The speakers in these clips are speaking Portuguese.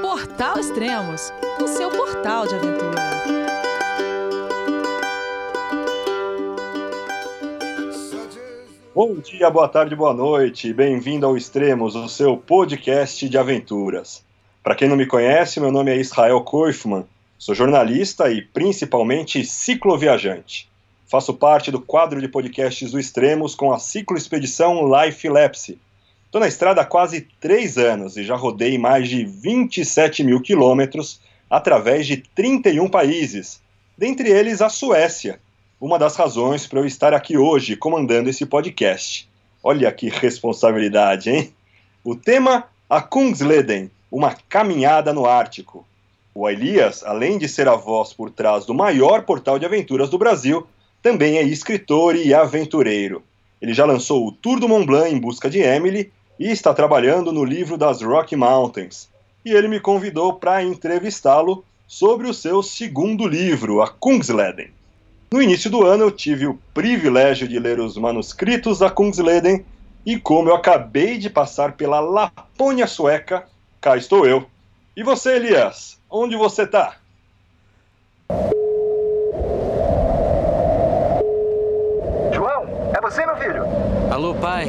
Portal Extremos, o seu portal de aventura. Bom dia, boa tarde, boa noite. Bem-vindo ao Extremos, o seu podcast de aventuras. Para quem não me conhece, meu nome é Israel Koifman. Sou jornalista e principalmente cicloviajante. Faço parte do quadro de podcasts do Extremos com a cicloexpedição Life Lapse. Estou na estrada há quase três anos e já rodei mais de 27 mil quilômetros através de 31 países, dentre eles a Suécia, uma das razões para eu estar aqui hoje comandando esse podcast. Olha que responsabilidade, hein? O tema, a Kungsleden, uma caminhada no Ártico. O Elias, além de ser a voz por trás do maior portal de aventuras do Brasil, também é escritor e aventureiro. Ele já lançou o Tour do Mont Blanc em busca de Emily e está trabalhando no livro das Rocky Mountains. E ele me convidou para entrevistá-lo sobre o seu segundo livro, A Kungsleden. No início do ano eu tive o privilégio de ler os manuscritos da Kungsleden e como eu acabei de passar pela Lapônia sueca, cá estou eu. E você, Elias? Onde você tá? João, é você, meu filho? Alô, pai.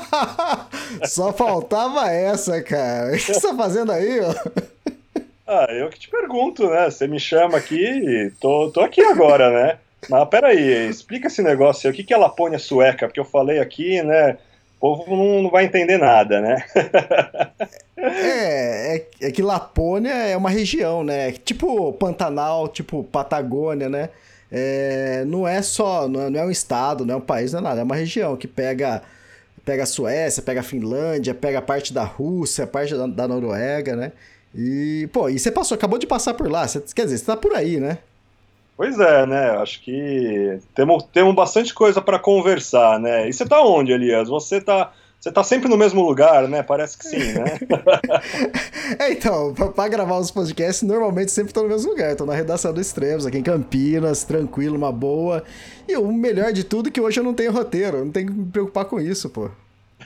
Só faltava essa, cara. O que você tá fazendo aí, ó? Ah, eu que te pergunto, né? Você me chama aqui, tô, tô aqui agora, né? Mas peraí, explica esse negócio aí. O que, que é Lapônia sueca? Porque eu falei aqui, né? O povo não, não vai entender nada, né? é, é, é, que Lapônia é uma região, né? Tipo Pantanal, tipo Patagônia, né? É, não é só, não é, não é um estado, não é um país, não é nada. É uma região que pega pega a Suécia, pega a Finlândia, pega a parte da Rússia, a parte da, da Noruega, né? E, pô, e você passou, acabou de passar por lá, quer dizer, você tá por aí, né? Pois é, né? Acho que temos, temos bastante coisa para conversar, né? E você tá onde, Elias? Você tá, você tá sempre no mesmo lugar, né? Parece que sim, né? é, então, para gravar os podcasts, normalmente sempre tô no mesmo lugar. Tô na redação do Extremos, aqui em Campinas, tranquilo, uma boa. E o melhor de tudo é que hoje eu não tenho roteiro, não tenho que me preocupar com isso, pô.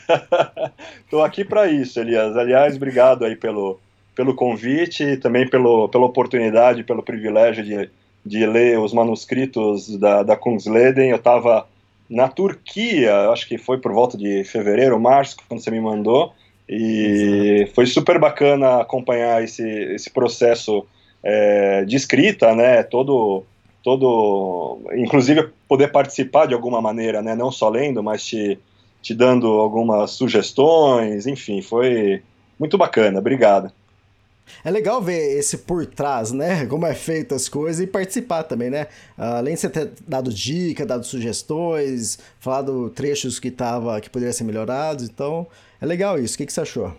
tô aqui para isso, Elias. Aliás, obrigado aí pelo, pelo convite e também pelo, pela oportunidade, pelo privilégio de, de ler os manuscritos da, da Kungsleden. Eu estava na Turquia, acho que foi por volta de fevereiro, março, quando você me mandou, e Exato. foi super bacana acompanhar esse, esse processo é, de escrita, né, todo, todo, inclusive poder participar de alguma maneira, né, não só lendo, mas te, te dando algumas sugestões, enfim, foi muito bacana, obrigado. É legal ver esse por trás, né? Como é feito as coisas e participar também, né? Além de você ter dado dica, dado sugestões, falado trechos que tava, que poderiam ser melhorados, então é legal isso. O que, que você achou?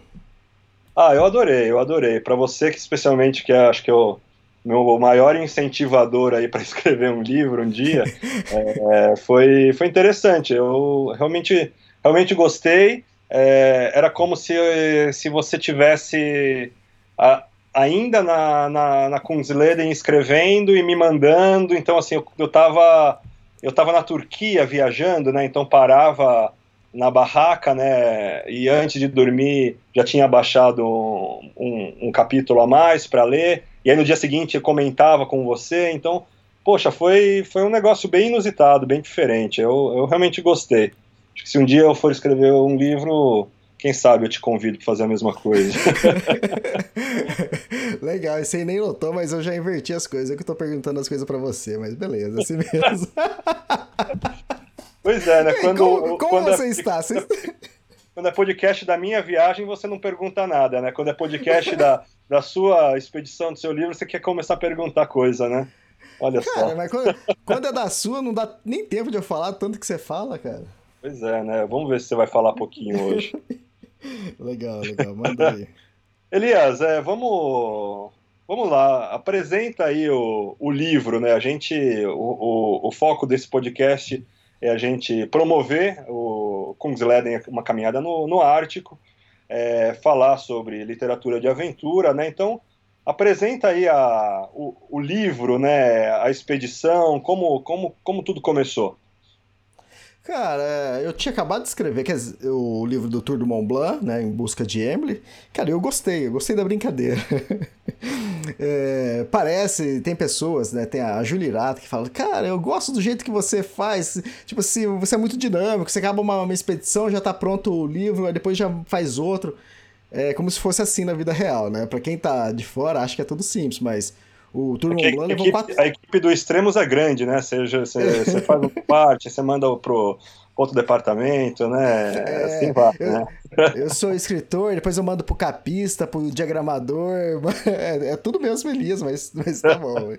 Ah, eu adorei, eu adorei. Para você que especialmente que é, acho que é o meu maior incentivador aí para escrever um livro um dia, é, foi foi interessante. Eu realmente realmente gostei. É, era como se se você tivesse ainda na, na, na escrevendo e me mandando, então assim, eu, eu tava eu tava na Turquia viajando, né, então parava na barraca, né, e antes de dormir já tinha baixado um, um, um capítulo a mais para ler, e aí no dia seguinte eu comentava com você, então, poxa, foi, foi um negócio bem inusitado, bem diferente, eu, eu realmente gostei. Acho que se um dia eu for escrever um livro, quem sabe eu te convido para fazer a mesma coisa. Legal, você nem notou, mas eu já inverti as coisas. Eu que tô perguntando as coisas para você, mas beleza, assim mesmo. pois é, né? Quando, como, como quando você é, está? Quando é podcast da minha viagem, você não pergunta nada, né? Quando é podcast da, da sua expedição, do seu livro, você quer começar a perguntar coisa, né? Olha cara, só. mas quando, quando é da sua, não dá nem tempo de eu falar tanto que você fala, cara. Pois é, né? Vamos ver se você vai falar pouquinho hoje. legal, legal, manda aí. Elias, é, vamos, vamos lá, apresenta aí o, o livro, né? A gente, o, o, o foco desse podcast é a gente promover o Kungsleden, uma caminhada no, no Ártico, é, falar sobre literatura de aventura, né? Então, apresenta aí a, o, o livro, né? A expedição, como, como, como tudo começou. Cara, eu tinha acabado de escrever que o livro do Tour do Mont Blanc, né, em busca de Emily. Cara, eu gostei, eu gostei da brincadeira. é, parece, tem pessoas, né, tem a Julie Rato que fala, cara, eu gosto do jeito que você faz, tipo assim, você é muito dinâmico, você acaba uma, uma expedição, já tá pronto o livro, aí depois já faz outro. É como se fosse assim na vida real, né? Pra quem tá de fora, acha que é tudo simples, mas o Tour Mont Blanc levou quatro... A equipe do Extremos é grande, né? Você, você, você faz uma parte, você manda pro outro departamento, né? É, assim vai, eu, né? eu sou escritor, depois eu mando pro capista, pro diagramador, é, é tudo menos feliz, mas, mas tá bom.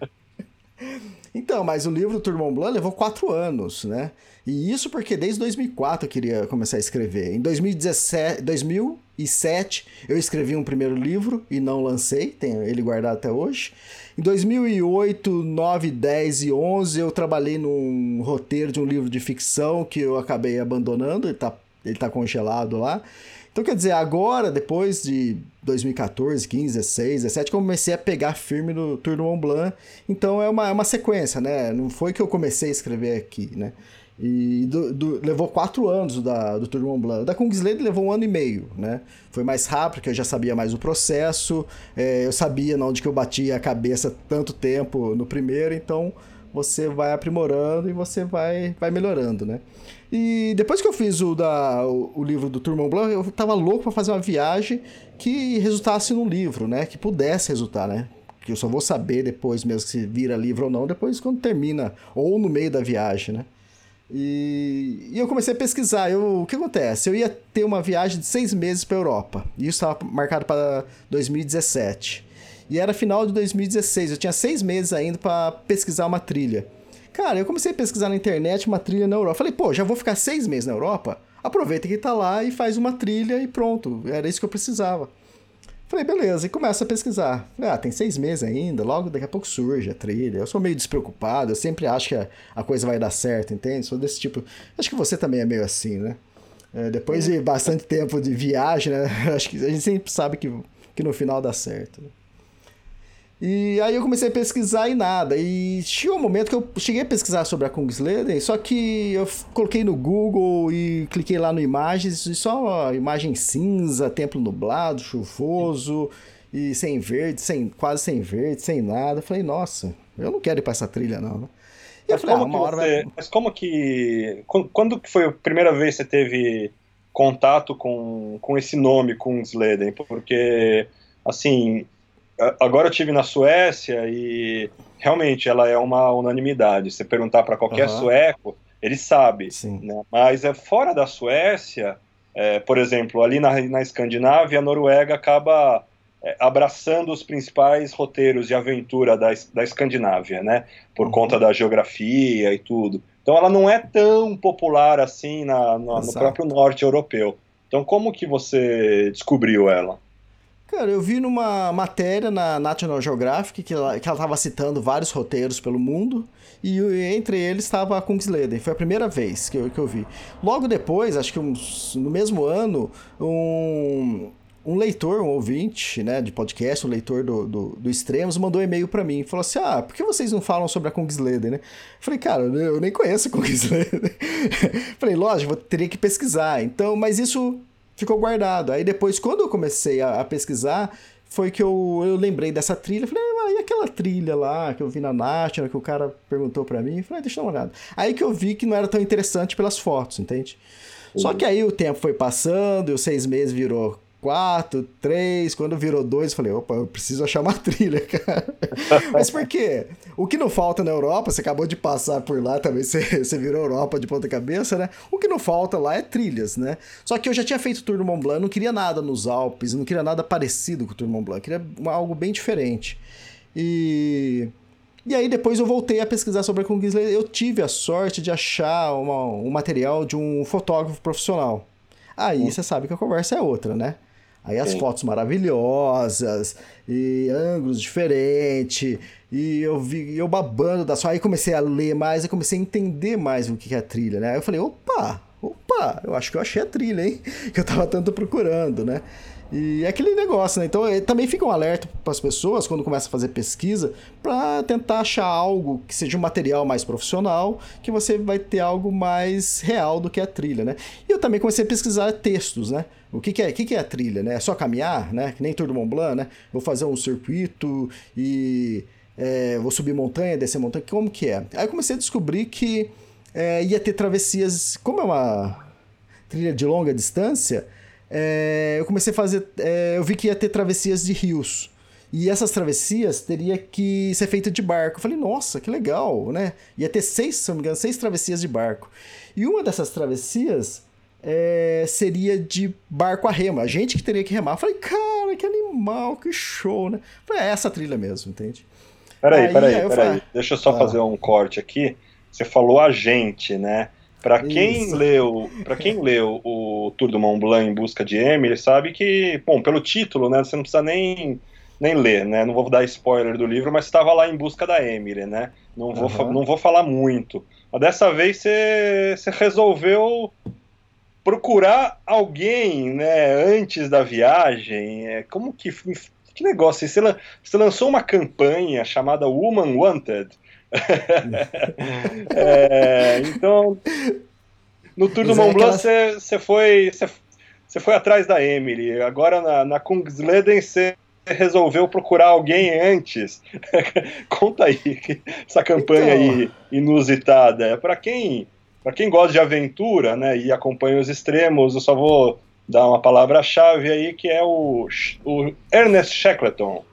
Então, mas o livro Tour Mont Blanc levou quatro anos, né? E isso porque desde 2004 eu queria começar a escrever. Em 2017, 2007 eu escrevi um primeiro livro e não lancei, tenho ele guardado até hoje. Em 2008, 9, 10 e 11 eu trabalhei num roteiro de um livro de ficção que eu acabei abandonando, ele tá, ele tá congelado lá. Então, quer dizer, agora, depois de 2014, 15, 16, 17, comecei a pegar firme no Tour do Mont Blanc. Então, é uma, é uma sequência, né? Não foi que eu comecei a escrever aqui, né? E do, do, levou quatro anos da, do Tour Mont Blanc. Da Kungsleden levou um ano e meio, né? Foi mais rápido, porque eu já sabia mais o processo, é, eu sabia onde que eu batia a cabeça tanto tempo no primeiro, então você vai aprimorando e você vai, vai melhorando, né? E depois que eu fiz o, da, o, o livro do Tour Mont Blanc, eu tava louco para fazer uma viagem que resultasse num livro, né? Que pudesse resultar, né? Que eu só vou saber depois mesmo se vira livro ou não, depois quando termina, ou no meio da viagem, né? E, e, eu comecei a pesquisar. Eu, o que acontece? Eu ia ter uma viagem de seis meses para Europa. E isso estava marcado para 2017. E era final de 2016. Eu tinha seis meses ainda para pesquisar uma trilha. Cara, eu comecei a pesquisar na internet uma trilha na Europa. Falei, pô, já vou ficar seis meses na Europa? Aproveita que tá lá e faz uma trilha e pronto. Era isso que eu precisava. Falei, beleza, e começa a pesquisar. Falei, ah, tem seis meses ainda, logo daqui a pouco surge a trilha. Eu sou meio despreocupado, eu sempre acho que a, a coisa vai dar certo, entende? Sou desse tipo. Acho que você também é meio assim, né? É, depois de bastante tempo de viagem, né? Acho que a gente sempre sabe que, que no final dá certo. Né? E aí eu comecei a pesquisar e nada. E chegou um momento que eu cheguei a pesquisar sobre a Kungsleden, só que eu coloquei no Google e cliquei lá no imagens e só imagem cinza, templo nublado, chuvoso e sem verde, sem quase sem verde, sem nada. Eu falei, nossa, eu não quero ir para essa trilha não. Né? E mas, falei, como ah, você, vai... mas como que quando que foi a primeira vez que você teve contato com, com esse nome Kungsleden? Porque assim, agora eu tive na Suécia e realmente ela é uma unanimidade. Se perguntar para qualquer uhum. sueco, ele sabe. Né? Mas é fora da Suécia, é, por exemplo, ali na, na Escandinávia, a Noruega acaba é, abraçando os principais roteiros de aventura da, da Escandinávia, né? Por uhum. conta da geografia e tudo. Então ela não é tão popular assim na, na no próprio norte europeu. Então como que você descobriu ela? Cara, eu vi numa matéria na National Geographic que ela, que ela tava citando vários roteiros pelo mundo e entre eles estava a Kungsleden. Foi a primeira vez que eu, que eu vi. Logo depois, acho que uns, no mesmo ano, um, um leitor, um ouvinte né, de podcast, um leitor do, do, do Extremos, mandou um e-mail para mim. Falou assim: Ah, por que vocês não falam sobre a Kungsleden, né? Falei, cara, eu nem conheço a Kungsleden. Falei, lógico, vou, teria que pesquisar. Então, mas isso ficou guardado. Aí depois, quando eu comecei a, a pesquisar, foi que eu, eu lembrei dessa trilha. Falei, ah, e aquela trilha lá que eu vi na National, que o cara perguntou para mim? Falei, ah, deixa eu dar uma olhada. Aí que eu vi que não era tão interessante pelas fotos, entende? Uhum. Só que aí o tempo foi passando, e os seis meses virou quatro, três, quando virou dois, falei, opa, eu preciso achar uma trilha, cara. Mas por quê? O que não falta na Europa, você acabou de passar por lá também, você, você virou Europa de ponta cabeça, né? O que não falta lá é trilhas, né? Só que eu já tinha feito o Tour do Mont Blanc, não queria nada nos Alpes, não queria nada parecido com o Tour do Mont Blanc, queria algo bem diferente. E... E aí depois eu voltei a pesquisar sobre a Kungsleden, eu tive a sorte de achar uma, um material de um fotógrafo profissional. aí você sabe que a conversa é outra, né? Aí as Sim. fotos maravilhosas, e ângulos diferentes, e eu vi eu babando da sua. Aí comecei a ler mais, eu comecei a entender mais o que é a trilha, né? Aí eu falei, opa, opa, eu acho que eu achei a trilha, hein? Que eu tava tanto procurando, né? E é aquele negócio, né? Então eh, também fica um alerta para as pessoas quando começa a fazer pesquisa para tentar achar algo que seja um material mais profissional, que você vai ter algo mais real do que a trilha, né? E eu também comecei a pesquisar textos, né? O que, que é, o que, que é a trilha, né? É só caminhar, né? Que nem Tour do Mont Blanc, né? Vou fazer um circuito e é, vou subir montanha, descer montanha, como que é? Aí eu comecei a descobrir que é, ia ter travessias, como é uma trilha de longa distância, é, eu comecei a fazer. é, eu vi que ia ter travessias de rios. E essas travessias teria que ser feita de barco. Eu falei, nossa, que legal, né? Ia ter seis, se não me engano, seis travessias de barco. E uma dessas travessias é, seria de barco a remo. A gente que teria que remar. Eu falei, cara, que animal, que show, né? Eu falei, é essa trilha mesmo, entende? Peraí, Aí, peraí, aí peraí. falei- Deixa eu só Ah. fazer um corte aqui. Você falou a gente, né? Pra quem leu, para quem leu o Tour do Mont Blanc em busca de Emily, sabe que, bom, pelo título, né, você não precisa nem nem ler, né? Não vou dar spoiler do livro, mas estava lá em busca da Emily, né? Não vou, não vou falar muito. Mas dessa vez você, você resolveu procurar alguém, né, antes da viagem. É, como que que negócio? Você, lan- você lançou uma campanha chamada Woman Wanted. É, então, no Tour do é Mont Blanc você, você foi foi atrás da Emily. Agora na, na Kungsleden você resolveu procurar alguém antes. Conta aí essa campanha Então. aí inusitada. É para quem para quem gosta de aventura, né, e acompanha os extremos, eu só vou dar uma palavra-chave aí que é o, o Ernest Shackleton.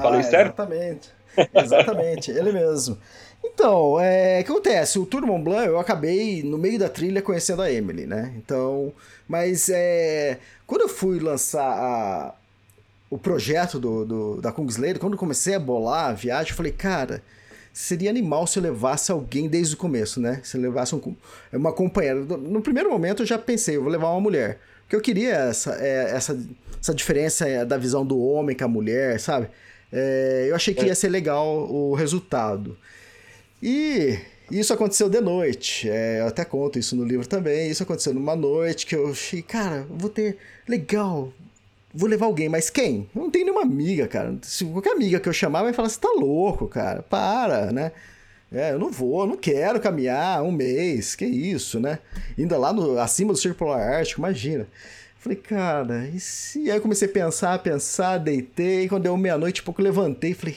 Falei certo? Ah, Exatamente. Exatamente, ele mesmo. Então, é, o que acontece? O Tour Mont Blanc, eu acabei, no meio da trilha, conhecendo a Emily, né? Então, mas é, quando eu fui lançar a- o projeto do, do- da Kungsleder, quando eu comecei a bolar a viagem, eu falei, cara, seria animal se eu levasse alguém desde o começo, né? Se eu levasse um- uma companheira. No primeiro momento eu já pensei, eu vou levar uma mulher. Porque eu queria essa, é, essa, essa diferença é, da visão do homem com a mulher, sabe? É, eu achei que ia ser legal o resultado. E isso aconteceu de noite. É, eu até conto isso no livro também. Isso aconteceu numa noite que eu achei, cara, vou ter. Legal. Vou levar alguém, mas quem? Eu não tenho nenhuma amiga, cara. Se qualquer amiga que eu chamar vai falar, você tá louco, cara. Para, né? É, eu não vou, eu não quero caminhar um mês, que isso, né? Ainda lá no, acima do Círculo Polar Ártico, imagina. Falei, cara, e se. Aí eu comecei a pensar, pensar, deitei. Quando deu meia-noite, pouco levantei, falei,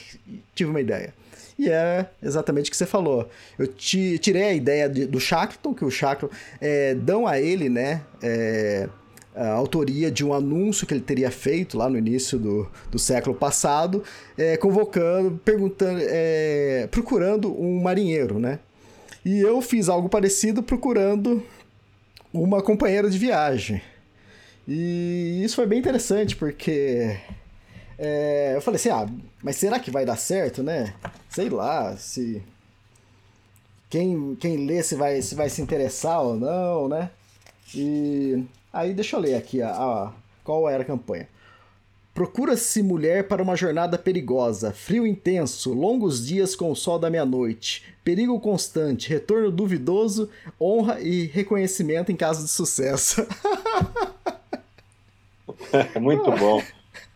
tive uma ideia. E é exatamente o que você falou. Eu ti- tirei a ideia de- do Shackleton, que o Shackleton é, dão a ele, né? é, a autoria de um anúncio que ele teria feito lá no início do, do século passado, é, convocando, perguntando, é, procurando um marinheiro, né? E eu fiz algo parecido procurando uma companheira de viagem. E isso foi bem interessante, porque é, eu falei assim, ah, mas será que vai dar certo, né? Sei lá, se quem, quem lê se vai, se vai se interessar ou não, né? E aí deixa eu ler aqui a, a- qual era a campanha. Procura-se mulher para uma jornada perigosa, frio intenso, longos dias com o sol da meia-noite, perigo constante, retorno duvidoso, honra e reconhecimento em caso de sucesso. Muito bom.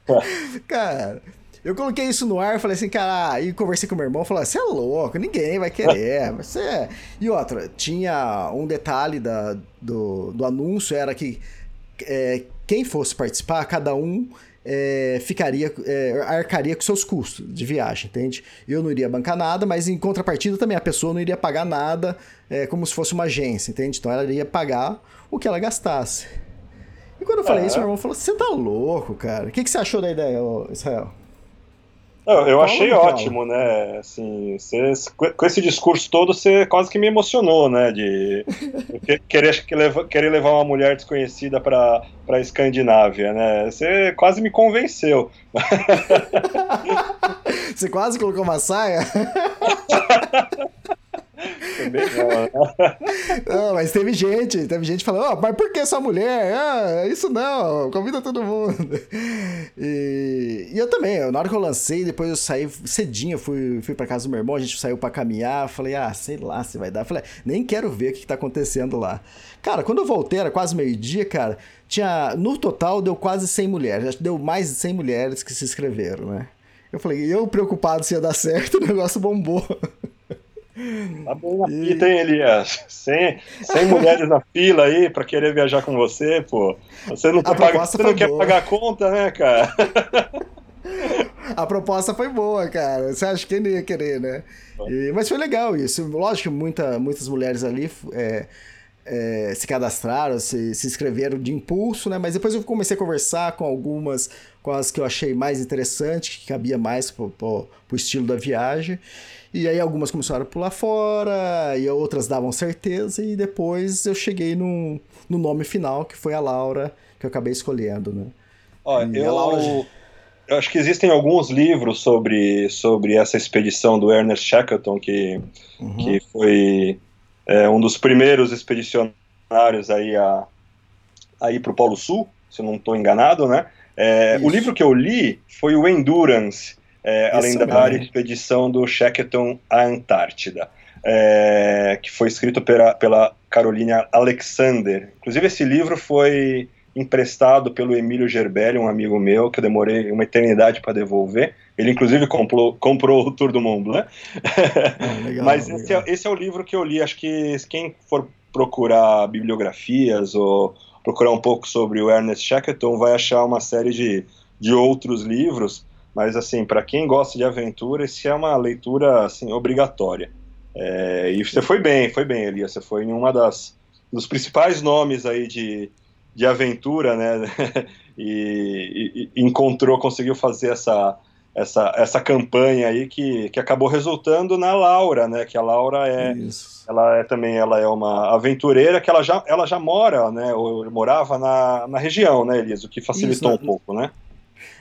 Cara, eu coloquei isso no ar e falei assim, cara, aí conversei com meu irmão, falei, você é louco, ninguém vai querer, você é... E outra, tinha um detalhe da, do, do anúncio, era que é, quem fosse participar, cada um é, ficaria, é, arcaria com seus custos de viagem, entende? Eu não iria bancar nada, mas em contrapartida também a pessoa não iria pagar nada, é, como se fosse uma agência, entende? Então ela iria pagar o que ela gastasse. E quando eu falei É. isso, meu irmão falou: Você tá louco, cara? O que, que você achou da ideia, Israel? Eu Fala, achei ótimo, né? Assim, você, com esse discurso todo, você quase que me emocionou, né? De que- querer, querer levar uma mulher desconhecida para a Escandinávia, né? Você quase me convenceu. Você quase colocou uma saia? Bom, né? Não, mas teve gente, teve gente falando, oh, mas por que essa mulher? Ah, isso não, convida todo mundo. E, e eu também, na hora que eu lancei, depois eu saí cedinho, fui, fui pra casa do meu irmão, a gente saiu pra caminhar, falei, ah, sei lá se vai dar. Falei, nem quero ver o que, que tá acontecendo lá. Cara, quando eu voltei, era quase meio-dia, cara, tinha, no total deu quase 100 mulheres, deu mais de 100 mulheres que se inscreveram, né? Eu falei, eu preocupado se ia dar certo, o negócio bombou. Tá bom na fita, hein, Elias? 100, 100 mulheres na fila aí pra querer viajar com você, pô. Você não, tá paga- você não quer pagar a conta, né, cara? A proposta foi boa, cara. Você acha que ele ia querer, né? E- mas foi legal isso. Lógico que muita, muitas mulheres ali é, é, se cadastraram, se, se inscreveram de impulso, né? Mas depois eu comecei a conversar com algumas, com as que eu achei mais interessante, que cabia mais pro, pro, pro estilo da viagem. E aí algumas começaram a pular fora, e outras davam certeza, e depois eu cheguei no, no nome final, que foi a Laura, que eu acabei escolhendo, né? Ó, E a eu, Laura- eu acho que existem alguns livros sobre, sobre essa expedição do Ernest Shackleton, que, Uhum. que foi é, um dos primeiros expedicionários aí a, a ir para o Polo Sul, se eu não estou enganado, né? É, o livro que eu li foi o Endurance, é, a Esse lendária mesmo. expedição do Shackleton à Antártida, é, que foi escrito pela, pela Carolina Alexander. Inclusive, esse livro foi emprestado pelo Emílio Gerbelli, um amigo meu, que eu demorei uma eternidade para devolver. Ele, inclusive, comprou, comprou o Tour do Mundo, né? Ah, legal, Mas esse é, esse é o livro que eu li. Acho que quem for procurar bibliografias ou procurar um pouco sobre o Ernest Shackleton vai achar uma série de, de outros livros. Mas, assim, para quem gosta de aventura, esse é uma leitura assim, obrigatória. É, e você foi bem, foi bem, Elias. Você foi em uma das dos principais nomes aí de, de aventura, né? e, e- encontrou, conseguiu fazer essa, essa, essa campanha aí que, que acabou resultando na Laura, né? Que a Laura é, Isso. ela é também ela é uma aventureira que ela já, ela já mora, né? Ou morava na, na região, né, Elias? O que facilitou Isso, um pouco, né?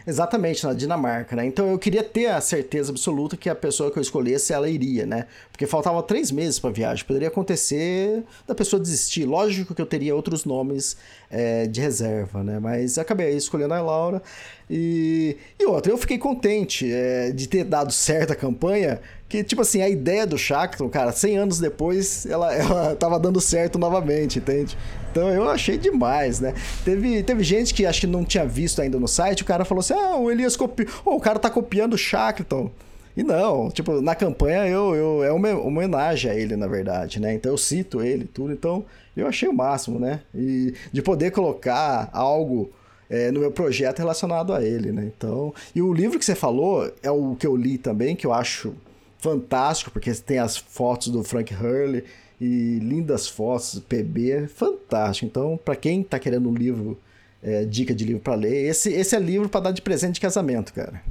Exatamente, na Dinamarca, né? Então eu queria ter a certeza absoluta que a pessoa que eu escolhesse, ela iria, né? Porque faltava três meses pra viagem. Poderia acontecer da pessoa desistir. Lógico que eu teria outros nomes é, de reserva, né? Mas acabei escolhendo a Laura. E, e outra, eu fiquei contente é, de ter dado certo a campanha. Que, tipo assim, a ideia do Shackleton, cara, 100 anos depois, ela, ela tava dando certo novamente, entende? Então eu achei demais, né? Teve, teve gente que acho que não tinha visto ainda no site, o cara falou assim: ah, o Elias copiou. Oh, o cara tá copiando o Shackleton. E não, tipo, na campanha eu, eu é uma homenagem a ele, na verdade, né? Então eu cito ele tudo, então eu achei o máximo, né? E de poder colocar algo é, no meu projeto relacionado a ele, né? Então, e o livro que você falou é o que eu li também, que eu acho fantástico, porque tem as fotos do Frank Hurley e lindas fotos, PB, fantástico. Então, para quem tá querendo um livro, é, dica de livro para ler, esse, esse é livro para dar de presente de casamento, cara.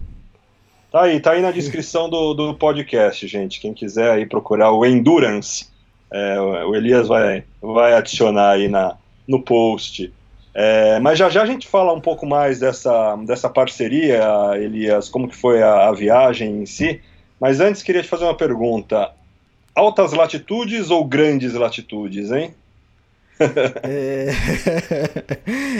Tá aí, tá aí na descrição do, do podcast, gente. Quem quiser aí procurar o Endurance, é, o Elias vai, vai adicionar aí na, no post. É, mas já já a gente fala um pouco mais dessa, dessa parceria, Elias, como que foi a, a viagem em si. Mas antes queria te fazer uma pergunta. Altas latitudes ou grandes latitudes, hein? É,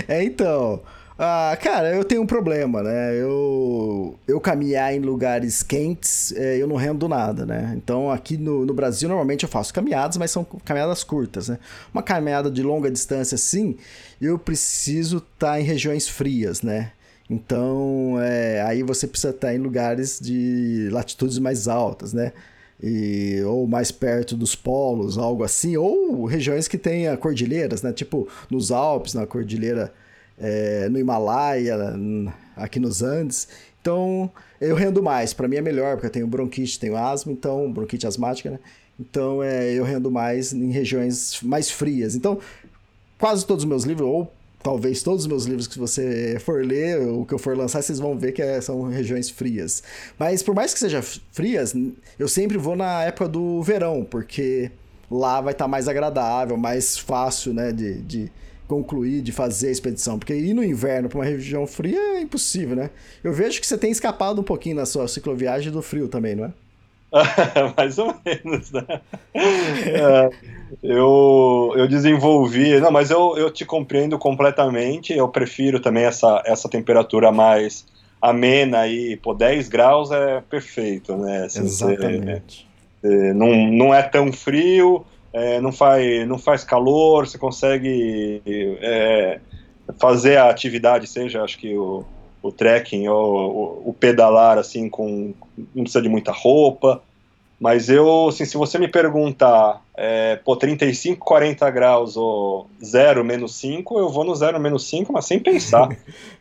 é então. Ah, cara, eu tenho um problema, né? Eu, eu caminhar em lugares quentes, é, eu não rendo nada, né? Então, aqui no, no Brasil, normalmente eu faço caminhadas, mas são caminhadas curtas, né? Uma caminhada de longa distância, assim, eu preciso estar em regiões frias, né? Então, é, aí você precisa estar em lugares de latitudes mais altas, né? E, ou mais perto dos polos, algo assim, ou regiões que tenha cordilheiras, né? Tipo nos Alpes, na cordilheira, é, no Himalaia, aqui nos Andes. Então eu rendo mais, para mim é melhor, porque eu tenho bronquite, tenho asma, então bronquite asmática, né? Então é, eu rendo mais em regiões mais frias. Então quase todos os meus livros, ou talvez todos os meus livros que você for ler, ou que eu for lançar, vocês vão ver que é- são regiões frias. Mas por mais que sejam frias, eu sempre vou na época do verão, porque lá vai estar mais agradável, mais fácil, né, de, de concluir, de fazer a expedição. Porque ir no inverno para uma região fria é impossível, né? Eu vejo que você tem escapado um pouquinho na sua cicloviagem do frio também, não é? Mais ou menos, né? É, eu, eu desenvolvi. Não, mas eu, eu te compreendo completamente. Eu prefiro também essa, essa temperatura mais amena aí. Pô, 10 graus é perfeito, né? Assim, Exatamente. Você, não, não é tão frio, é, não, faz, não faz calor, você consegue é, fazer a atividade, seja acho que o o trekking ou o, o, pedalar assim com não precisa de muita roupa. Mas eu assim se você me perguntar é, pô 35 40 graus ou 0 menos 5 eu vou no 0 menos 5 mas sem pensar.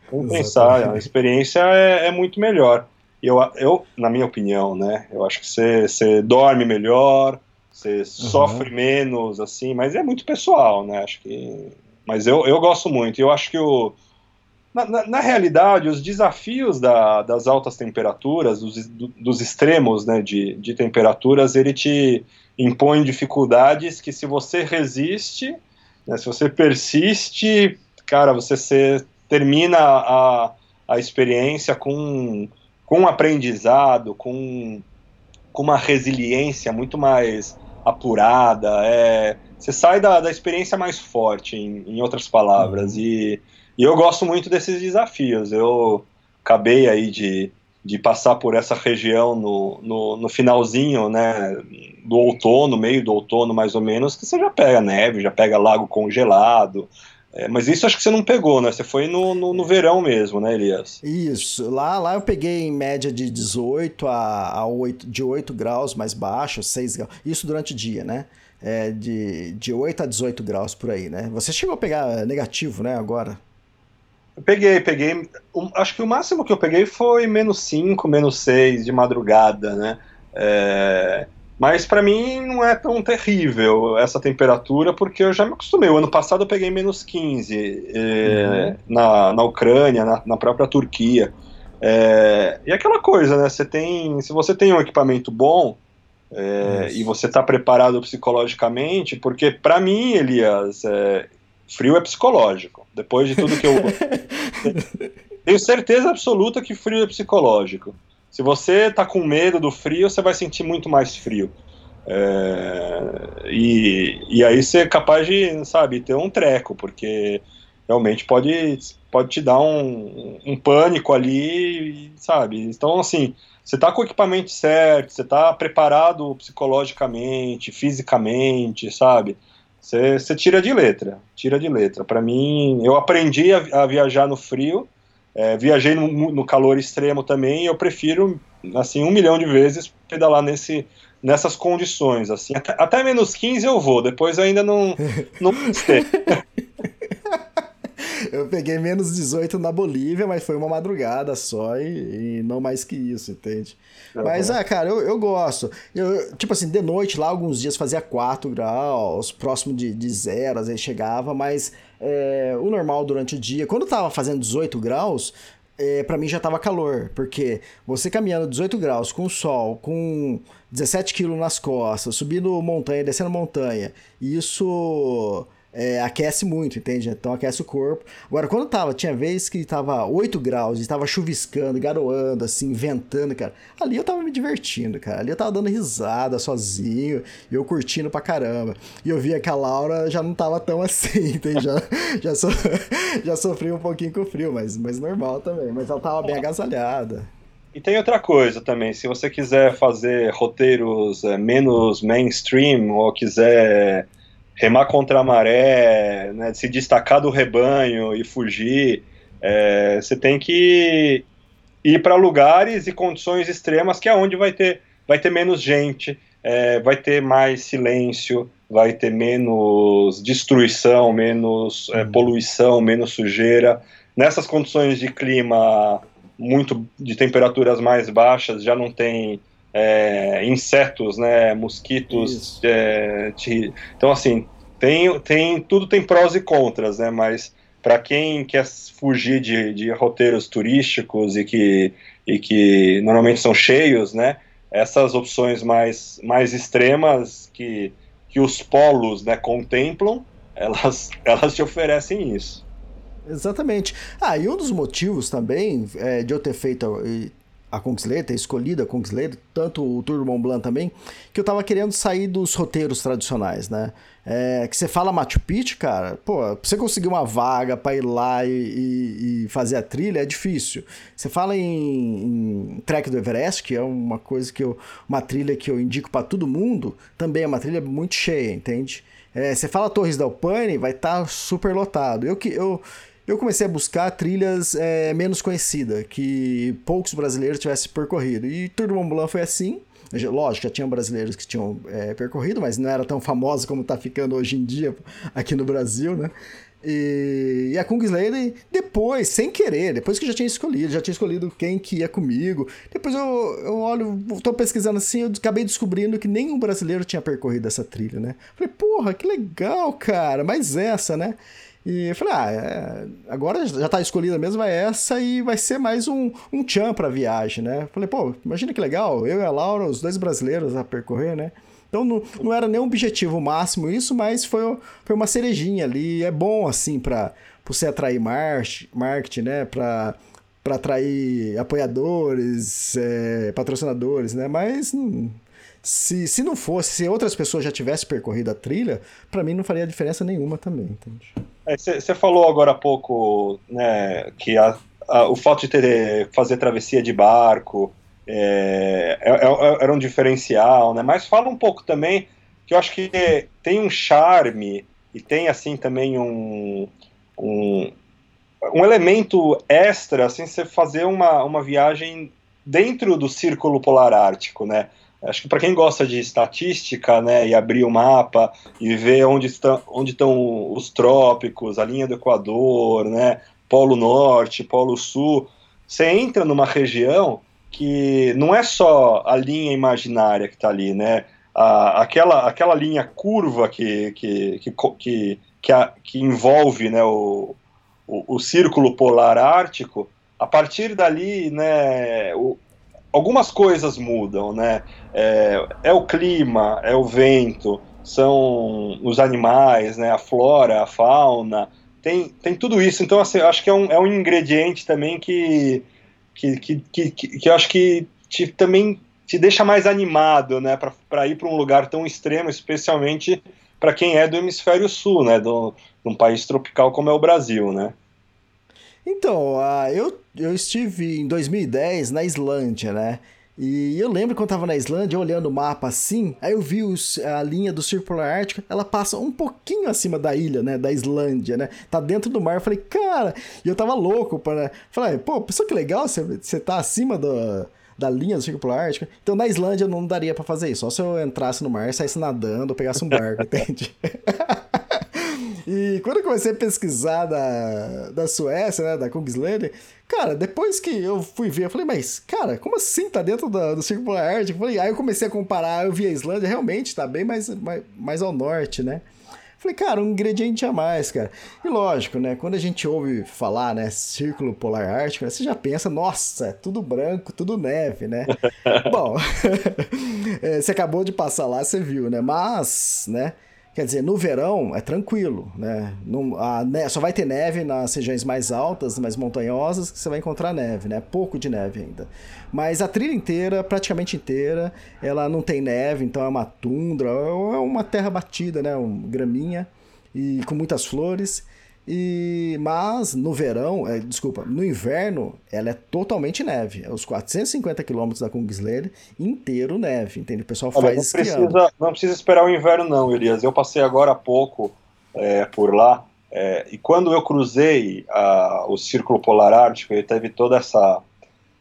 Sem pensar a experiência é, é, muito melhor. Eu, eu na minha opinião né eu acho que você, você dorme melhor você uhum. sofre menos assim mas é muito pessoal né acho que mas eu, eu gosto muito. Eu acho que o na, na, na, realidade, os desafios da, das altas temperaturas, dos, dos extremos né, de, de temperaturas, ele te impõe dificuldades que se você resiste, né, se você persiste, cara, você se, termina a, a experiência com, com um aprendizado, com, com uma resiliência muito mais apurada, é, você sai da, da experiência mais forte, em, em outras palavras, uhum. e e eu gosto muito desses desafios. Eu acabei aí de, de passar por essa região no, no, no, finalzinho, né, do outono, meio do outono mais ou menos, que você já pega neve, já pega lago congelado. É, mas isso acho que você não pegou, né? Você foi no, no, no, verão mesmo, né, Elias? Isso. Lá, lá eu peguei em média de 18 a, a 8, de 8 graus mais baixo, 6 graus. Isso durante o dia, né? É, de, de 8 a 18 graus por aí, né? Você chegou a pegar negativo, né, agora? Eu peguei, peguei. Um, acho que o máximo que eu peguei foi menos 5, menos 6 de madrugada, né? É, mas para mim não é tão terrível essa temperatura, porque eu já me acostumei. O ano passado eu peguei menos 15 é, uhum. na, na Ucrânia, na, na própria Turquia. É, e aquela coisa, né? Você tem, se você tem um equipamento bom é, e você está preparado psicologicamente, porque para mim, Elias, é, frio é psicológico. Depois de tudo que eu. Tenho certeza absoluta que frio é psicológico. Se você tá com medo do frio, você vai sentir muito mais frio. É, e, e aí você é capaz de, sabe, ter um treco, porque realmente pode, pode te dar um, um pânico ali, sabe? Então, assim, você tá com o equipamento certo, você tá preparado psicologicamente, fisicamente, sabe? Você tira de letra, tira de letra. Para mim, eu aprendi a, a viajar no frio, é, viajei no, no, calor extremo também, e eu prefiro, assim, um milhão de vezes pedalar nesse, nessas condições, assim. Até, até menos 15 eu vou, depois ainda não, não. Eu peguei menos 18 na Bolívia, mas foi uma madrugada só e, e não mais que isso, entende? Uhum. Mas, ah, cara, eu, eu gosto. Eu, tipo assim, de noite lá, alguns dias fazia 4 graus, próximo de, de zero, às vezes chegava, mas é, o normal durante o dia, quando tava fazendo 18 graus, é, para mim já tava calor, porque você caminhando 18 graus com sol, com 17 quilos nas costas, subindo montanha, descendo montanha, isso é, aquece muito, entende? Então aquece o corpo. Agora, quando tava, tinha vez que tava 8 graus e tava chuviscando, garoando, assim, ventando, cara. Ali eu tava me divertindo, cara. Ali eu tava dando risada sozinho eu curtindo pra caramba. E eu via que a Laura já não tava tão assim, entende? Já, já, so, já um pouquinho com o frio, mas, mas normal também. Mas ela tava bem agasalhada. E tem outra coisa também, se você quiser fazer roteiros é, menos mainstream ou quiser remar contra a maré, né, se destacar do rebanho e fugir. É, você tem que ir para lugares e condições extremas que é onde vai ter, vai ter menos gente, é, vai ter mais silêncio, vai ter menos destruição, menos é, uhum. poluição, menos sujeira. Nessas condições de clima muito de temperaturas mais baixas, já não tem é, insetos, né, mosquitos. É, te, então, assim, tem, tem, tudo tem prós e contras, né, mas para quem quer fugir de, de roteiros turísticos e que, e que normalmente são cheios, né, essas opções mais, mais extremas que, que os polos né, contemplam, elas, elas te oferecem isso. Exatamente. Ah, e um dos motivos também é, de eu ter feito a Kungsleder, escolhido a Kungsleder, tanto o Tour Mont Blanc também, que eu tava querendo sair dos roteiros tradicionais, né? É, que você fala Machu Picchu, cara, pô, pra você conseguir uma vaga para ir lá e, e, e, fazer a trilha é difícil. Você fala em, em Trek do Everest, que é uma coisa que eu, uma trilha que eu indico para todo mundo, também é uma trilha muito cheia, entende? É, você fala Torres del Paine, vai estar tá super lotado. Eu que eu eu comecei a buscar trilhas é, menos conhecidas, que poucos brasileiros tivessem percorrido. E Tour do Mont Blanc foi assim. Lógico, já tinham brasileiros que tinham é, percorrido, mas não era tão famosa como está ficando hoje em dia aqui no Brasil, né? E, e a Kungsleden, depois, sem querer, depois que eu já tinha escolhido, já tinha escolhido quem que ia comigo. Depois eu, eu olho, tô pesquisando assim, eu acabei descobrindo que nenhum brasileiro tinha percorrido essa trilha, né? Falei, porra, que legal, cara, mas essa, né? E eu falei, ah, é, agora já tá escolhida mesmo, é essa e vai ser mais um, um tchan pra viagem, né? Falei, pô, imagina que legal, eu e a Laura, os dois brasileiros a percorrer, né? Então não, não era nem um objetivo máximo isso, mas foi, foi uma cerejinha ali. É bom, assim, para você atrair marketing, né? Para para atrair apoiadores, é, patrocinadores, né? Mas se, se não fosse, se outras pessoas já tivessem percorrido a trilha, para mim não faria diferença nenhuma também, entende? Você é, falou agora há pouco né, que a, a, o fato de ter fazer travessia de barco é, é, é, era um diferencial, né? Mas fala um pouco também que eu acho que tem um charme e tem assim também um, um, um elemento extra, assim, você fazer uma, uma viagem dentro do círculo polar ártico, né? Acho que para quem gosta de estatística, né, e abrir o mapa e ver onde estão, onde estão os trópicos, a linha do Equador, né, Polo Norte, Polo Sul, você entra numa região que não é só a linha imaginária que está ali, né? A, aquela, aquela linha curva que, que, que, que, que, a, que envolve né, o, o, o, círculo polar ártico, a partir dali, né, o, algumas coisas mudam, né? É, é, o clima, é o vento, são os animais, né? A flora, a fauna, tem, tem tudo isso. Então, assim, eu acho que é um, é um ingrediente também que, que, que, que, que eu acho que te, também te deixa mais animado, né? Para ir para um lugar tão extremo, especialmente para quem é do hemisfério sul, né? Do, de um país tropical como é o Brasil, né? Então, uh, eu, eu estive em 2010 na Islândia, né? E eu lembro quando eu tava na Islândia, olhando o mapa assim, aí eu vi os, a linha do Círculo Ártico, ela passa um pouquinho acima da ilha, né, da Islândia, né, tá dentro do mar, eu falei, cara, e eu tava louco para, falei, pô, pessoal que legal, você, você tá acima do, da linha do Círculo Ártico, então na Islândia não daria para fazer isso, só se eu entrasse no mar, saísse nadando, pegasse um barco, entende? E quando eu comecei a pesquisar da, da Suécia, né, da Kungsleden, cara, depois que eu fui ver, eu falei, mas, cara, como assim tá dentro do, do Círculo Ártico? Falei, aí eu comecei a comparar, eu vi a Islândia, realmente tá bem mais, mais, mais ao norte, né? Falei, cara, um ingrediente a mais, cara. E lógico, né? Quando a gente ouve falar, né, Círculo Polar Ártico, né, você já pensa, nossa, é tudo branco, tudo neve, né? Bom, é, você acabou de passar lá, você viu, né? Mas, né? Quer dizer, no verão é tranquilo, né? Não, a, só vai ter neve nas regiões mais altas, mais montanhosas, que você vai encontrar neve, né? Pouco de neve ainda. Mas a trilha inteira, praticamente inteira, ela não tem neve, então é uma tundra, é uma terra batida, né? Um, graminha e com muitas flores. E, mas no verão, é, desculpa, no inverno, ela é totalmente neve. É os 450 quilômetros da Kungsleder inteiro neve, entende? O pessoal Olha, faz não precisa, não precisa esperar o inverno não, Elias. Eu passei agora há pouco é, por lá é, e quando eu cruzei a, o Círculo Polar Ártico, ele teve toda essa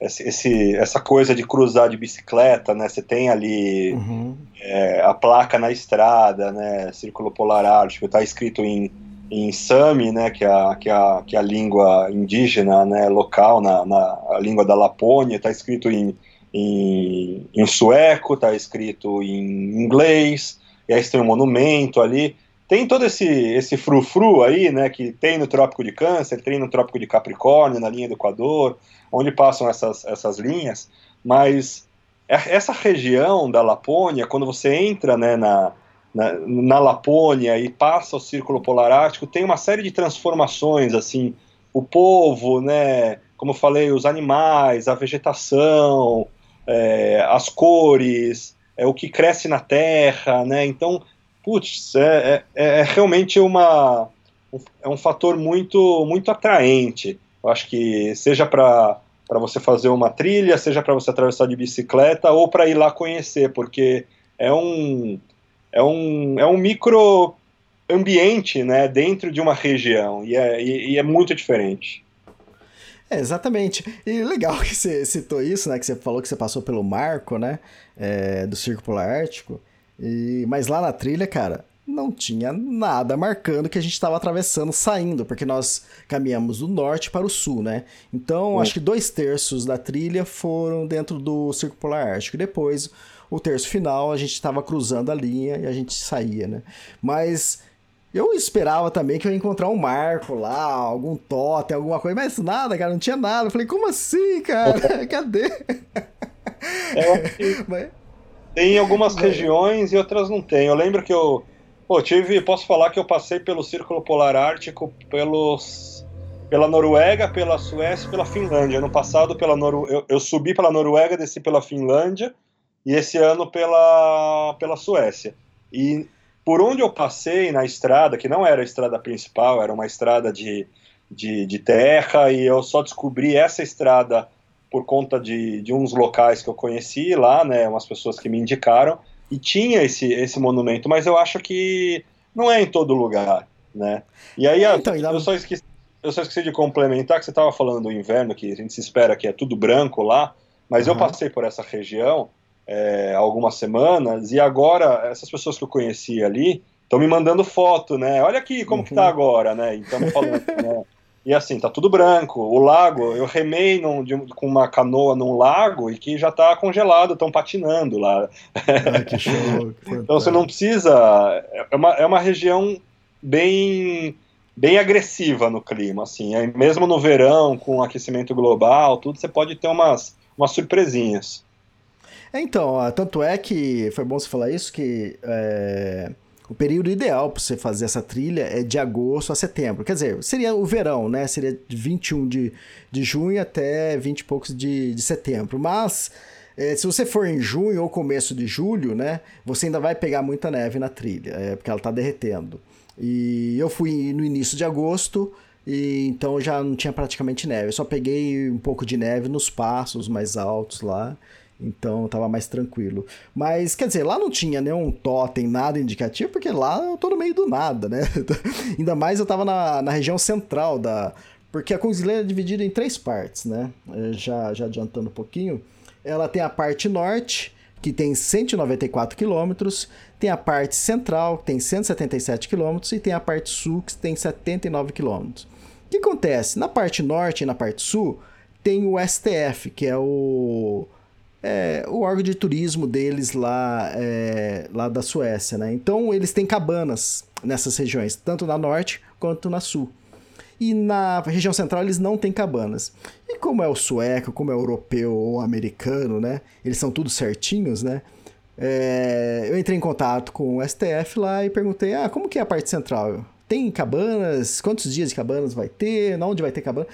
esse, essa coisa de cruzar de bicicleta, né? Você tem ali uhum. é, a placa na estrada, né? Círculo Polar Ártico, está escrito em em Sami, né, que é a, que é a, que é a língua indígena, né, local, na, na a língua da Lapônia, está escrito em, em, em sueco, está escrito em inglês, e aí tem um monumento ali. Tem todo esse, esse frufru aí, né, que tem no Trópico de Câncer, tem no Trópico de Capricórnio, na linha do Equador, onde passam essas, essas linhas, mas essa região da Lapônia, quando você entra né, na, na, na Lapônia e passa o Círculo Polar Ártico, tem uma série de transformações, assim, o povo, né, como eu falei, os animais, a vegetação, é, as cores, é, o que cresce na terra, né? Então, putz, é, é, é realmente uma, é um fator muito, muito atraente. Eu acho que seja para para você fazer uma trilha, seja para você atravessar de bicicleta ou para ir lá conhecer, porque é um é um, é um micro ambiente, né, dentro de uma região e é, e, e é muito diferente. É, exatamente. E legal que você citou isso, né? Que você falou que você passou pelo marco, né? É, do Círculo Polar Ártico. E, mas lá na trilha, cara, não tinha nada marcando que a gente estava atravessando, saindo, porque nós caminhamos do norte para o sul, né? Então, acho que dois terços da trilha foram dentro do Círculo Polar Ártico. Depois, o terço final, a gente estava cruzando a linha e a gente saía, né? Mas eu esperava também que eu ia encontrar um marco lá, algum totem, alguma coisa, mas nada, cara, não tinha nada. Eu falei, como assim, cara? Cadê? É, mas... Tem algumas regiões e outras não tem. Eu lembro que eu Pô, tive, posso falar que eu passei pelo Círculo Polar Ártico pelos, pela Noruega, pela Suécia e pela Finlândia. Ano passado pela Noru, eu, eu, subi pela Noruega, desci pela Finlândia e esse ano pela, pela Suécia. E por onde eu passei na estrada, que não era a estrada principal, era uma estrada de, de, de terra, e eu só descobri essa estrada por conta de, de uns locais que eu conheci lá, né, umas pessoas que me indicaram, e tinha esse, esse monumento, mas eu acho que não é em todo lugar, né? E aí, é, então, eu, só esqueci, eu só esqueci de complementar que você estava falando do inverno, que a gente se espera que é tudo branco lá, mas uhum. eu passei por essa região é, algumas semanas, e agora essas pessoas que eu conheci ali estão me mandando foto, né? Olha aqui como uhum. que tá uhum. agora, né? Então falando, né? E assim, tá tudo branco. O lago, eu remei num, de, com uma canoa num lago e que já tá congelado, estão patinando lá. Que show. então você não precisa. É uma, é uma região bem bem agressiva no clima, assim. Aí, mesmo no verão, com aquecimento global, tudo, você pode ter umas, umas surpresinhas. É, então, tanto é que foi bom você falar isso, que é, o período ideal para você fazer essa trilha é de agosto a setembro. Quer dizer, seria o verão, né? Seria de 21 de, de junho até 20 e poucos de, de setembro. Mas é, se você for em junho ou começo de julho, né? Você ainda vai pegar muita neve na trilha, é, porque ela está derretendo. E eu fui no início de agosto, e então já não tinha praticamente neve. Eu só peguei um pouco de neve nos passos mais altos lá. Então tava mais tranquilo. Mas, quer dizer, lá não tinha nenhum totem, nada indicativo, porque lá eu tô no meio do nada, né? Ainda mais eu tava na, na região central da. Porque a Kungsleden é dividida em três partes, né? É, já, já adiantando um pouquinho. Ela tem a parte norte, que tem 194 quilômetros, tem a parte central, que tem 177 quilômetros, e tem a parte sul, que tem 79 quilômetros. O que acontece? Na parte norte e na parte sul, tem o STF, que é o é, o órgão de turismo deles lá, é, lá da Suécia, né? Então eles têm cabanas nessas regiões, tanto na norte quanto na sul. E na região central eles não têm cabanas. E como é o sueco, como é o europeu ou americano, né? Eles são tudo certinhos, né? É, eu entrei em contato com o STF lá e perguntei: ah, como que é a parte central? Tem cabanas? Quantos dias de cabanas vai ter? Onde vai ter cabana?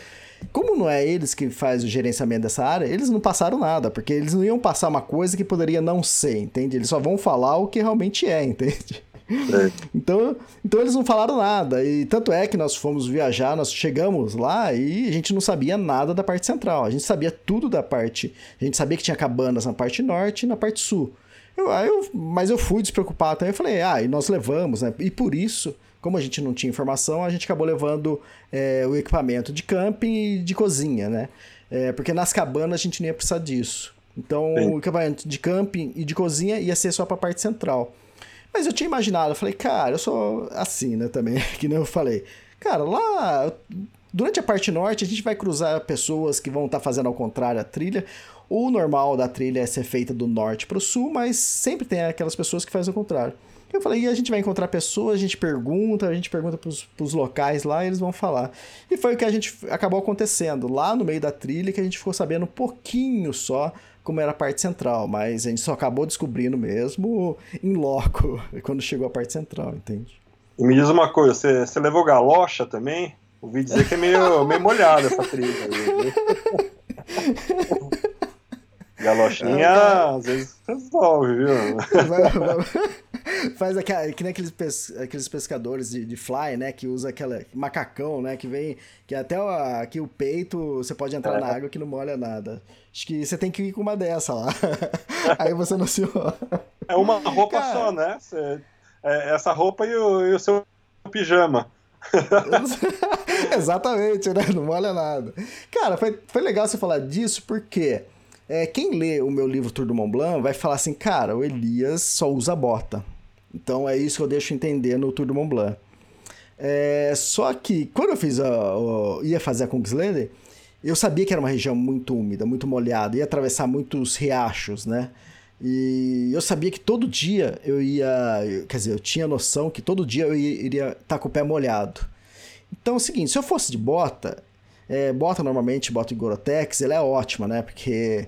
Como não é eles que faz o gerenciamento dessa área, eles não passaram nada, porque eles não iam passar uma coisa que poderia não ser, entende? Eles só vão falar o que realmente é, entende? É. Então, então eles não falaram nada. E tanto é que nós fomos viajar, nós chegamos lá e a gente não sabia nada da parte central. A gente sabia tudo da parte. A gente sabia que tinha cabanas na parte norte e na parte sul. Eu, eu, mas eu fui despreocupado também. Eu falei, ah, e nós levamos, né? E por isso como a gente não tinha informação, a gente acabou levando é, o equipamento de camping e de cozinha, né? É, porque nas cabanas a gente nem ia precisar disso. Então, Sim. o equipamento de camping e de cozinha ia ser só para a parte central. Mas eu tinha imaginado, eu falei, cara, eu sou assim, né, também, que nem eu falei. Cara, lá, durante a parte norte, a gente vai cruzar pessoas que vão estar tá fazendo ao contrário a trilha. O normal da trilha é ser feita do norte para o sul, mas sempre tem aquelas pessoas que fazem o contrário. Eu falei, e a gente vai encontrar pessoas, a gente pergunta, a gente pergunta pros, pros locais lá e eles vão falar. E foi o que a gente acabou acontecendo. Lá no meio da trilha que a gente ficou sabendo um pouquinho só como era a parte central, mas a gente só acabou descobrindo mesmo em loco, quando chegou a parte central, entende? E me diz uma coisa, você, você levou galocha também? Ouvi dizer que é meio, meio molhada essa trilha aí. Galochinha, É, às vezes resolve, viu? Faz aquela, que nem aqueles, pes, aqueles pescadores de, de fly, né? Que usa aquele macacão, né? Que vem. Que até o, aqui o peito você pode entrar É. na água que não molha nada. Acho que você tem que ir com uma dessa lá. Aí você não se. É uma roupa Cara. só, né? Cê- é essa roupa e o, e o seu pijama. Exatamente, né? Não molha nada. Cara, foi, foi legal você falar disso porque é, quem lê o meu livro Tour do Mont Blanc vai falar assim, cara, o Elias só usa bota. Então é isso que eu deixo entender no Tour do Mont Blanc. É, só que quando eu fiz a, a- ia fazer a Kungsleder, eu sabia que era uma região muito úmida, muito molhada, ia atravessar muitos riachos, né? E eu sabia que todo dia eu ia, quer dizer, eu tinha noção que todo dia eu ia- iria estar com o pé molhado. Então é o seguinte, se eu fosse de bota, é, bota normalmente, bota de Gorotex, ela é ótima, né? Porque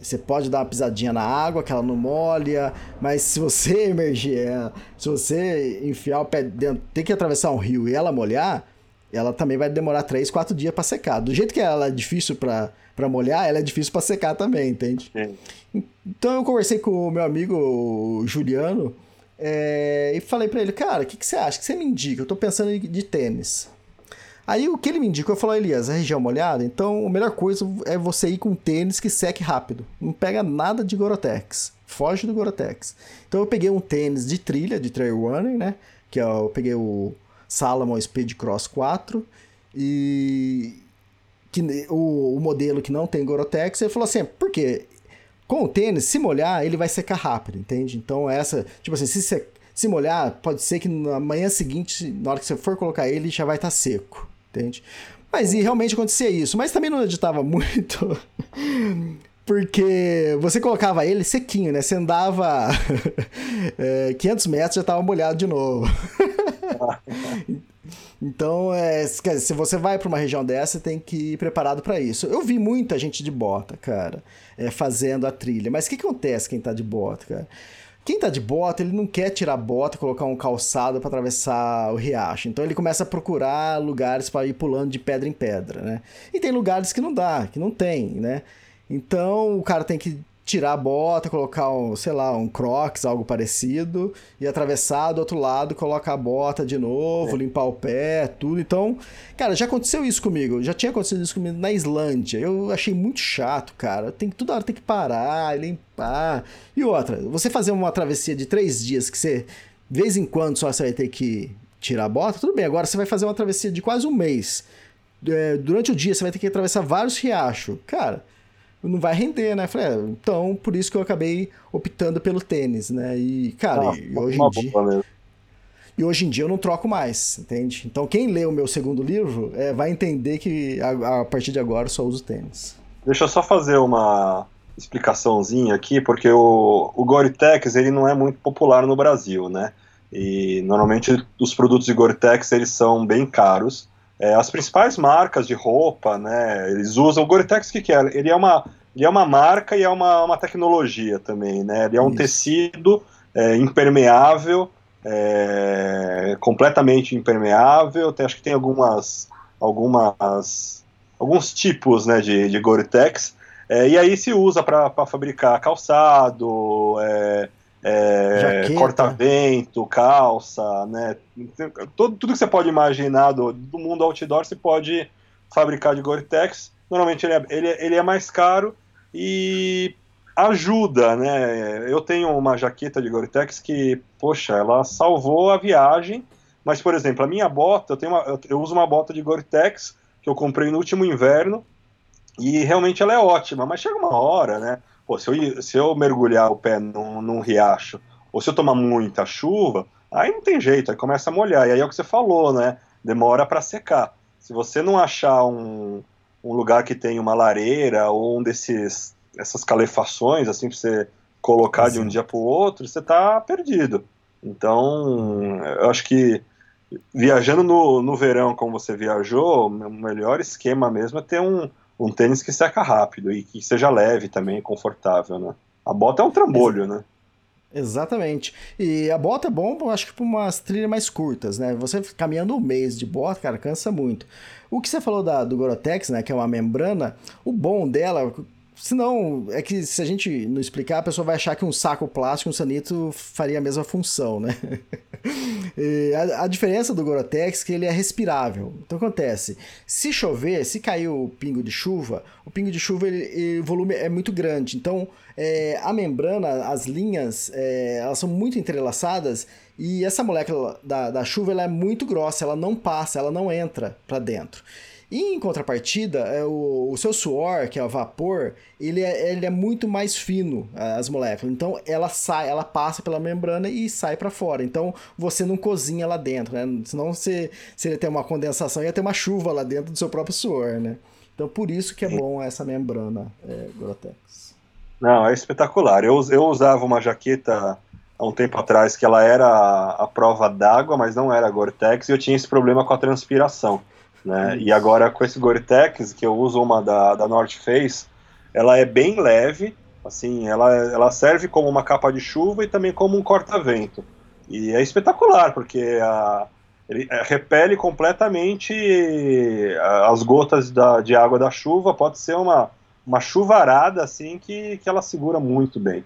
você pode dar uma pisadinha na água, que ela não molha, mas se você emergir ela, se você enfiar o pé dentro, tem que atravessar um rio e ela molhar, ela também vai demorar 3, 4 dias para secar. Do jeito que ela é difícil para molhar, ela é difícil para secar também, entende? Sim. Então eu conversei com o meu amigo Juliano é, e falei pra ele, cara, o que, que você acha? O que você me indica? Eu tô pensando em- de tênis. Aí o que ele me indicou, eu falei, Elias, a região molhada, então a melhor coisa é você ir com tênis que seque rápido. Não pega nada de Gorotex. Foge do Gorotex. Então eu peguei um tênis de trilha, de trail running, né? Que é eu peguei o Salomon Speed Cross 4 e que o, o modelo que não tem Gorotex, ele falou assim, por quê? Com o tênis, se molhar, ele vai secar rápido, entende? Então essa, tipo assim, se, se, se molhar, pode ser que na manhã seguinte, na hora que você for colocar ele, já vai estar seco, entende? Mas e realmente acontecia isso, mas também não editava muito. Porque você colocava ele sequinho, né? Você andava é, 500 metros já estava molhado de novo. Então, é, se você vai para uma região dessa, tem que ir preparado para isso. Eu vi muita gente de bota, cara, é, fazendo a trilha. Mas o que acontece quem tá de bota, cara? Quem tá de bota, ele não quer tirar bota, colocar um calçado para atravessar o riacho. Então ele começa a procurar lugares para ir pulando de pedra em pedra, né? E tem lugares que não dá, que não tem, né? Então o cara tem que tirar a bota, colocar um, sei lá, um crocs, algo parecido, e atravessar do outro lado, colocar a bota de novo, limpar o pé, tudo. Então, cara, já aconteceu isso comigo. Já tinha acontecido isso comigo na Islândia. Eu achei muito chato, cara. Tem que toda hora tem que parar, limpar. E outra, você fazer uma travessia de três dias que você, de vez em quando, só você vai ter que tirar a bota, tudo bem. Agora você vai fazer uma travessia de quase um mês. É, durante o dia você vai ter que atravessar vários riachos. Cara, não vai render, né? Falei, é, então, por isso que eu acabei optando pelo tênis, né? E, cara, Ah, e hoje em dia. mesmo. E hoje em dia eu não troco mais, entende? Então quem lê o meu segundo livro é, vai entender que a, a partir de agora eu só uso tênis. Deixa eu só fazer uma explicaçãozinha aqui, porque o, o Gore-Tex ele não é muito popular no Brasil, né? E normalmente os produtos de Gore-Tex eles são bem caros. É, as principais marcas de roupa, né? Eles usam o Gore-Tex que que é? Ele é uma ele é uma marca e é uma, uma tecnologia também, né? Ele é um Isso. tecido é, impermeável, é, completamente impermeável. Tem, acho que tem algumas algumas alguns tipos né, de, de Gore-Tex, é, e aí se usa para fabricar calçado, é, corta-vento, calça, né, tudo, tudo que você pode imaginar do, do mundo outdoor se pode fabricar de Gore-Tex. Normalmente ele é, ele, é- ele é mais caro e ajuda, né? Eu tenho uma jaqueta de Gore-Tex que, poxa, ela salvou a viagem. Mas, por exemplo, a minha bota, eu, tenho uma, eu uso uma bota de Gore-Tex que eu comprei no último inverno e realmente ela é ótima. Mas chega uma hora, né? Pô, se eu, se eu mergulhar o pé num, num riacho ou se eu tomar muita chuva, aí não tem jeito, aí começa a molhar. E aí é o que você falou, né? Demora para secar. Se você não achar um, um lugar que tem uma lareira ou um desses essas calefações assim para você colocar de um Sim. dia para o outro, você tá perdido. Então, eu acho que viajando no, no verão como você viajou, o melhor esquema mesmo é ter um, um tênis que seca rápido e que seja leve também, confortável, né? A bota é um trambolho, né? Exatamente. E a bota é bom, eu acho que para umas trilhas mais curtas, né? Você caminhando um mês de bota, cara, cansa muito. O que você falou da, do Gorotex, né, que é uma membrana, o bom dela, Senão, é que se a gente não explicar, a pessoa vai achar que um saco plástico, um sanito, faria a mesma função, né? a, a, diferença do Gorotex é que ele é respirável. Então, acontece, se chover, se cair o pingo de chuva, o pingo de chuva, ele, ele, o volume é muito grande. Então, é, a membrana, as linhas, é, elas são muito entrelaçadas e essa molécula da, da chuva, ela é muito grossa, ela não passa, ela não entra para dentro. E em contrapartida, é o, o seu suor, que é o vapor, ele é, ele é muito mais fino, as moléculas. Então ela sai, ela passa pela membrana e sai para fora. Então você não cozinha lá dentro, né? Senão você, se ele tem uma condensação, ia ter uma chuva lá dentro do seu próprio suor, né? Então por isso que é bom essa membrana é, Gore-Tex. Não, é espetacular. Eu, eu usava uma jaqueta há um tempo atrás que ela era a prova d'água, mas não era Gore-Tex, e eu tinha esse problema com a transpiração. Né? E agora com esse Gore-Tex, que eu uso uma da, da North Face, ela é bem leve, assim, ela, ela serve como uma capa de chuva e também como um corta-vento. E é espetacular, porque a, ele é, repele completamente as gotas da, de água da chuva, pode ser uma, uma chuvarada assim que, que ela segura muito bem.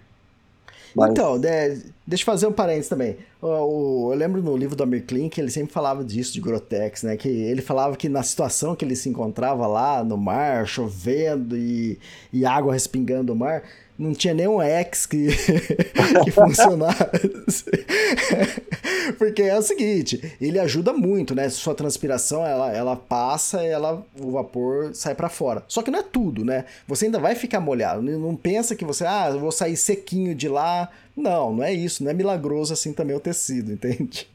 Mas... Então, né, deixa eu fazer um parênteses também. O, o, eu lembro no livro do Amir Klink que ele sempre falava disso, de Grotex, né? Que ele falava que na situação que ele se encontrava lá no mar, chovendo e, e água respingando do mar, não tinha nenhum X que, que funcionasse. Porque é o seguinte, ele ajuda muito, né? Sua transpiração, ela, ela passa, ela, o vapor sai para fora. Só que não é tudo, né? Você ainda vai ficar molhado. Não pensa que você, ah, eu vou sair sequinho de lá. Não, não é isso. Não é milagroso assim também o tecido, entende?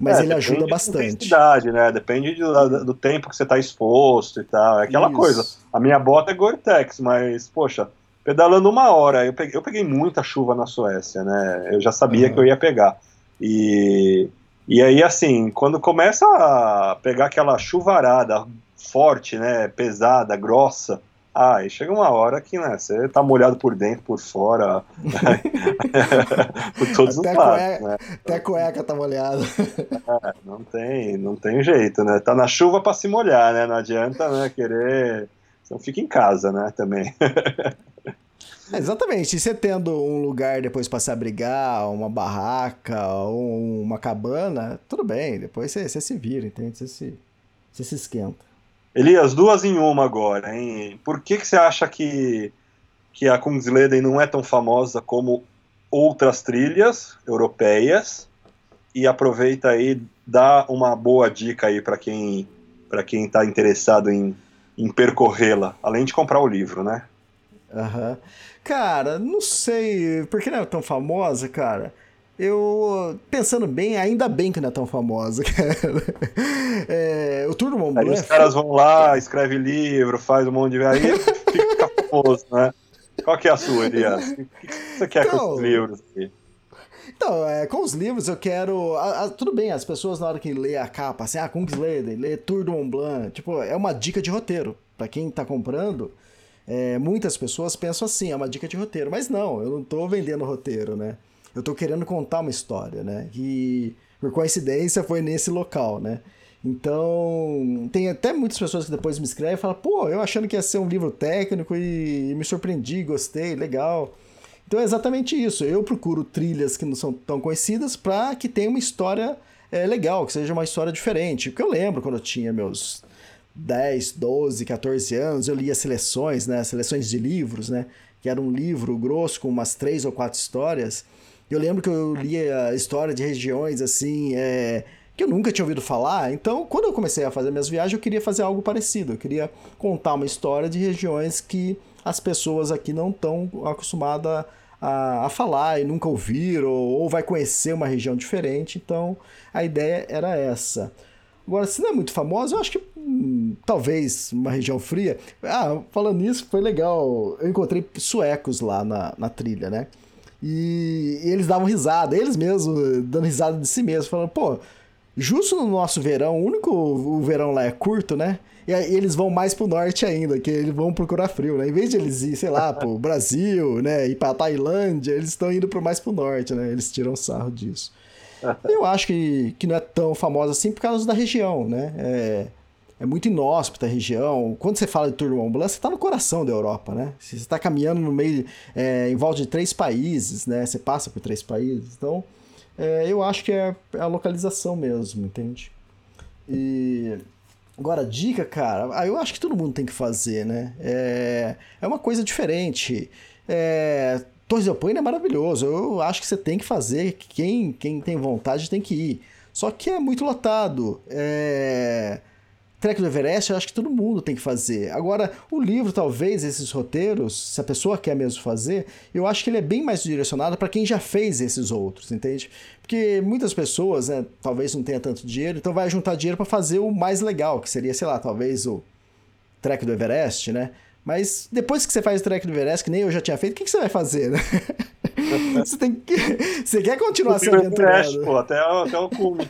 Mas é, ele ajuda bastante. né? Depende do, do, tempo que você tá exposto e tal. É aquela isso. coisa. A minha bota é Gore-Tex, mas, poxa pedalando uma hora. Eu peguei, eu peguei muita chuva na Suécia, né? Eu já sabia uhum. que eu ia pegar. E, e aí, assim, quando começa a pegar aquela chuvarada forte, né? Pesada, grossa. Ah, e chega uma hora que, né, você tá molhado por dentro, por fora, por todos até os lados, cueca, né? Até a cueca tá molhada. É, não tem, não tem jeito, né? Tá na chuva para se molhar, né? Não adianta, né, querer... Então fica em casa, né, também. É, exatamente. E você tendo um lugar depois para se abrigar, uma barraca, ou uma cabana, tudo bem. Depois você, você se vira, entende? Você se, você se esquenta. Elias, duas em uma agora, hein? Por que, que você acha que, que a Kungsleden não é tão famosa como outras trilhas europeias? E aproveita aí, dá uma boa dica aí para quem para quem está interessado em, em percorrê-la, além de comprar o livro, né? Aham. Uhum. Cara, não sei. Por que não é tão famosa, cara? Eu, pensando bem, ainda bem que não é tão famosa, cara. É, o Tour do Mont Blanc... Aí os caras vão lá, escreve livro, faz um monte de... Aí fica famoso, né? Qual que é a sua, Elias? O que você quer então, com os livros aqui? Então, é, com os livros eu quero... A, a, tudo bem, as pessoas na hora que lê a capa, assim, ah, Kungsleden, lê Tour do Mont Blanc, tipo, é uma dica de roteiro. Pra quem tá comprando... É, muitas pessoas pensam assim, é uma dica de roteiro, mas não, eu não estou vendendo roteiro, né? Eu estou querendo contar uma história, né? Que por coincidência foi nesse local, né? Então, tem até muitas pessoas que depois me escrevem e falam, pô, eu achando que ia ser um livro técnico e me surpreendi, gostei, legal. Então é exatamente isso. Eu procuro trilhas que não são tão conhecidas para que tenha uma história é, legal, que seja uma história diferente. Porque eu lembro quando eu tinha meus 10, 12, 14 anos, eu lia seleções, né? Seleções de livros, né? Que era um livro grosso com umas três ou quatro histórias. Eu lembro que eu lia história de regiões assim, é, que eu nunca tinha ouvido falar. Então, quando eu comecei a fazer minhas viagens, eu queria fazer algo parecido. Eu queria contar uma história de regiões que as pessoas aqui não estão acostumadas a, a, falar e nunca ouviram, ou, ou vai conhecer uma região diferente. Então, a ideia era essa. Agora, se não é muito famosa, eu acho que hum, talvez uma região fria. Ah, falando nisso, foi legal. Eu encontrei suecos lá na, na trilha, né? E, e eles davam risada, eles mesmos dando risada de si mesmos, falando, pô, justo no nosso verão, o único o verão lá é curto, né? E aí eles vão mais pro norte ainda, que eles vão procurar frio, né? Em vez de eles ir, sei lá, pro Brasil, né? Ir pra Tailândia, eles estão indo pro mais pro norte, né? Eles tiram sarro disso. Eu acho que, que não é tão famosa assim por causa da região, né? É, é muito inóspita a região. Quando você fala de Tour de Mont Blanc, você está no coração da Europa, né? Você está caminhando no meio, é, em volta de três países, né? Você passa por três países. Então, é, eu acho que é a localização mesmo, entende? E agora, dica, cara, eu acho que todo mundo tem que fazer, né? É, é uma coisa diferente. É, Torres Paine é maravilhoso. Eu acho que você tem que fazer. Quem, quem tem vontade tem que ir. Só que é muito lotado. É... Trek do Everest, eu acho que todo mundo tem que fazer. Agora, o livro, talvez, esses roteiros, se a pessoa quer mesmo fazer, eu acho que ele é bem mais direcionado para quem já fez esses outros, entende? Porque muitas pessoas, né, talvez não tenha tanto dinheiro, então vai juntar dinheiro para fazer o mais legal, que seria, sei lá, talvez o Trek do Everest, né? Mas depois que você faz o Trek do Everest, que nem eu já tinha feito, o que, que você vai fazer, né? você tem que... Você quer continuar se aventurando? Pô, até, até o cume.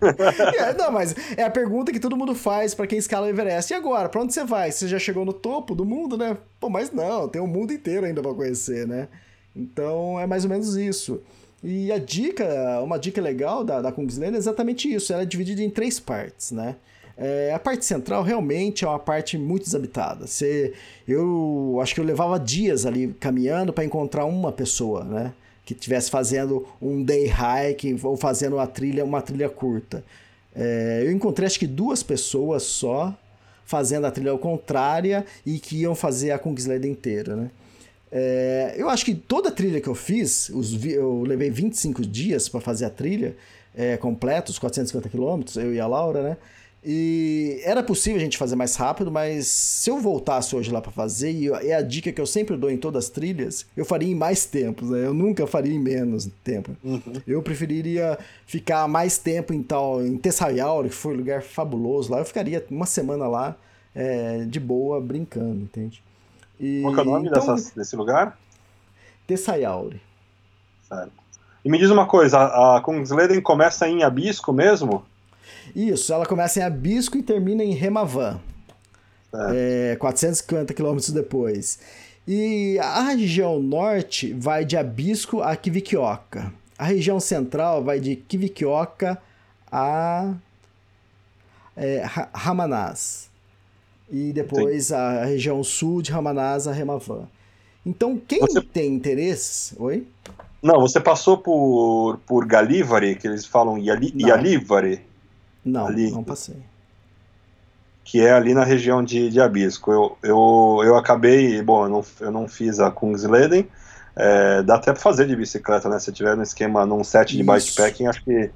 é, não, mas é a pergunta que todo mundo faz para quem escala o Everest. E agora, pra onde você vai? Você já chegou no topo do mundo, né? Pô, mas não, tem o um mundo inteiro ainda pra conhecer, né? Então é mais ou menos isso. E a dica, uma dica legal da, da Kungsleden é exatamente isso. Ela é dividida em três partes, né? É, a parte central realmente é uma parte muito desabitada. Você, eu acho que eu levava dias ali caminhando para encontrar uma pessoa, né? Que estivesse fazendo um day hike ou fazendo uma trilha, uma trilha curta. É, eu encontrei acho que duas pessoas só fazendo a trilha contrária e que iam fazer a Kungsleden inteira, né? É, eu acho que toda a trilha que eu fiz, os, eu levei 25 dias para fazer a trilha é, completa, os 450 quilômetros, eu e a Laura, né? E era possível a gente fazer mais rápido, mas se eu voltasse hoje lá para fazer, e é a dica que eu sempre dou em todas as trilhas, eu faria em mais tempo, né? Eu nunca faria em menos tempo. Uhum. Eu preferiria ficar mais tempo em tal, em Tessaiauri, que foi um lugar fabuloso lá. Eu ficaria uma semana lá, é, de boa, brincando, entende? E, Qual é o nome então, dessa, desse lugar? Tessaiauri. Certo. E me diz uma coisa, a Kungsleden começa em Abisco mesmo? Isso, ela começa em Abisco e termina em Remavan. É, 450 quilômetros depois. E a região norte vai de Abisco a Kivikioka. A região central vai de Kivikioka a é, Ramanaz. E depois Sim. a região sul de Ramanaz a Remavan. Então, quem você... tem interesse. Oi? Não, você passou por, por Galivari, que eles falam Yali, Yalivari. Não, ali, não passei. Que é ali na região de, de Abisco. Eu, eu, eu acabei, bom, eu não, eu não fiz a Kungsleden, é, dá até pra fazer de bicicleta, né? Se tiver no esquema, num set de Isso. bikepacking, acho que,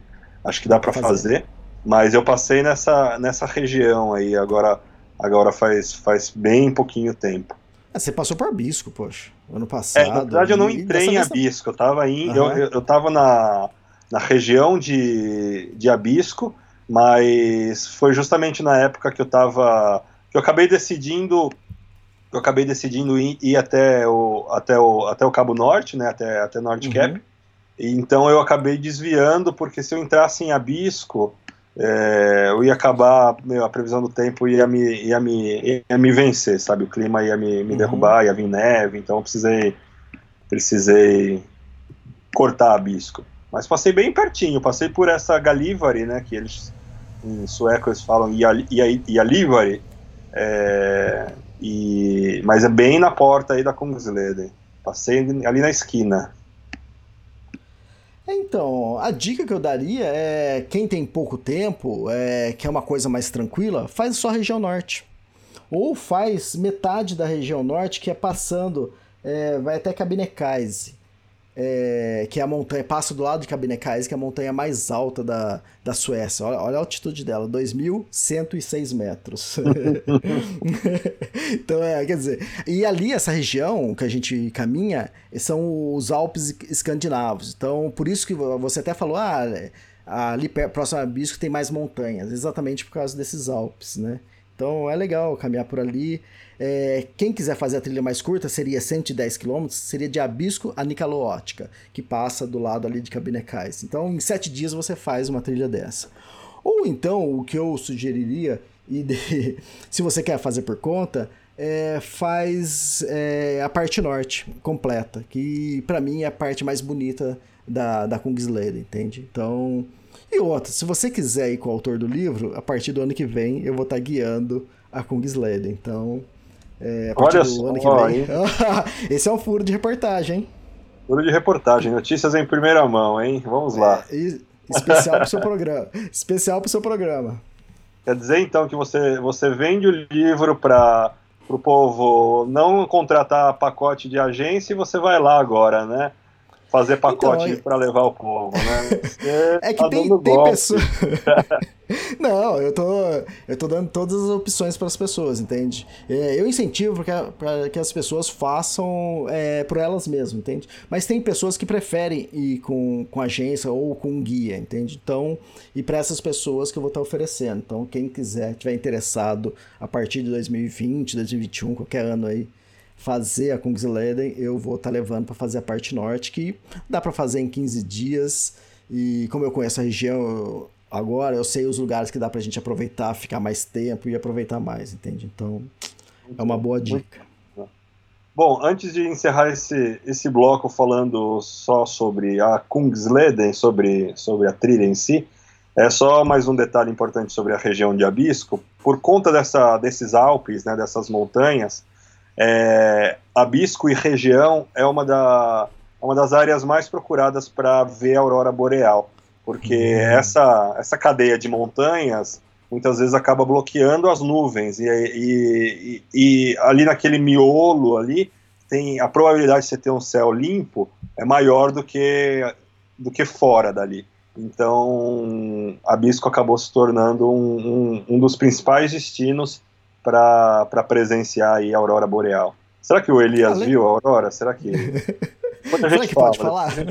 acho que dá para fazer. fazer. Mas eu passei nessa, nessa região aí, agora, agora faz, faz bem pouquinho tempo. Ah, você passou por Abisco, poxa, ano passado. É, na verdade, eu não entrei em Abisco, eu tava, em, uhum. eu, eu, eu na, na região de, de Abisco, mas foi justamente na época que eu tava. que eu acabei decidindo. Eu acabei decidindo ir, ir até, o, até, o, até o Cabo Norte, né? Até, até North Cap. Uhum. Então eu acabei desviando, porque se eu entrasse em Abisco, é, eu ia acabar, meu, a previsão do tempo ia me, ia me, ia me vencer, sabe? O clima ia me, me uhum. derrubar, ia vir neve, então eu precisei, precisei cortar Abisco. Mas passei bem pertinho, passei por essa Galivari, né? Que eles em sueco eles falam Ialivari, é, e, mas é bem na porta aí da Kungsleden. Passei ali na esquina. Então, a dica que eu daria é quem tem pouco tempo, é, quer uma coisa mais tranquila, faz só a região norte. Ou faz metade da região norte, que é passando, é, vai até Cabinecais é, que é a montanha, passa do lado de Kebnekaise, que é a montanha mais alta da, da Suécia. Olha, olha a altitude dela, 2.106 metros. então, é, quer dizer, e ali, essa região que a gente caminha, são os Alpes escandinavos. Então, por isso que você até falou, ah, ali próximo a Bisco tem mais montanhas, exatamente por causa desses Alpes, né? Então, é legal caminhar por ali. É, quem quiser fazer a trilha mais curta seria 110 km, seria de Abisco a Nicaloótica, que passa do lado ali de Cabinecais. Então, em sete dias você faz uma trilha dessa. Ou então, o que eu sugeriria, E de- se você quer fazer por conta, é, faz é, a parte norte completa, que pra mim é a parte mais bonita da, da Kungsleden, entende? Então. E outra, se você quiser ir com o autor do livro, a partir do ano que vem eu vou estar guiando a Kungsleden. Então. É, a partir Olha do só, ano que vem. Esse é um furo de reportagem, hein? Tudo de reportagem, notícias em primeira mão, hein? Vamos lá. E- especial pro seu programa. Especial pro seu programa. Quer dizer então que você, você vende o livro para o povo não contratar pacote de agência e você vai lá agora, né? Fazer pacote Então, é- para levar o povo, né? Você É que tá tem, tem pessoas. Não, eu tô, eu tô dando todas as opções para as pessoas, entende? É, eu incentivo para que as pessoas façam é, por elas mesmas, entende? Mas tem pessoas que preferem ir com, com agência ou com guia, entende? Então, e para essas pessoas que eu vou estar oferecendo. Então, quem quiser, tiver interessado a partir de 2020, 2021, qualquer ano aí, fazer a Kungsleden, eu vou estar levando para fazer a parte norte, que dá para fazer em 15 dias. E como eu conheço a região eu- agora, eu sei os lugares que dá pra gente aproveitar, ficar mais tempo e aproveitar mais, entende? Então, é uma boa dica. Bom, antes de encerrar esse, esse bloco falando só sobre a Kungsleden, sobre, sobre a trilha em si, é só mais um detalhe importante sobre a região de Abisco. Por conta dessa, desses Alpes, né, dessas montanhas, é, Abisco e região é uma, da, é uma das áreas mais procuradas para ver a aurora boreal, porque essa, essa cadeia de montanhas muitas vezes acaba bloqueando as nuvens e, e, e, e ali naquele miolo ali tem a probabilidade de você ter um céu limpo é maior do que do que fora dali. Então, Abisco acabou se tornando um, um, um dos principais destinos para presenciar aí a aurora boreal. Será que o Elias Ale- viu a aurora? Será que Será gente que pode fala, falar?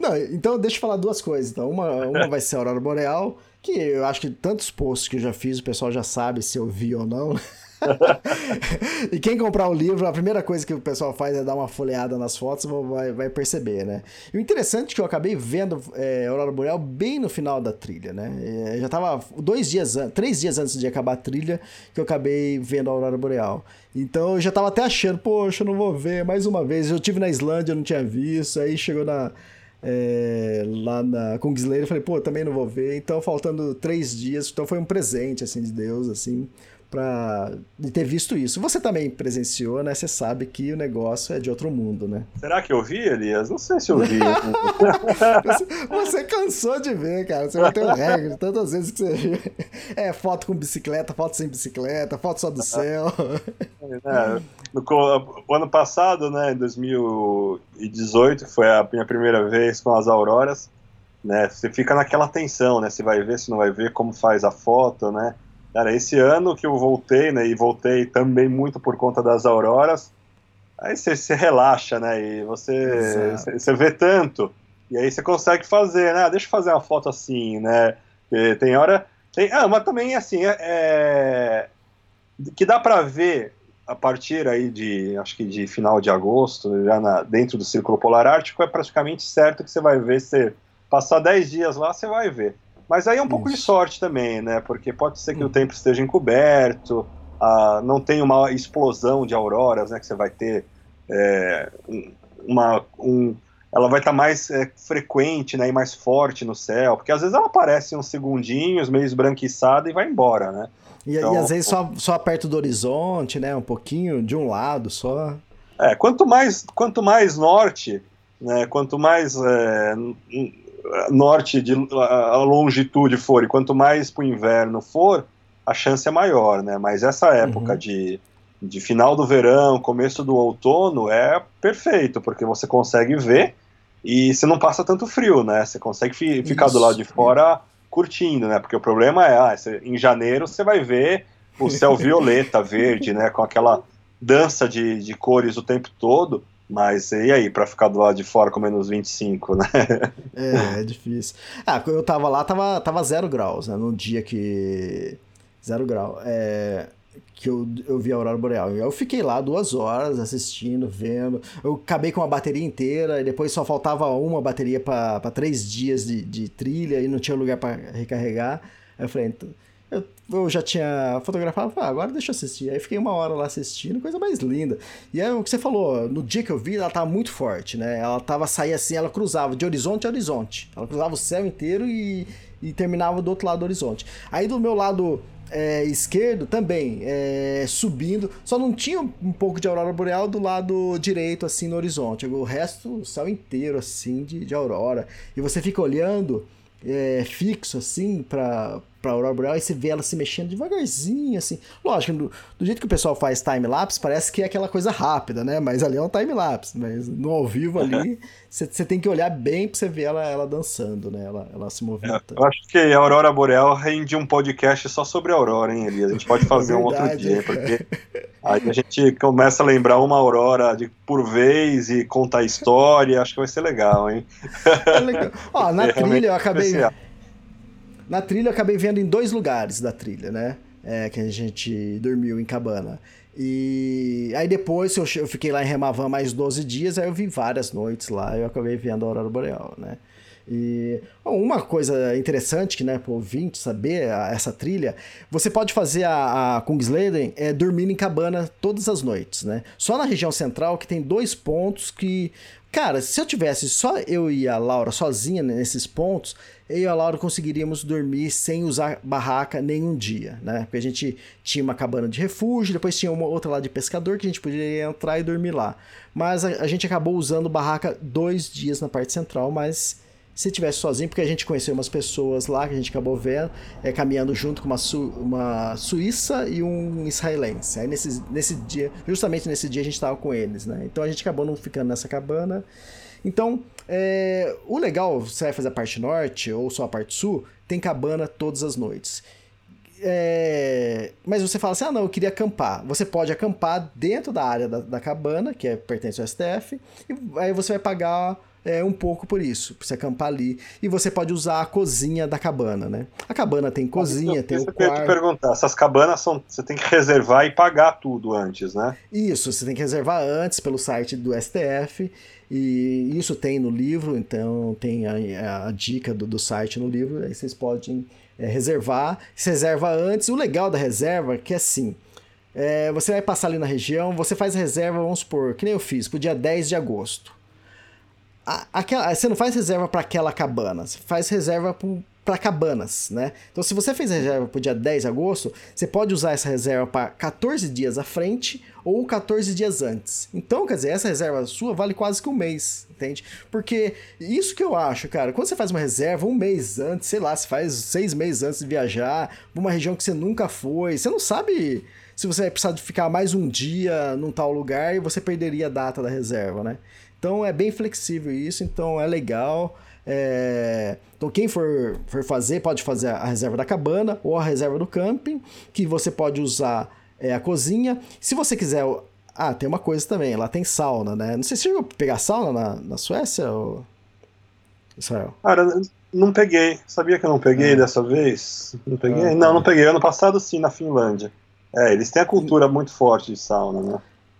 Não, então deixa eu falar duas coisas. Então, uma, uma vai ser a Aurora Boreal, que eu acho que tantos posts que eu já fiz, o pessoal já sabe se eu vi ou não. e quem comprar o livro, a primeira coisa que o pessoal faz é dar uma folheada nas fotos, vai, vai perceber, né? E o interessante é que eu acabei vendo é, Aurora Boreal bem no final da trilha, né? É, já tava dois dias, três dias antes de acabar a trilha que eu acabei vendo Aurora Boreal. Então eu já tava até achando, poxa, eu não vou ver mais uma vez. Eu tive na Islândia, eu não tinha visto, aí chegou na. é, lá na Kungsleden, eu falei, pô, também não vou ver. Então, faltando três dias, então foi um presente, assim, de Deus, assim, pra de ter visto isso. Você também presenciou, né? Você sabe que o negócio é de outro mundo, né? Será que eu vi, Elias? Não sei se eu vi. Você, você cansou de ver, cara. Você vai ter um recorde tantas vezes que você viu. É, foto com bicicleta, foto sem bicicleta, foto só do céu. É, no co- o ano passado, né, em 2018, que foi a minha primeira vez com as auroras, né, você fica naquela tensão, né, se vai ver, se não vai ver, como faz a foto, né. Cara, esse ano que eu voltei, né, e voltei também muito por conta das auroras, aí você, você relaxa, né, e você, você, você vê tanto, e aí você consegue fazer, né, ah, deixa eu fazer uma foto assim, né, Porque tem hora... Tem, ah, mas também, assim, é- é que dá para ver a partir aí de, acho que de final de agosto, já na- dentro do Círculo Polar Ártico, é praticamente certo que você vai ver, se passar 10 dias lá, você vai ver. Mas aí é um pouco de Isso. sorte também, né? Porque pode ser que o tempo esteja encoberto, ah, não tem uma explosão de auroras, né? Que você vai ter é, um- uma... Um, ela vai estar mais é, frequente né, e mais forte no céu, porque às vezes ela aparece uns segundinhos, meio esbranquiçada e vai embora, né? E, e Então- às vezes só, só perto do horizonte, né? Um pouquinho de um lado só. É, quanto mais, quanto mais norte, né, quanto mais é, norte de a longitude for e quanto mais para o inverno for, a chance é maior, né? Mas essa época Uhum. de, de final do verão, começo do outono é perfeito, porque você consegue ver e você não passa tanto frio, né? Você consegue fi- ficar do Isso. lado de fora curtindo, né? Porque o problema é, ah, você- em janeiro você vai ver o céu violeta, verde, né? Com aquela dança de, de cores o tempo todo, mas e aí, para ficar do lado de fora com menos 25, né? É, é difícil. Ah, quando eu tava lá, tava, tava zero graus, né? No dia que. Zero grau. É, que eu, eu vi a Aurora Boreal. Eu fiquei lá duas horas assistindo, vendo. Eu acabei com uma bateria inteira e depois só faltava uma bateria para três dias de, de trilha e não tinha lugar para recarregar. Aí eu falei, então. Eu, eu já tinha fotografado, ah, agora deixa eu assistir. Aí fiquei uma hora lá assistindo, coisa mais linda. E é o que você falou, no dia que eu vi, ela tava muito forte, né? Ela tava saía assim, ela cruzava de horizonte a horizonte. Ela cruzava o céu inteiro e, e terminava do outro lado do horizonte. Aí do meu lado é, esquerdo também, é, subindo. Só não tinha um pouco de aurora boreal do lado direito, assim, no horizonte. O resto, o céu inteiro, assim, de, de aurora. E você fica olhando é, fixo, assim, pra, pra Aurora Boreal e você vê ela se mexendo devagarzinho, assim. Lógico, do, do jeito que o pessoal faz time-lapse, parece que é aquela coisa rápida, né? Mas ali é um time-lapse. Mas no ao vivo ali, você tem que olhar bem pra você ver ela, ela dançando, né? Ela, ela se movimentando. Eu acho que a Aurora Boreal rende um podcast só sobre a Aurora, hein, Elias? A gente pode fazer é um outro dia, porque aí a gente começa a lembrar uma Aurora de, por vez e contar a história. Acho que vai ser legal, hein? É legal. Ó, na é trilha eu acabei. Especial. Na trilha eu acabei vendo em dois lugares da trilha, né? É, que a gente dormiu em cabana. E aí depois eu, eu fiquei lá em Remavan mais 12 dias, aí eu vi várias noites lá eu acabei vendo a Aurora Boreal, né? E uma coisa interessante que, né, para o ouvinte saber a, essa trilha, você pode fazer a, a Kungsleden é, dormir em cabana todas as noites, né? Só na região central que tem dois pontos que, cara, se eu tivesse só eu e a Laura sozinha nesses pontos, eu e a Laura conseguiríamos dormir sem usar barraca nenhum dia, né? Porque a gente tinha uma cabana de refúgio, depois tinha uma outra lá de pescador que a gente poderia entrar e dormir lá. Mas a, a gente acabou usando barraca dois dias na parte central, mas se tivesse sozinho, porque a gente conheceu umas pessoas lá que a gente acabou vendo, é, caminhando junto com uma, su uma suíça e um israelense. Aí nesse, nesse dia, justamente nesse dia a gente estava com eles, né? Então a gente acabou não ficando nessa cabana. Então, é, o legal, você vai fazer a parte norte ou só a parte sul, tem cabana todas as noites. É, mas você fala assim: ah, não, eu queria acampar. Você pode acampar dentro da área da, da cabana, que é, pertence ao STF, e aí você vai pagar é, um pouco por isso, pra você acampar ali. E você pode usar a cozinha da cabana, né? A cabana tem cozinha, tem o quarto. Eu te perguntar, essas cabanas são, você tem que reservar e pagar tudo antes, né? Isso, você tem que reservar antes pelo site do STF. E isso tem no livro, então tem a, a dica do, do, site no livro, aí vocês podem é, reservar. Se reserva antes, o legal da reserva é que assim, é, você vai passar ali na região, você faz reserva, vamos supor, que nem eu fiz, pro dia 10 de agosto. Aquela, você não faz reserva para aquela cabana, você faz reserva para cabanas, né? Então, se você fez reserva para o dia 10 de agosto, você pode usar essa reserva para 14 dias à frente ou 14 dias antes. Então, quer dizer, essa reserva sua vale quase que um mês, entende? Porque isso que eu acho, cara, quando você faz uma reserva um mês antes, sei lá, você faz seis meses antes de viajar, para uma região que você nunca foi, você não sabe se você vai precisar de ficar mais um dia num tal lugar e você perderia a data da reserva, né? Então é bem flexível isso, então é legal. É... Então, quem for, for fazer, pode fazer a reserva da cabana ou a reserva do camping, que você pode usar é, a cozinha. Se você quiser. Ah, tem uma coisa também, lá tem sauna, né? Não sei se chegou a pegar sauna na, na Suécia ou. Israel? Cara, não peguei. Sabia que eu não peguei é. dessa vez? Não peguei? Ah, não, não peguei. Ano passado sim, na Finlândia. É, eles têm a cultura muito forte de sauna, né?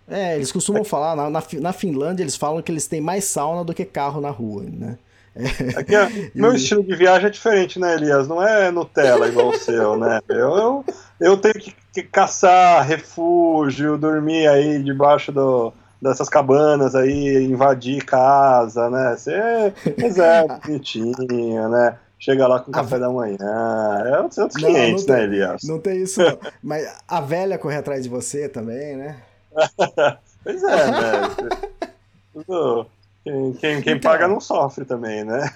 É, eles costumam falar, na, na, na Finlândia eles falam que eles têm mais sauna do que carro na rua, né? É a, meu estilo de viagem é diferente, né, Elias? Não é Nutella igual o seu, né? Eu, eu, eu tenho que, que, caçar refúgio, dormir aí debaixo do, dessas cabanas aí, invadir casa, né? Você reserva bonitinho, né? Chega lá com café da manhã. É outros, outros não, 500, não né, Elias? Não tem isso, não. Mas a velha corre atrás de você também, né? pois é, né? Tudo quem, quem, quem então, paga não sofre também, né?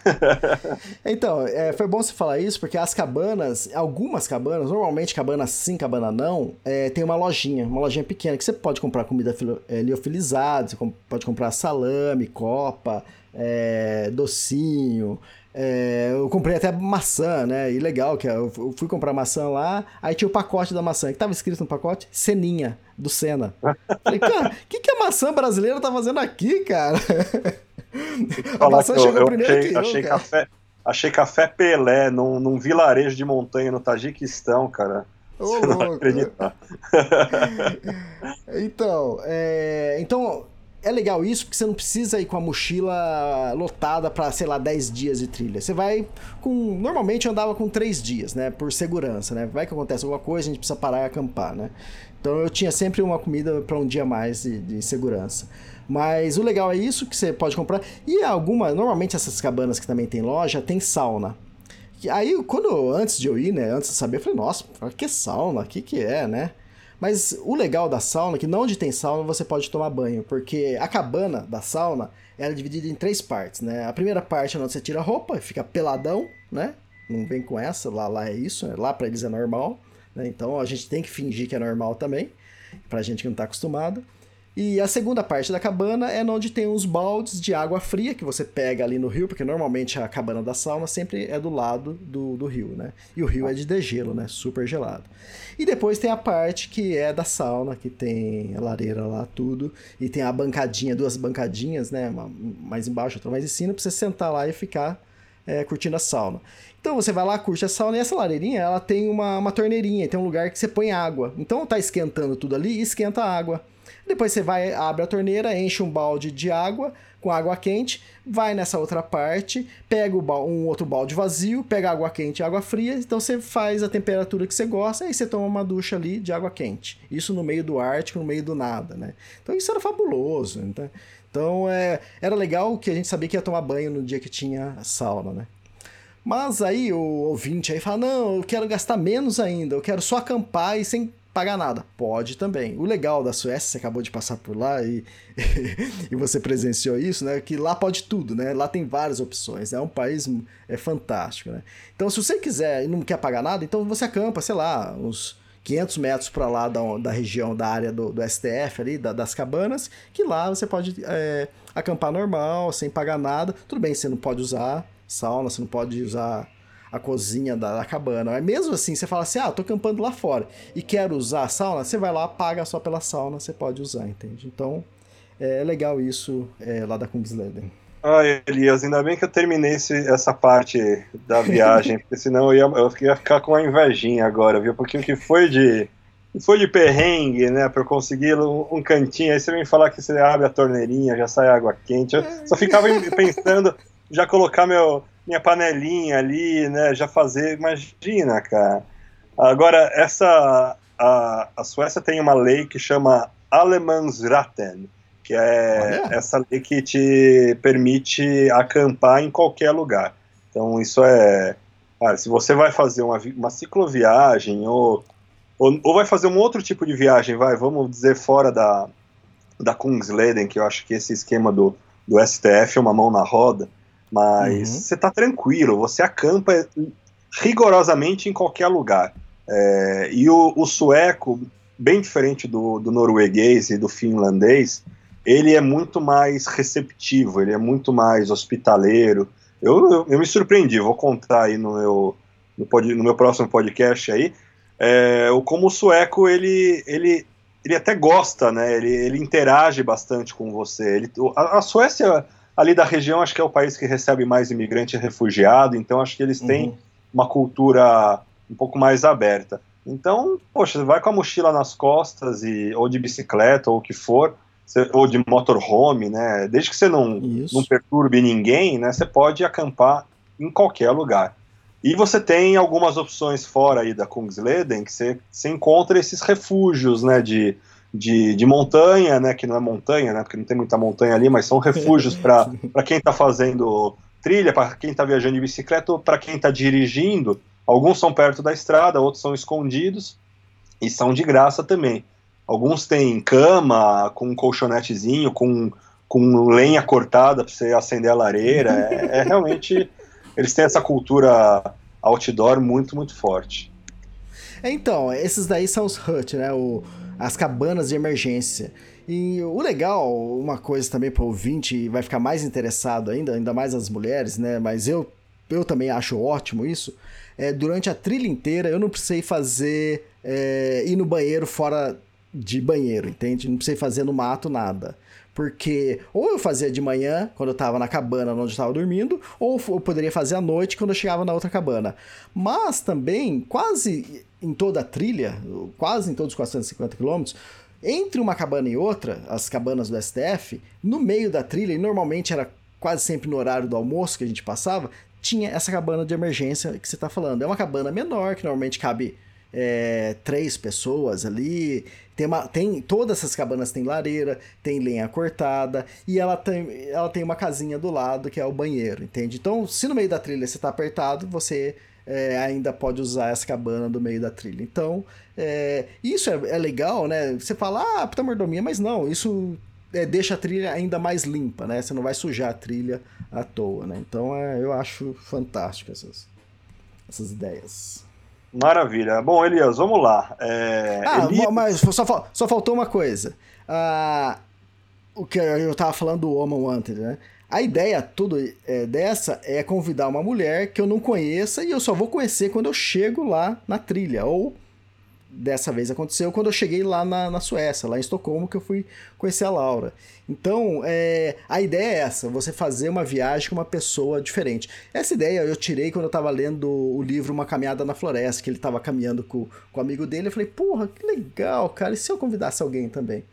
então, é, foi bom você falar isso, porque as cabanas, algumas cabanas, normalmente cabana sim, cabana não, é, tem uma lojinha, uma lojinha pequena, que você pode comprar comida é, liofilizada, você pode comprar salame, copa, é, docinho, é, eu comprei até maçã, né? E legal, que eu fui comprar maçã lá, aí tinha o pacote da maçã. que tava escrito no pacote? Ceninha, do Senna. Falei, cara, o que, que a maçã brasileira tá fazendo aqui, cara? a maçã chegou eu primeiro achei, que eu, achei cara. café, achei café Pelé num, num vilarejo de montanha no Tajiquistão, cara. Ô, Você não acreditar. então, é, então é legal isso porque você não precisa ir com a mochila lotada para sei lá, 10 dias de trilha. Você vai com. Normalmente eu andava com 3 dias, né? Por segurança, né? Vai que acontece alguma coisa, a gente precisa parar e acampar, né? Então eu tinha sempre uma comida para um dia mais de, de, segurança. Mas o legal é isso que você pode comprar. E alguma. Normalmente essas cabanas que também tem loja tem sauna. Aí, quando antes de eu ir, né? Antes de saber, eu falei, nossa, que sauna? O que, que é, né? Mas o legal da sauna é que não onde tem sauna você pode tomar banho, porque a cabana da sauna era é dividida em três partes, né? A primeira parte é onde você tira a roupa, fica peladão, né? Não vem com essa, lá, lá é isso, né? lá para eles é normal, né? Então a gente tem que fingir que é normal também, pra gente que não tá acostumado. E a segunda parte da cabana é onde tem uns baldes de água fria que você pega ali no rio, porque normalmente a cabana da sauna sempre é do lado do, do rio, né? E o rio é de degelo, né? Super gelado. E depois tem a parte que é da sauna, que tem a lareira lá, tudo. E tem a bancadinha, duas bancadinhas, né? Uma mais embaixo, outra mais em cima, pra você sentar lá e ficar é, curtindo a sauna. Então você vai lá, curte a sauna e essa lareirinha ela tem uma, uma torneirinha, tem um lugar que você põe água. Então tá esquentando tudo ali e esquenta a água. Depois você vai, abre a torneira, enche um balde de água com água quente, vai nessa outra parte, pega um outro balde vazio, pega água quente e água fria, então você faz a temperatura que você gosta, aí você toma uma ducha ali de água quente. Isso no meio do Ártico, no meio do nada, né? Então isso era fabuloso. Então, então é, era legal que a gente sabia que ia tomar banho no dia que tinha sauna, né? Mas aí o ouvinte aí fala: não, eu quero gastar menos ainda, eu quero só acampar e sem pagar nada. Pode também. O legal da Suécia, você acabou de passar por lá e, e você presenciou isso, né? Que lá pode tudo, né? Lá tem várias opções. É um país é fantástico, né? Então, se você quiser e não quer pagar nada, então você acampa, sei lá, uns 500 metros para lá da, da região, da área do, do STF ali, da, das cabanas, que lá você pode é, acampar normal, sem pagar nada. Tudo bem, você não pode usar sauna, você não pode usar a cozinha da, da, cabana. Mas mesmo assim, você fala assim: ah, tô acampando lá fora e quero usar a sauna, você vai lá, paga só pela sauna, você pode usar, entende? Então é legal isso é, lá da Kungsleden. Ah, Elias, ainda bem que eu terminei esse, essa parte da viagem, porque senão eu ia, eu ia ficar com uma invejinha agora, viu? Porque o que foi de foi de perrengue, né, para eu conseguir um, um, cantinho. Aí você vem falar que você abre a torneirinha, já sai água quente. Eu só ficava pensando já colocar meu, minha panelinha ali, né? Já fazer, imagina, cara. Agora, essa. A, a Suécia tem uma lei que chama Allemansratten, que é Olha. essa lei que te permite acampar em qualquer lugar. Então, isso é. Ah, se você vai fazer uma, uma cicloviagem ou, ou, ou, vai fazer um outro tipo de viagem, vai, vamos dizer, fora da, da Kungsleden, que eu acho que esse esquema do, do STF é uma mão na roda, mas uhum. você está tranquilo, você acampa rigorosamente em qualquer lugar. É, e o, o, sueco, bem diferente do, do norueguês e do finlandês, ele é muito mais receptivo, ele é muito mais hospitaleiro. Eu, eu, eu me surpreendi, vou contar aí no meu, no, pod, no meu próximo podcast aí, é, como o sueco, ele, ele, ele até gosta, né, ele, ele interage bastante com você. Ele, a, a Suécia ali da região acho que é o país que recebe mais imigrante e refugiado, então acho que eles têm uhum. uma cultura um pouco mais aberta. Então, poxa, você vai com a mochila nas costas e ou de bicicleta ou o que for, você, ou de motorhome, né? Desde que você não, não perturbe ninguém, né? Você pode acampar em qualquer lugar. E você tem algumas opções fora aí da Kungsleden que você, você encontra esses refúgios, né? De de, de montanha, né, que não é montanha, né, porque não tem muita montanha ali, mas são refúgios para quem está fazendo trilha, para quem está viajando de bicicleta ou para quem está dirigindo. Alguns são perto da estrada, outros são escondidos e são de graça também. Alguns têm cama, com um colchonetezinho, com, com lenha cortada para você acender a lareira. É, é realmente. Eles têm essa cultura outdoor muito, muito forte. É, então, esses daí são os hut, né? O, as cabanas de emergência. E o legal, uma coisa também para o ouvinte, vai ficar mais interessado ainda, ainda mais as mulheres, né? Mas eu, eu também acho ótimo isso. É, durante a trilha inteira eu não precisei fazer é, ir no banheiro fora de banheiro, entende? Não precisei fazer no mato nada. Porque ou eu fazia de manhã, quando eu estava na cabana onde eu estava dormindo, ou eu poderia fazer à noite quando eu chegava na outra cabana. Mas também, quase em toda a trilha, quase em todos os 450 quilômetros, Entre uma cabana e outra, as cabanas do STF, no meio da trilha, e normalmente era quase sempre no horário do almoço que a gente passava, tinha essa cabana de emergência que você está falando. É uma cabana menor, que normalmente cabe é, três pessoas ali. Tem, uma, tem Todas essas cabanas têm lareira, tem lenha cortada, e ela tem, ela tem uma casinha do lado que é o banheiro, entende? Então, se no meio da trilha você está apertado, você é, ainda pode usar essa cabana do meio da trilha. Então, é, isso é, é, legal, né? Você fala, ah, puta mordomia, mas não, isso é, deixa a trilha ainda mais limpa, né? Você não vai sujar a trilha à toa, né? Então, é, eu acho fantástico essas, essas ideias. Maravilha. Bom, Elias, vamos lá. É, ah, Elias... mas só, só faltou uma coisa. Ah, o que eu tava falando do Woman Wanted, né? A ideia tudo é, dessa é convidar uma mulher que eu não conheça e eu só vou conhecer quando eu chego lá na trilha. Ou dessa vez aconteceu quando eu cheguei lá na, na Suécia, lá em Estocolmo, que eu fui conhecer a Laura. Então, é, a ideia é essa: você fazer uma viagem com uma pessoa diferente. Essa ideia eu tirei quando eu estava lendo o livro Uma Caminhada na Floresta, que ele estava caminhando com, com o amigo dele. Eu falei, porra, que legal, cara, e se eu convidasse alguém também?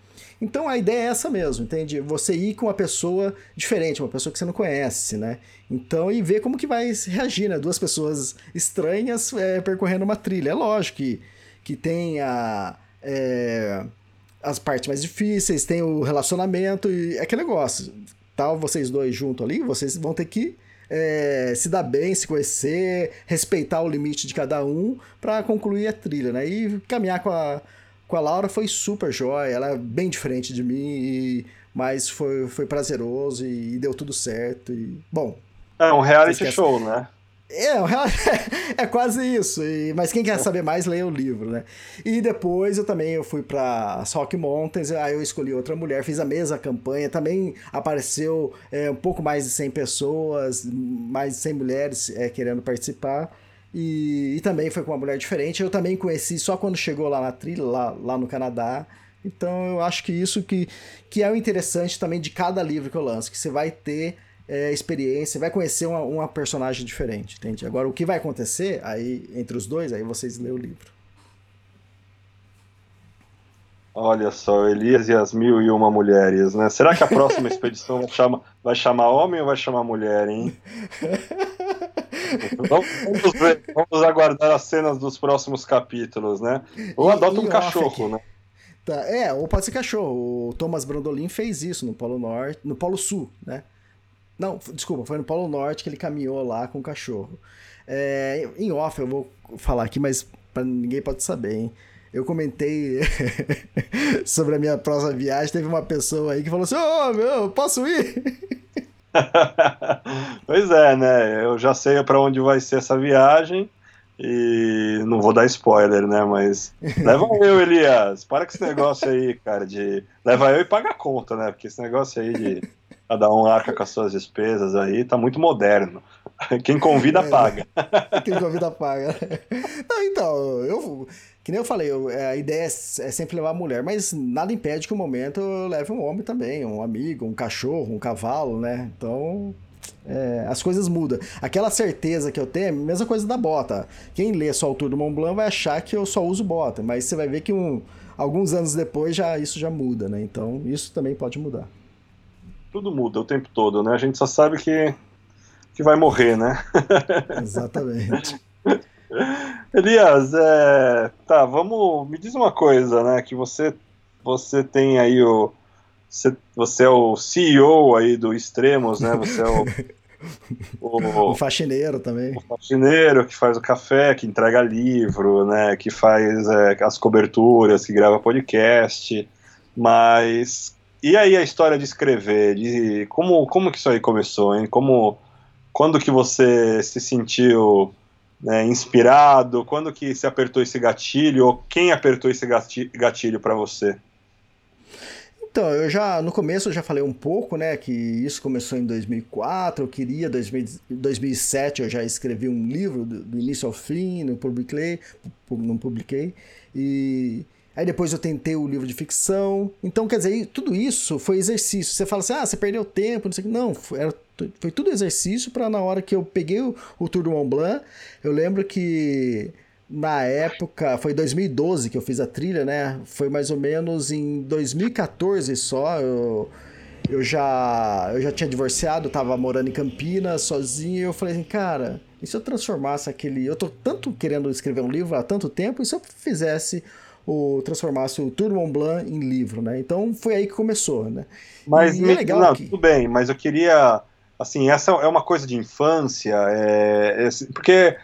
Então a ideia é essa mesmo, entende? Você ir com uma pessoa diferente, uma pessoa que você não conhece, né? Então, e ver como que vai reagir, né? Duas pessoas estranhas é, percorrendo uma trilha. É lógico que, que tem a, é, as partes mais difíceis, tem o relacionamento e é aquele negócio. Tal vocês dois juntos ali, vocês vão ter que é, se dar bem, se conhecer, respeitar o limite de cada um para concluir a trilha, né? E caminhar com a com a Laura foi super jóia, ela é bem diferente de mim, e, mas foi, foi prazeroso e, e, deu tudo certo. E, bom. É um reality show, né? É, é quase isso. E, mas quem quer saber mais, leia o livro, né? E depois eu também eu fui para Rock Mountains, aí eu escolhi outra mulher, fiz a mesma campanha, também apareceu é, um pouco mais de 100 pessoas, mais de 100 mulheres é, querendo participar. E, e, também foi com uma mulher diferente. Eu também conheci só quando chegou lá na trilha, lá, lá no Canadá. Então eu acho que isso que, que é o interessante também de cada livro que eu lanço, que você vai ter é, experiência, vai conhecer uma, uma personagem diferente, entende? Agora o que vai acontecer aí entre os dois, aí vocês lêem o livro. Olha só, Elias e as mil e uma mulheres, né? Será que a próxima expedição vai chamar, vai chamar homem ou vai chamar mulher, hein? vamos, ver, vamos, aguardar as cenas dos próximos capítulos, né? Ou adota um cachorro, né? Tá, é, ou pode ser cachorro. O Thomas Brandolin fez isso no Polo Norte, no Polo Sul, né? Não, desculpa, foi no Polo Norte que ele caminhou lá com o cachorro. É, em off eu vou falar aqui, mas pra ninguém pode saber, hein? Eu comentei sobre a minha próxima viagem, teve uma pessoa aí que falou assim: Ô, oh, meu, posso ir? pois é, né? Eu já sei para onde vai ser essa viagem e não vou dar spoiler, né? Mas leva eu, Elias. Para com esse negócio aí, cara, de leva eu e paga a conta, né? Porque esse negócio aí de cada um arca com as suas despesas aí tá muito moderno. Quem convida paga. Quem convida paga. Não, então, eu que nem eu falei, eu, é, a ideia é, é sempre levar a mulher, mas nada impede que um momento eu leve um homem também, um amigo, um cachorro, um cavalo, né? Então, é, as coisas mudam. Aquela certeza que eu tenho mesma coisa da bota. Quem lê só o Tour do Mont Blanc vai achar que eu só uso bota, mas você vai ver que um, alguns anos depois já isso já muda, né? Então, isso também pode mudar. Tudo muda o tempo todo, né? A gente só sabe que, que vai morrer, né? Exatamente. Elias, é, tá, vamos. Me diz uma coisa, né? Que você, você tem aí o. Você, você é o CEO aí do Extremos, né? Você é o. O, o, faxineiro também. O faxineiro que faz o café, que entrega livro, né? Que faz é, as coberturas, que grava podcast. Mas. E aí a história de escrever? De, como, como que isso aí começou, hein? Como, quando que você se sentiu né, inspirado? Quando que se apertou esse gatilho? Ou quem apertou esse gatilho para você? Então, eu já, no começo eu já falei um pouco, né, que isso começou em 2004, eu queria, 2000, 2007 eu já escrevi um livro do, do início ao fim, não publiquei, não publiquei, e aí depois eu tentei o livro de ficção, então quer dizer, tudo isso foi exercício, você fala assim, ah, você perdeu tempo, não sei o que, não, era foi tudo exercício para na hora que eu peguei o, o Tour do Mont Blanc, eu lembro que na época, foi 2012 que eu fiz a trilha, né? Foi mais ou menos em 2014 só. Eu, eu já eu já tinha divorciado, tava morando em Campinas sozinho, e eu falei assim, cara, e se eu transformasse aquele. Eu tô tanto querendo escrever um livro há tanto tempo, e se eu fizesse o transformasse o Tour Mont Blanc em livro, né? Então foi aí que começou, né? Mas me, é não, que... tudo bem, mas eu queria assim, essa é uma coisa de infância, é, é, porque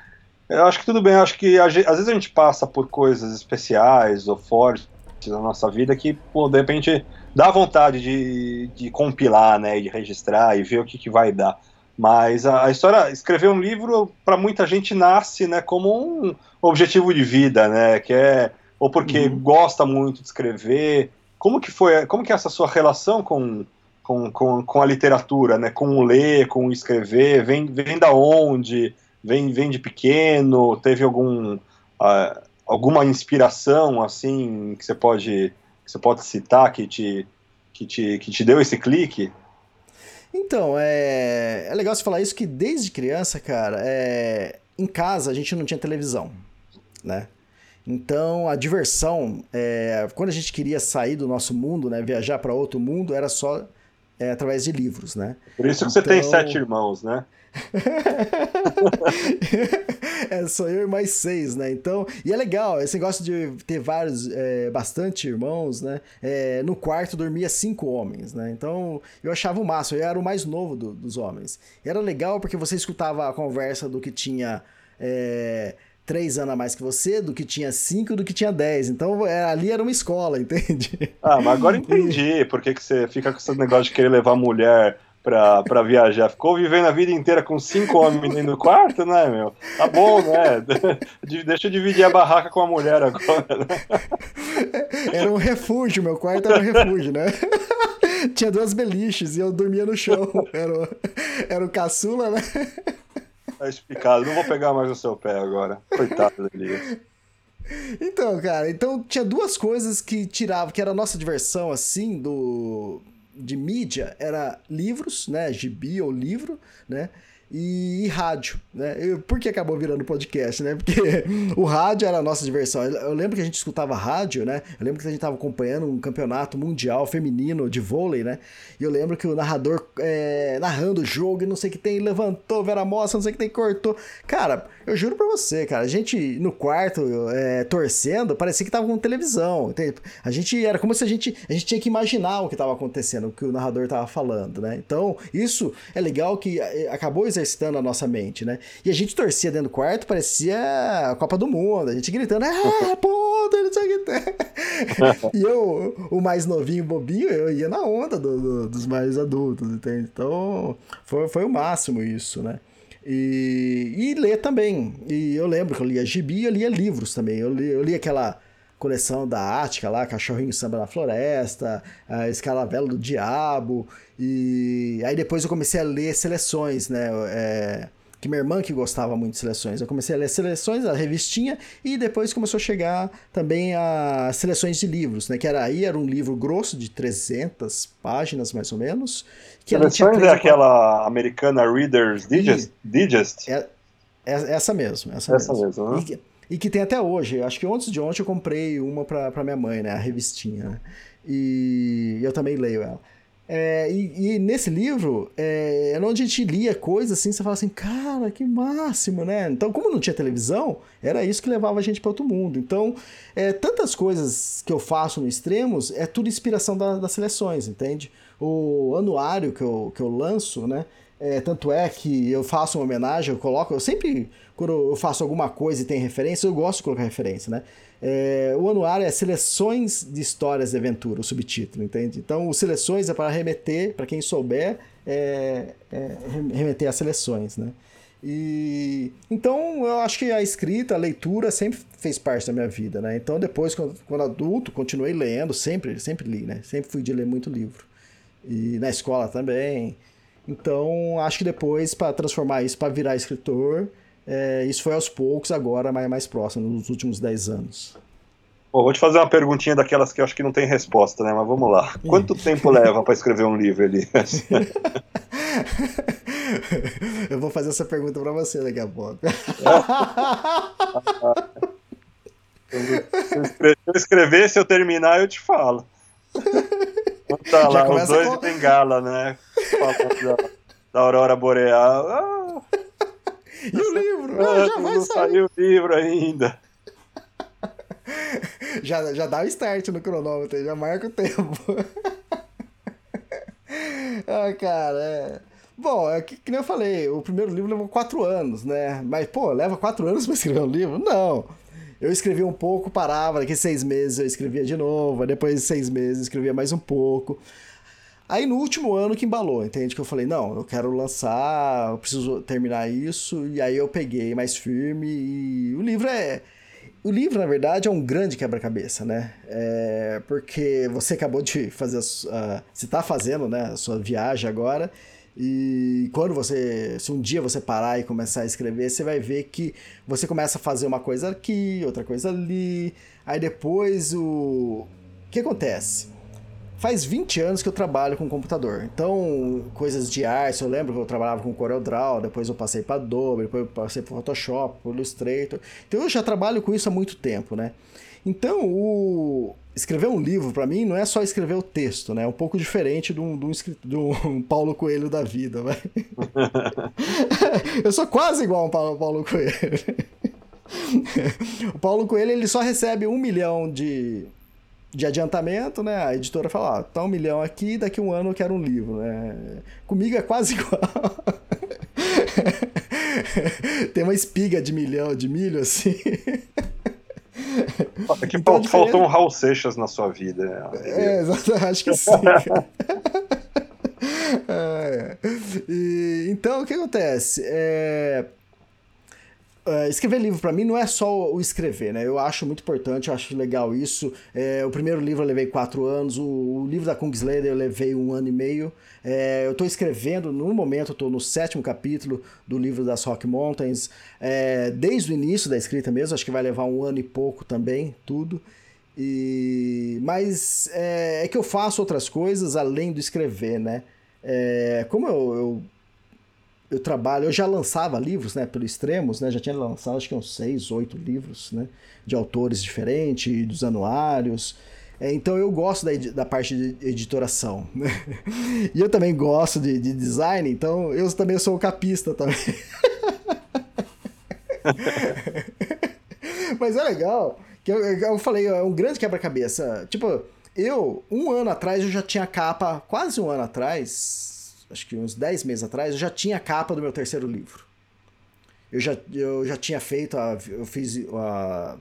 eu acho que tudo bem, acho que às vezes a gente passa por coisas especiais ou fortes na nossa vida que, pô, de repente dá vontade de, de compilar, né, de registrar e ver o que, que vai dar. Mas a, a história, escrever um livro, para muita gente nasce, né, como um objetivo de vida, né, que é ou porque uhum. gosta muito de escrever. Como que foi, como que é essa sua relação com, com, com, com a literatura, né, com ler, com escrever, vem, vem da onde? vem, vem de pequeno? Teve algum, uh, alguma inspiração assim que você pode que você pode citar que te, que te, que te deu esse clique? Então, é, é legal você falar isso que desde criança, cara, é, em casa a gente não tinha televisão, né? Então a diversão, é, quando a gente queria sair do nosso mundo, né, viajar para outro mundo, era só é, através de livros, né? Por isso que então... você tem então sete irmãos, né? é, sou eu e mais seis, né? Então, e é legal, esse negócio de ter vários, é, bastante irmãos, né? É, no quarto dormia cinco homens, né? Então, eu achava o máximo, eu era o mais novo do, dos homens. E era legal porque você escutava a conversa do que tinha. É, três anos a mais que você, do que tinha cinco, do que tinha dez. Então é, ali era uma escola, entende? Ah, mas agora entendi por que, que você fica com esse negócio de querer levar mulher pra, pra viajar. Ficou vivendo a vida inteira com cinco homens dentro do quarto, né, meu? Tá bom, né? Deixa eu dividir a barraca com a mulher agora, né? Era um refúgio, meu quarto era um refúgio, né? Tinha duas beliches e eu dormia no chão. Era o, era o caçula, né? Tá explicado. Não vou pegar mais o seu pé agora. Coitado dele. Então, cara, então tinha duas coisas que tiravam, que era a nossa diversão, assim, do de mídia era livros, né? Gibi ou livro, né? E, e, rádio, né? Eu, por que acabou virando podcast, né? Porque o rádio era a nossa diversão. Eu, lembro que a gente escutava rádio, né? Eu lembro que a gente estava acompanhando um campeonato mundial feminino de vôlei, né? E eu lembro que o narrador é, narrando o jogo e não sei o que tem, levantou, Vera Mossa, não sei o que tem, cortou. Cara, eu juro pra você, cara, a gente no quarto é, torcendo, parecia que tava com televisão. A gente era como se a gente, a gente tinha que imaginar o que tava acontecendo, o que o narrador tava falando, né? Então, isso é legal que é, acabou exercitando a nossa mente, né? E a gente torcia dentro do quarto, parecia a Copa do Mundo, a gente gritando, é, pô, não sei o que e eu, o mais novinho, bobinho, eu ia na onda do, do, dos mais adultos, entende? Então, foi, foi o máximo isso, né? E, e ler também. E eu lembro que eu lia gibi e eu lia livros também. Eu li, eu li aquela coleção da Ática lá, Cachorrinho Samba na Floresta, a Escalavela do Diabo, e aí depois eu comecei a ler seleções, né? É, que minha irmã que gostava muito de seleções. Eu comecei a ler seleções, a revistinha, e depois começou a chegar também as seleções de livros, né? Que era aí era um livro grosso de 300 páginas mais ou menos. Que seleções é aquela americana Reader's Digest? E, Digest? É, é, essa mesmo, essa, essa mesmo. mesmo né? e, e, que tem até hoje. Acho que antes de ontem eu comprei uma para minha mãe, né? A revistinha. Né? E eu também leio ela. É, e, e, nesse livro, é, era onde a gente lia coisas assim, você fala assim, cara, que máximo, né? Então, como não tinha televisão, era isso que levava a gente para outro mundo. Então, é, tantas coisas que eu faço no Extremos é tudo inspiração da, das seleções, entende? O anuário que eu, que eu lanço, né? É, tanto é que eu faço uma homenagem, eu coloco, eu sempre, quando eu faço alguma coisa e tem referência, eu gosto de colocar referência, né? É, o anuário é Seleções de Histórias de Aventura, o subtítulo, entende? Então, Seleções é para remeter, para quem souber, é, é, remeter às seleções, né? E então eu acho que a escrita, a leitura sempre fez parte da minha vida, né? Então depois, quando, quando adulto, continuei lendo, sempre, sempre li, né? Sempre fui de ler muito livro. E na escola também. Então acho que depois, para transformar isso, para virar escritor, é, isso foi aos poucos, agora mais, mais próximo, nos últimos 10 anos. Bom, vou te fazer uma perguntinha daquelas que eu acho que não tem resposta, né? Mas vamos lá. Quanto tempo leva para escrever um livro, Elias? eu vou fazer essa pergunta para você daqui a pouco. Se eu escrever, se eu terminar, eu te falo. Tá lá, os dois com... de bengala, né? Da, da Aurora Boreal. Ah, e o livro? Ah, já vai não sair. saiu o livro ainda. Já, já dá o start no cronômetro, já marca o tempo. ah, cara, é. Bom, é que, que nem eu falei, o primeiro livro levou quatro anos, né? Mas, pô, leva quatro anos para escrever um livro? Não. Eu escrevia um pouco, parava, daqui seis meses eu escrevia de novo, depois de seis meses eu escrevia mais um pouco. Aí no último ano que embalou, entende? Que eu falei, não, eu quero lançar, eu preciso terminar isso, e aí eu peguei mais firme e o livro é. O livro, na verdade, é um grande quebra-cabeça, né? É porque você acabou de fazer. A, você está fazendo né, a sua viagem agora. E quando você, se um dia você parar e começar a escrever, você vai ver que você começa a fazer uma coisa aqui, outra coisa ali. Aí depois o, o que acontece? Faz 20 anos que eu trabalho com computador. Então, coisas de arte, eu lembro que eu trabalhava com CorelDRAW, depois eu passei para Adobe, depois eu passei para Photoshop, Illustrator. Então eu já trabalho com isso há muito tempo, né? Então, o... escrever um livro, para mim, não é só escrever o texto, né? É um pouco diferente de um, de um, de um Paulo Coelho da vida, vai. Eu sou quase igual a um Paulo, Coelho. o Paulo Coelho, ele só recebe um milhão de, de adiantamento, né? A editora fala, ó, tá um milhão aqui, daqui um ano eu quero um livro, né? Comigo é quase igual. Tem uma espiga de milhão de milho, assim. Aqui então, faltou um Raul Seixas na sua vida. Né? É, exato, acho que sim. é. E, então, o que acontece? É, Uh, escrever livro para mim não é só o escrever, né? Eu acho muito importante, eu acho legal isso. É, o primeiro livro eu levei quatro anos, o, o livro da Kungsleder eu levei um ano e meio. É, eu estou escrevendo, no momento, estou no sétimo capítulo do livro das Rock Mountains, é, desde o início da escrita mesmo, acho que vai levar um ano e pouco também, tudo. E... Mas é, é que eu faço outras coisas além do escrever, né? É, como eu, eu eu trabalho, eu já lançava livros, né, pelo Extremos, né, já tinha lançado acho que uns seis, oito livros, né, de autores diferentes, dos anuários. É, então eu gosto da, da parte de editoração. Né? E eu também gosto de, de design, então eu também sou capista também. Mas é legal, que eu, eu falei, é um grande quebra-cabeça. Tipo, eu, um ano atrás, eu já tinha capa, quase um ano atrás, acho que uns 10 meses atrás, eu já tinha a capa do meu terceiro livro. Eu já, eu já tinha feito, a, eu fiz a,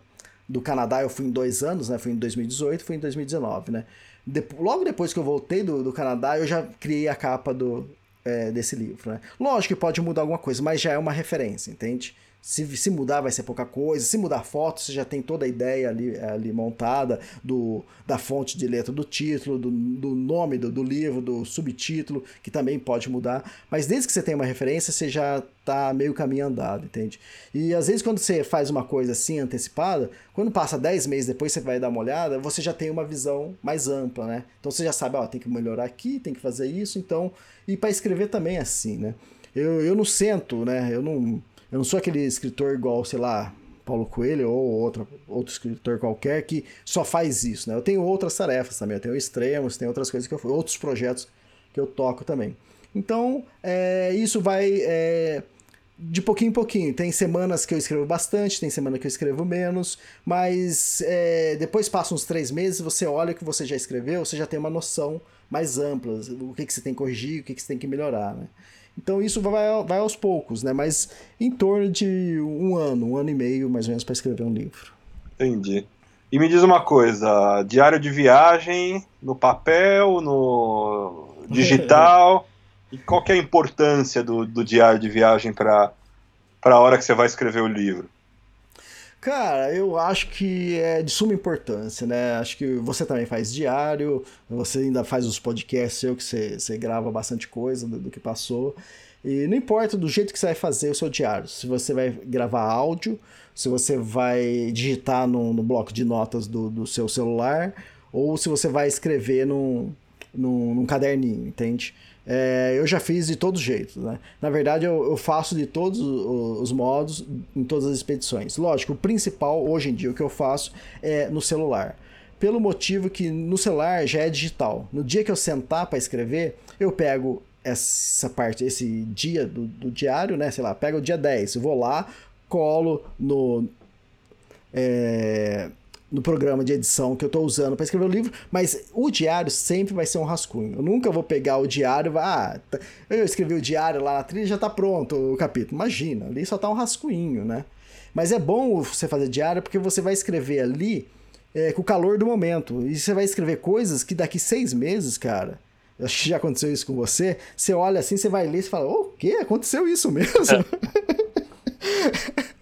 do Canadá, eu fui em dois anos, né? Fui em 2018, fui em 2019, né? De, logo depois que eu voltei do, do Canadá, eu já criei a capa do, é, desse livro, né? Lógico que pode mudar alguma coisa, mas já é uma referência, entende? Se, se mudar vai ser pouca coisa, se mudar foto, você já tem toda a ideia ali, ali montada do, da fonte de letra do título, do, do nome do, do livro, do subtítulo, que também pode mudar. Mas desde que você tenha uma referência, você já tá meio caminho andado, entende? E às vezes quando você faz uma coisa assim antecipada, quando passa 10 meses depois você vai dar uma olhada, você já tem uma visão mais ampla, né? Então você já sabe, ó, tem que melhorar aqui, tem que fazer isso, então. E para escrever também é assim, né? Eu, eu não sento, né? Eu não eu não sou aquele escritor igual, sei lá, Paulo Coelho ou outro, outro escritor qualquer que só faz isso, né? Eu tenho outras tarefas também, eu tenho extremos, tem outras coisas que eu outros projetos que eu toco também. Então, é, isso vai é, de pouquinho em pouquinho. Tem semanas que eu escrevo bastante, tem semana que eu escrevo menos, mas é, depois passa uns três meses, você olha o que você já escreveu, você já tem uma noção mais ampla, o que, que você tem que corrigir, o que, que você tem que melhorar, né? Então isso vai, vai aos poucos, né? Mas em torno de um ano, um ano e meio, mais ou menos, para escrever um livro. Entendi. E me diz uma coisa, diário de viagem, no papel, no digital, e qual é a importância do, do diário de viagem para a hora que você vai escrever o livro? Cara, eu acho que é de suma importância, né? Acho que você também faz diário, você ainda faz os podcasts, eu que você, você grava bastante coisa do, do, que passou. E não importa do jeito que você vai fazer o seu diário, se você vai gravar áudio, se você vai digitar no, no bloco de notas do, do seu celular, ou se você vai escrever num, num, num caderninho, entende? É, eu já fiz de todos os jeitos, né? Na verdade, eu, eu, faço de todos os modos, em todas as expedições. Lógico, o principal, hoje em dia, o que eu faço é no celular. Pelo motivo que no celular já é digital. No dia que eu sentar para escrever, eu pego essa parte, esse dia do, do diário, né? Sei lá, pego o dia 10, eu vou lá, colo no. É, no programa de edição que eu estou usando para escrever o livro, mas o diário sempre vai ser um rascunho. Eu nunca vou pegar o diário e ah, tá, eu escrevi o diário lá na trilha já está pronto o capítulo. Imagina, ali só tá um rascunho, né? Mas é bom você fazer diário porque você vai escrever ali é, com o calor do momento. E você vai escrever coisas que daqui seis meses, cara, acho que já aconteceu isso com você. Você olha assim, você vai ler e fala: O quê? Aconteceu isso mesmo? É.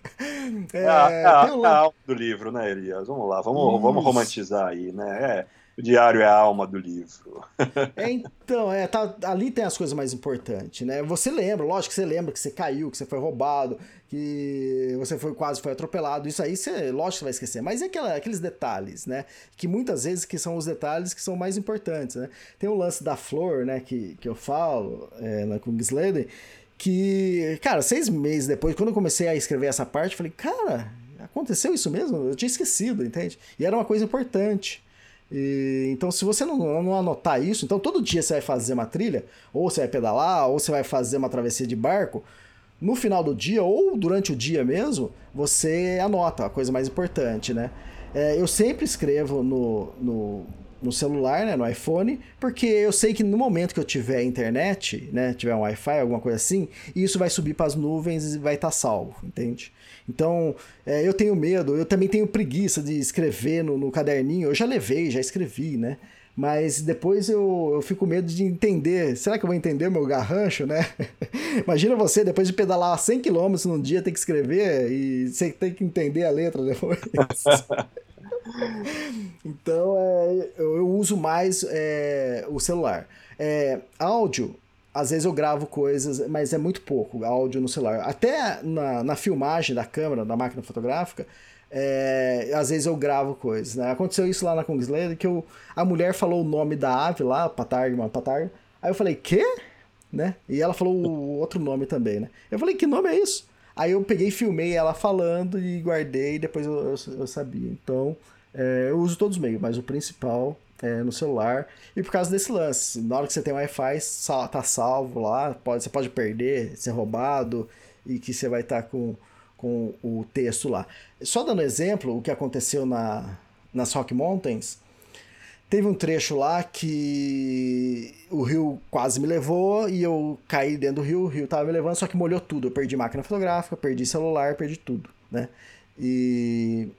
É, a, é, a, um... a, alma do livro, né, Elias? Vamos lá, vamos, vamos romantizar aí, né? É, o diário é a alma do livro. é, então, é, tá, ali tem as coisas mais importantes, né? Você lembra, lógico que você lembra que você caiu, que você foi roubado, que você foi quase foi atropelado. Isso aí, você, lógico que você vai esquecer. Mas é aquela, aqueles detalhes, né? Que muitas vezes que são os detalhes que são mais importantes, né? Tem o lance da flor, né? Que, que eu falo é, na Kungsleden, que, cara, seis meses depois, quando eu comecei a escrever essa parte, eu falei, cara, aconteceu isso mesmo? Eu tinha esquecido, entende? E era uma coisa importante. E, então, se você não, não, anotar isso, então todo dia você vai fazer uma trilha, ou você vai pedalar, ou você vai fazer uma travessia de barco, no final do dia, ou durante o dia mesmo, você anota a coisa mais importante, né? É, eu sempre escrevo no, no no celular, né, no iPhone, porque eu sei que no momento que eu tiver internet, né, tiver um Wi-Fi, alguma coisa assim, isso vai subir para as nuvens e vai estar tá salvo, entende? Então, é, eu tenho medo, eu também tenho preguiça de escrever no, no, caderninho, eu já levei, já escrevi, né? Mas depois eu, eu fico medo de entender. Será que eu vou entender o meu garrancho, né? Imagina você, depois de pedalar 100 km num dia, ter que escrever e você tem que entender a letra depois. então, é, eu, eu, uso mais é, o celular. É, áudio, às vezes eu gravo coisas, mas é muito pouco áudio no celular. Até na, na filmagem da câmera, da máquina fotográfica, é, às vezes eu gravo coisas. Né? Aconteceu isso lá na Kungsleder, que eu, a mulher falou o nome da ave lá, patarga, patarga. Aí eu falei, quê? Né? E ela falou o outro nome também, né? Eu falei, que nome é isso? Aí eu peguei filmei ela falando e guardei, e depois eu, eu, eu sabia. Então, é, eu uso todos os meios, mas o principal é no celular. E por causa desse lance, na hora que você tem Wi-Fi, tá salvo lá, pode, você pode perder, ser roubado, e que você vai estar tá com, com o texto lá. Só dando exemplo, o que aconteceu na, nas Rock Mountains, teve um trecho lá que o rio quase me levou e eu caí dentro do rio, o rio tava me levando, só que molhou tudo. Eu perdi máquina fotográfica, perdi celular, perdi tudo, né? E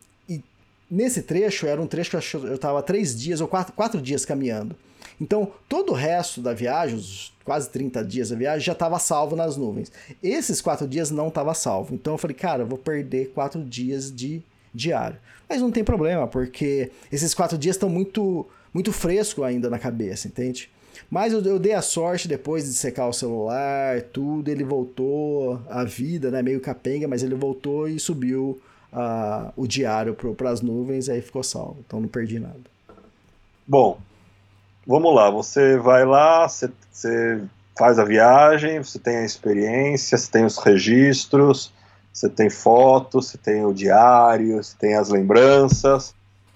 Nesse trecho, era um trecho que eu estava três dias ou quatro, quatro dias caminhando. Então, todo o resto da viagem, os quase 30 dias da viagem, já estava salvo nas nuvens. Esses quatro dias não estava salvo. Então, eu falei, cara, eu vou perder quatro dias de diário. Mas não tem problema, porque esses quatro dias estão muito, muito fresco ainda na cabeça, entende? Mas eu, eu, dei a sorte depois de secar o celular, tudo, ele voltou à vida, né? Meio capenga, mas ele voltou e subiu o diário para as nuvens, aí ficou salvo. Então não perdi nada. Bom, vamos lá. Você vai lá, você, você faz a viagem, você tem a experiência, você tem os registros, você tem fotos, você tem o diário, você tem as lembranças.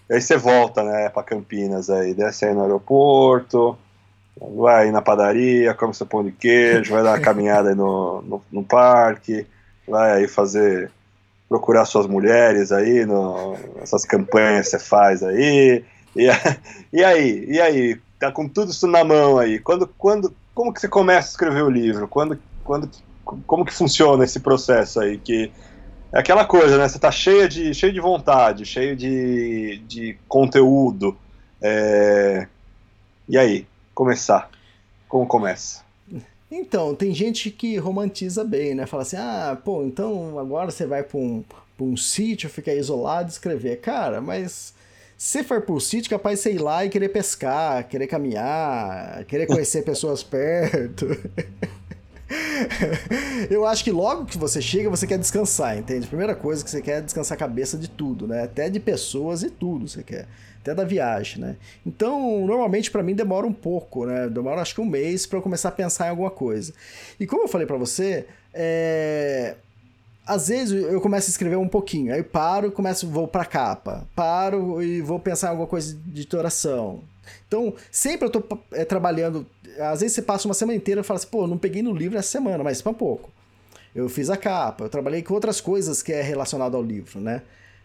E aí você volta, né, para Campinas aí, desce aí no aeroporto, vai na padaria, come seu pão de queijo, vai dar uma caminhada aí no, no, no parque, vai aí fazer procurar suas mulheres aí, no, essas campanhas que você faz aí. E, e aí? E aí? Tá com tudo isso na mão aí. Quando, quando, como que você começa a escrever o livro? Quando, quando, como que funciona esse processo aí? Que é aquela coisa, né? Você tá cheia de, cheio de vontade, cheio de, de conteúdo. É... E aí? Começar. Como começa? Então, tem gente que romantiza bem, né? Fala assim, ah, pô, então agora você vai para um, pra um sítio, ficar isolado escrever. Cara, mas se for pro sítio, capaz de ir lá e querer pescar, querer caminhar, querer conhecer pessoas perto. eu acho que logo que você chega, você quer descansar, entende? Primeira coisa que você quer é descansar a cabeça de tudo, né? Até de pessoas e tudo você quer. Até da viagem, né? Então, normalmente para mim demora um pouco, né? Demora acho que um mês para eu começar a pensar em alguma coisa. E como eu falei para você, é às vezes eu começo a escrever um pouquinho, aí paro, começo, vou para capa, paro e vou pensar em alguma coisa de oração. Então, sempre eu tô é, trabalhando, às vezes você passa uma semana inteira e fala assim, pô, não peguei no livro essa semana, mas para pouco. Eu fiz a capa, eu trabalhei com outras coisas que é relacionado ao livro, né?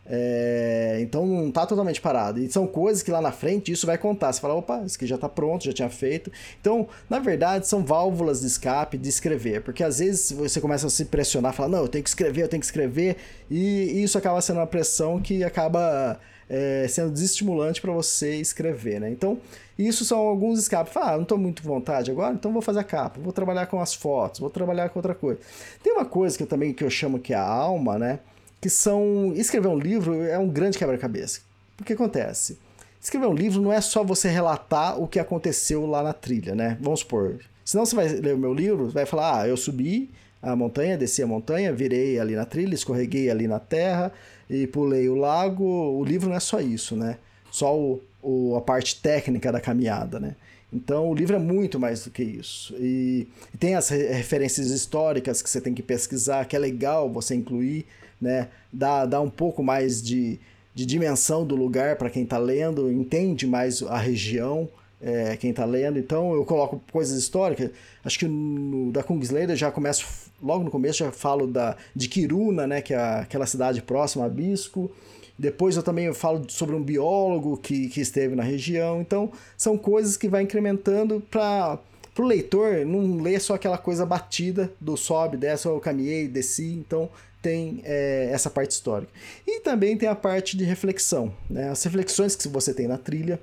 É, então não está totalmente parado. E são coisas que lá na frente isso vai contar. Você fala, opa, isso aqui já está pronto, já tinha feito. Então, na verdade, são válvulas de escape de escrever. Porque às vezes você começa a se pressionar, fala, não, eu tenho que escrever, eu tenho que escrever. E isso acaba sendo uma pressão que acaba é, sendo desestimulante para você escrever, né? Então, isso são alguns escapes. Fala, ah, não estou muito vontade agora, então vou fazer a capa, vou trabalhar com as fotos, vou trabalhar com outra coisa. Tem uma coisa que eu também que eu chamo que é a alma, né? Que são. Escrever um livro é um grande quebra-cabeça. O que acontece? Escrever um livro não é só você relatar o que aconteceu lá na trilha, né? Vamos supor. Senão você vai ler o meu livro, vai falar: ah, eu subi a montanha, desci a montanha, virei ali na trilha, escorreguei ali na terra e pulei o lago. O livro não é só isso, né? Só o, o, a parte técnica da caminhada, né? Então o livro é muito mais do que isso. E, e tem as referências históricas que você tem que pesquisar, que é legal você incluir né? Dá, dá um pouco mais de, de dimensão do lugar para quem está lendo, entende mais a região, é, quem está lendo. Então eu coloco coisas históricas. Acho que no, da Kungsleder já começo, logo no começo já falo da, de Kiruna, né? Que é aquela cidade próxima a Bisco. Depois eu também falo sobre um biólogo que, que esteve na região. Então são coisas que vai incrementando para o leitor não ler só aquela coisa batida do sobe, desce, eu caminhei, desci. Então tem é, essa parte histórica. E também tem a parte de reflexão, né? as reflexões que você tem na trilha,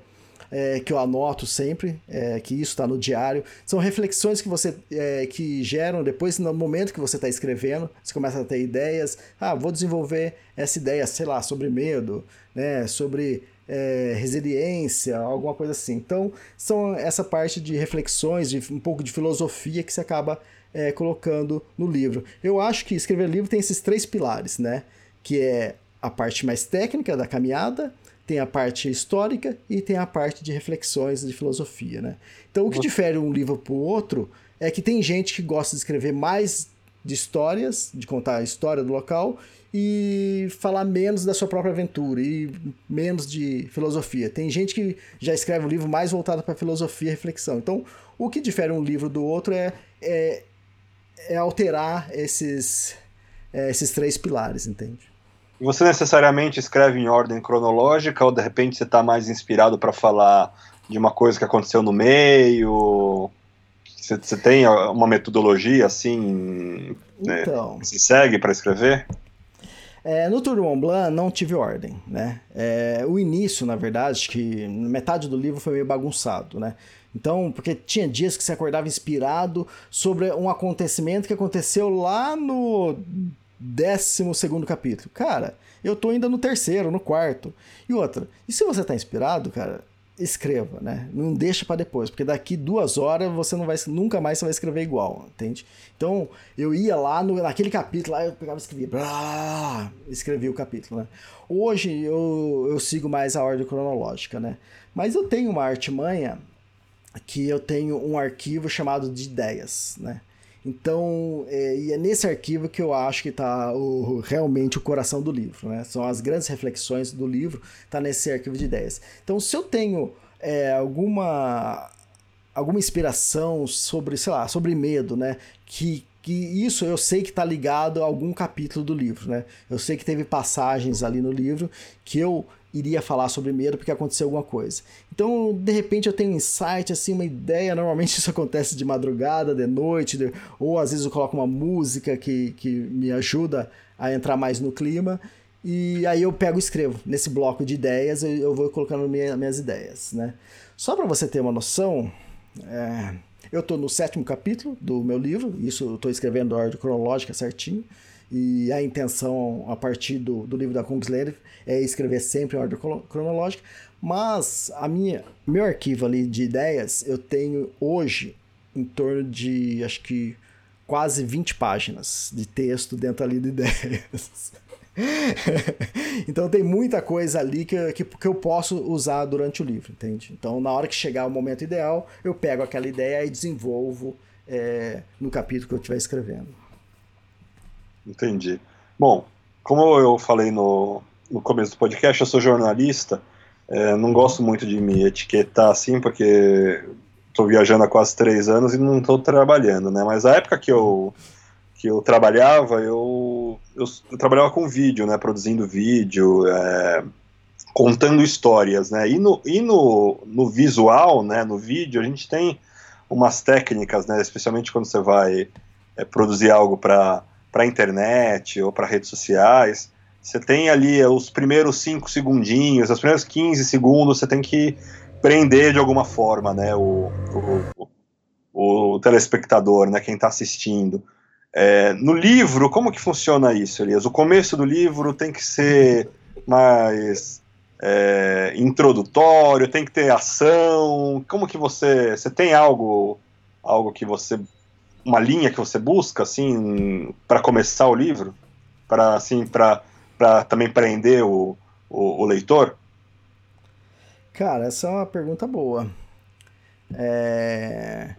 é, que eu anoto sempre, é, que isso está no diário, são reflexões que você é, que geram depois no momento que você está escrevendo, você começa a ter ideias, ah, vou desenvolver essa ideia, sei lá, sobre medo, né, sobre é, resiliência, alguma coisa assim. Então, são essa parte de reflexões, de um pouco de filosofia que você acaba é, colocando no livro. Eu acho que escrever livro tem esses três pilares, né? Que é a parte mais técnica da caminhada, tem a parte histórica e tem a parte de reflexões de filosofia, né? Então, o que difere um livro para o outro é que tem gente que gosta de escrever mais de histórias, de contar a história do local e falar menos da sua própria aventura e menos de filosofia. Tem gente que já escreve um livro mais voltado para filosofia e reflexão. Então, o que difere um livro do outro é, é é alterar esses, é, esses três pilares, entende? Você necessariamente escreve em ordem cronológica ou de repente você está mais inspirado para falar de uma coisa que aconteceu no meio? Você, você tem uma metodologia assim? Né, então, né, você segue para escrever? É, no Tour de Mont Blanc não tive ordem, né? É, o início, na verdade, que metade do livro foi meio bagunçado, né? Então, porque tinha dias que você acordava inspirado sobre um acontecimento que aconteceu lá no 12 segundo capítulo. Cara, eu tô ainda no terceiro, no quarto. E outra, e se você tá inspirado, cara, escreva, né? Não deixa para depois, porque daqui duas horas você não vai, nunca mais você vai escrever igual, entende? Então eu ia lá no, naquele capítulo, lá eu pegava e escrevia, blá, escrevi o capítulo, né? Hoje eu, eu sigo mais a ordem cronológica, né? Mas eu tenho uma artimanha que eu tenho um arquivo chamado de ideias, né? Então, é, e é nesse arquivo que eu acho que está realmente o coração do livro, né? São as grandes reflexões do livro, está nesse arquivo de ideias. Então, se eu tenho é, alguma alguma inspiração sobre, sei lá, sobre medo, né? Que, que isso eu sei que está ligado a algum capítulo do livro, né? Eu sei que teve passagens ali no livro que eu iria falar sobre medo porque aconteceu alguma coisa. Então, de repente, eu tenho um insight, assim, uma ideia. Normalmente isso acontece de madrugada, de noite, de... ou às vezes eu coloco uma música que, que me ajuda a entrar mais no clima. E aí eu pego e escrevo. Nesse bloco de ideias, eu vou colocando minha, minhas ideias, né? Só para você ter uma noção, é... eu estou no sétimo capítulo do meu livro, isso eu estou escrevendo a ordem cronológica certinho. E a intenção, a partir do, do livro da Kungsleder, é escrever sempre em ordem cronológica. Mas a minha, meu arquivo ali de ideias, eu tenho hoje em torno de, acho que, quase 20 páginas de texto dentro ali de ideias. então tem muita coisa ali que, que, que, eu posso usar durante o livro, entende? Então na hora que chegar o momento ideal, eu pego aquela ideia e desenvolvo é, no capítulo que eu estiver escrevendo. Entendi. Bom, como eu falei no, no começo do podcast, eu sou jornalista, é, não gosto muito de me etiquetar assim, porque estou viajando há quase três anos e não estou trabalhando, né? Mas a época que eu que eu trabalhava, eu, eu, eu trabalhava com vídeo, né? Produzindo vídeo, é, contando histórias, né? E no, e no, no visual, né? No vídeo, a gente tem umas técnicas, né? Especialmente quando você vai é, produzir algo para para internet ou para redes sociais, você tem ali os primeiros cinco segundinhos, os primeiros 15 segundos, você tem que prender de alguma forma, né, o, o, o, o telespectador, né, quem está assistindo. É, no livro, como que funciona isso, Elias? O começo do livro tem que ser mais é, introdutório, tem que ter ação. Como que você, você tem algo, algo que você, uma linha que você busca, assim, para começar o livro, para assim, para também prender o, o, o leitor? Cara, essa é uma pergunta boa. É...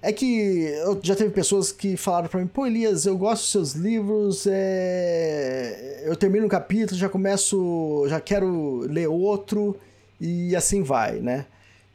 É que eu já teve pessoas que falaram para mim, pô, Elias, eu gosto dos seus livros, é... eu termino um capítulo, já começo, já quero ler outro, e assim vai, né?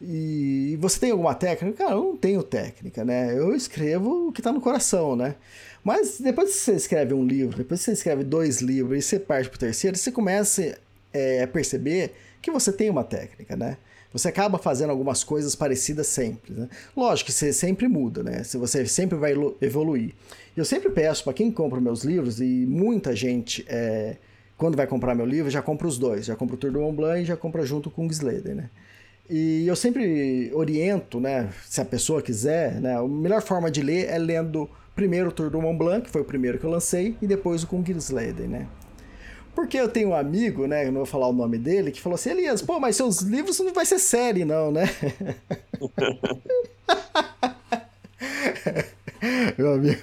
E você tem alguma técnica? Cara, eu não tenho técnica, né? Eu escrevo o que tá no coração, né? Mas depois que você escreve um livro, depois que você escreve dois livros e você parte pro terceiro, você começa é, a perceber que você tem uma técnica, né? Você acaba fazendo algumas coisas parecidas sempre, né? Lógico que você sempre muda, né? Você sempre vai evoluir. Eu sempre peço para quem compra meus livros e muita gente é, quando vai comprar meu livro já compra os dois, já compra o Tour do Mont Blanc e já compra junto com o Gisleder, né? E eu sempre oriento, né, se a pessoa quiser, né, a melhor forma de ler é lendo primeiro o Tour do Mont Blanc, que foi o primeiro que eu lancei, e depois o com Gisleder, né? Porque eu tenho um amigo, né? Não vou falar o nome dele, que falou assim: Elias, pô, mas seus livros não vai ser série, não, né? Meu amigo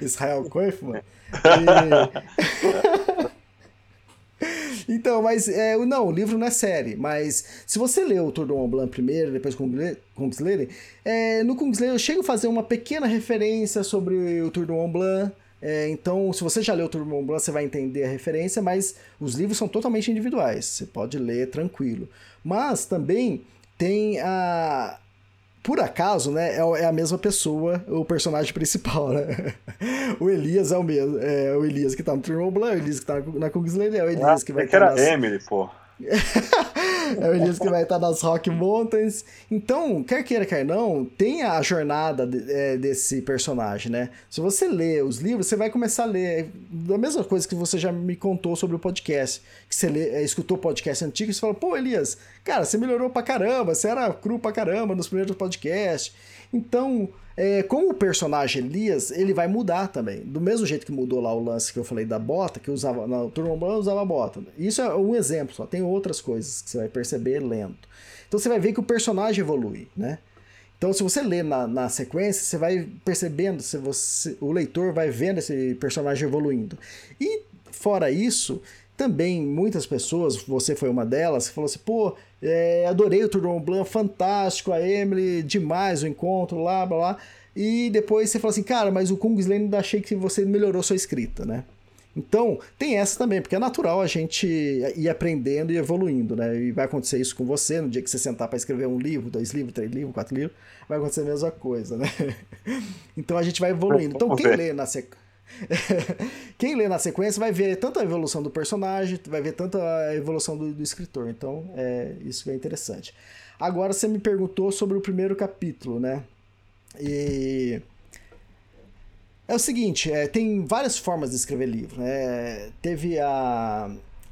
Israel Koifman. E... Então, mas é, não, o livro não é série, mas se você lê o Tour do Mont Blanc primeiro, depois Kungsleden, é, no Kungsleden eu chego a fazer uma pequena referência sobre o Tour do Mont Blanc, é, então, se você já leu o Tour Mont Blanc, você vai entender a referência, mas os livros são totalmente individuais. Você pode ler tranquilo. Mas também tem a. Por acaso, né? É, é a mesma pessoa, o personagem principal, né? O Elias é o mesmo. É o Elias que tá no Mont Blanc, o Elias que tá na Kungsleden, é o Elias ah, que vai estar. Que era nas... Emily, pô. é o Elias que vai estar nas Rock Mountains. Então, quer queira, quer não, tem a jornada de, é, desse personagem, né? Se você lê os livros, você vai começar a ler a mesma coisa que você já me contou sobre o podcast. Que você lê, é, escutou o podcast antigo e você fala, pô, Elias, cara, você melhorou pra caramba, você era cru pra caramba nos primeiros podcasts. Então, é, o personagem Elias, ele vai mudar também. Do mesmo jeito que mudou lá o lance que eu falei da bota, que usava. Na Turma usava bota. Isso é um exemplo só. Tem outras coisas que você vai perceber lento. Então você vai ver que o personagem evolui, né? Então, se você lê na, na sequência, você vai percebendo, se você, o leitor vai vendo esse personagem evoluindo. E, fora isso, também muitas pessoas, você foi uma delas, que falou assim: pô, é, adorei o Tour Blanc, fantástico, a Emily, demais o encontro, lá, blá, blá. E depois você fala assim, cara, mas o Kungsleden achei que você melhorou sua escrita, né? Então, tem essa também, porque é natural a gente ir aprendendo e evoluindo, né? E vai acontecer isso com você no dia que você sentar para escrever um livro, dois livros, três livros, quatro livros, vai acontecer a mesma coisa, né? Então a gente vai evoluindo. Então, quem lê na sequência Quem lê na sequência vai ver tanto a evolução do personagem, vai ver tanto a evolução do, do escritor. Então, é isso é interessante. Agora você me perguntou sobre o primeiro capítulo, né? E é o seguinte, é, tem várias formas de escrever livro. Né? Teve a,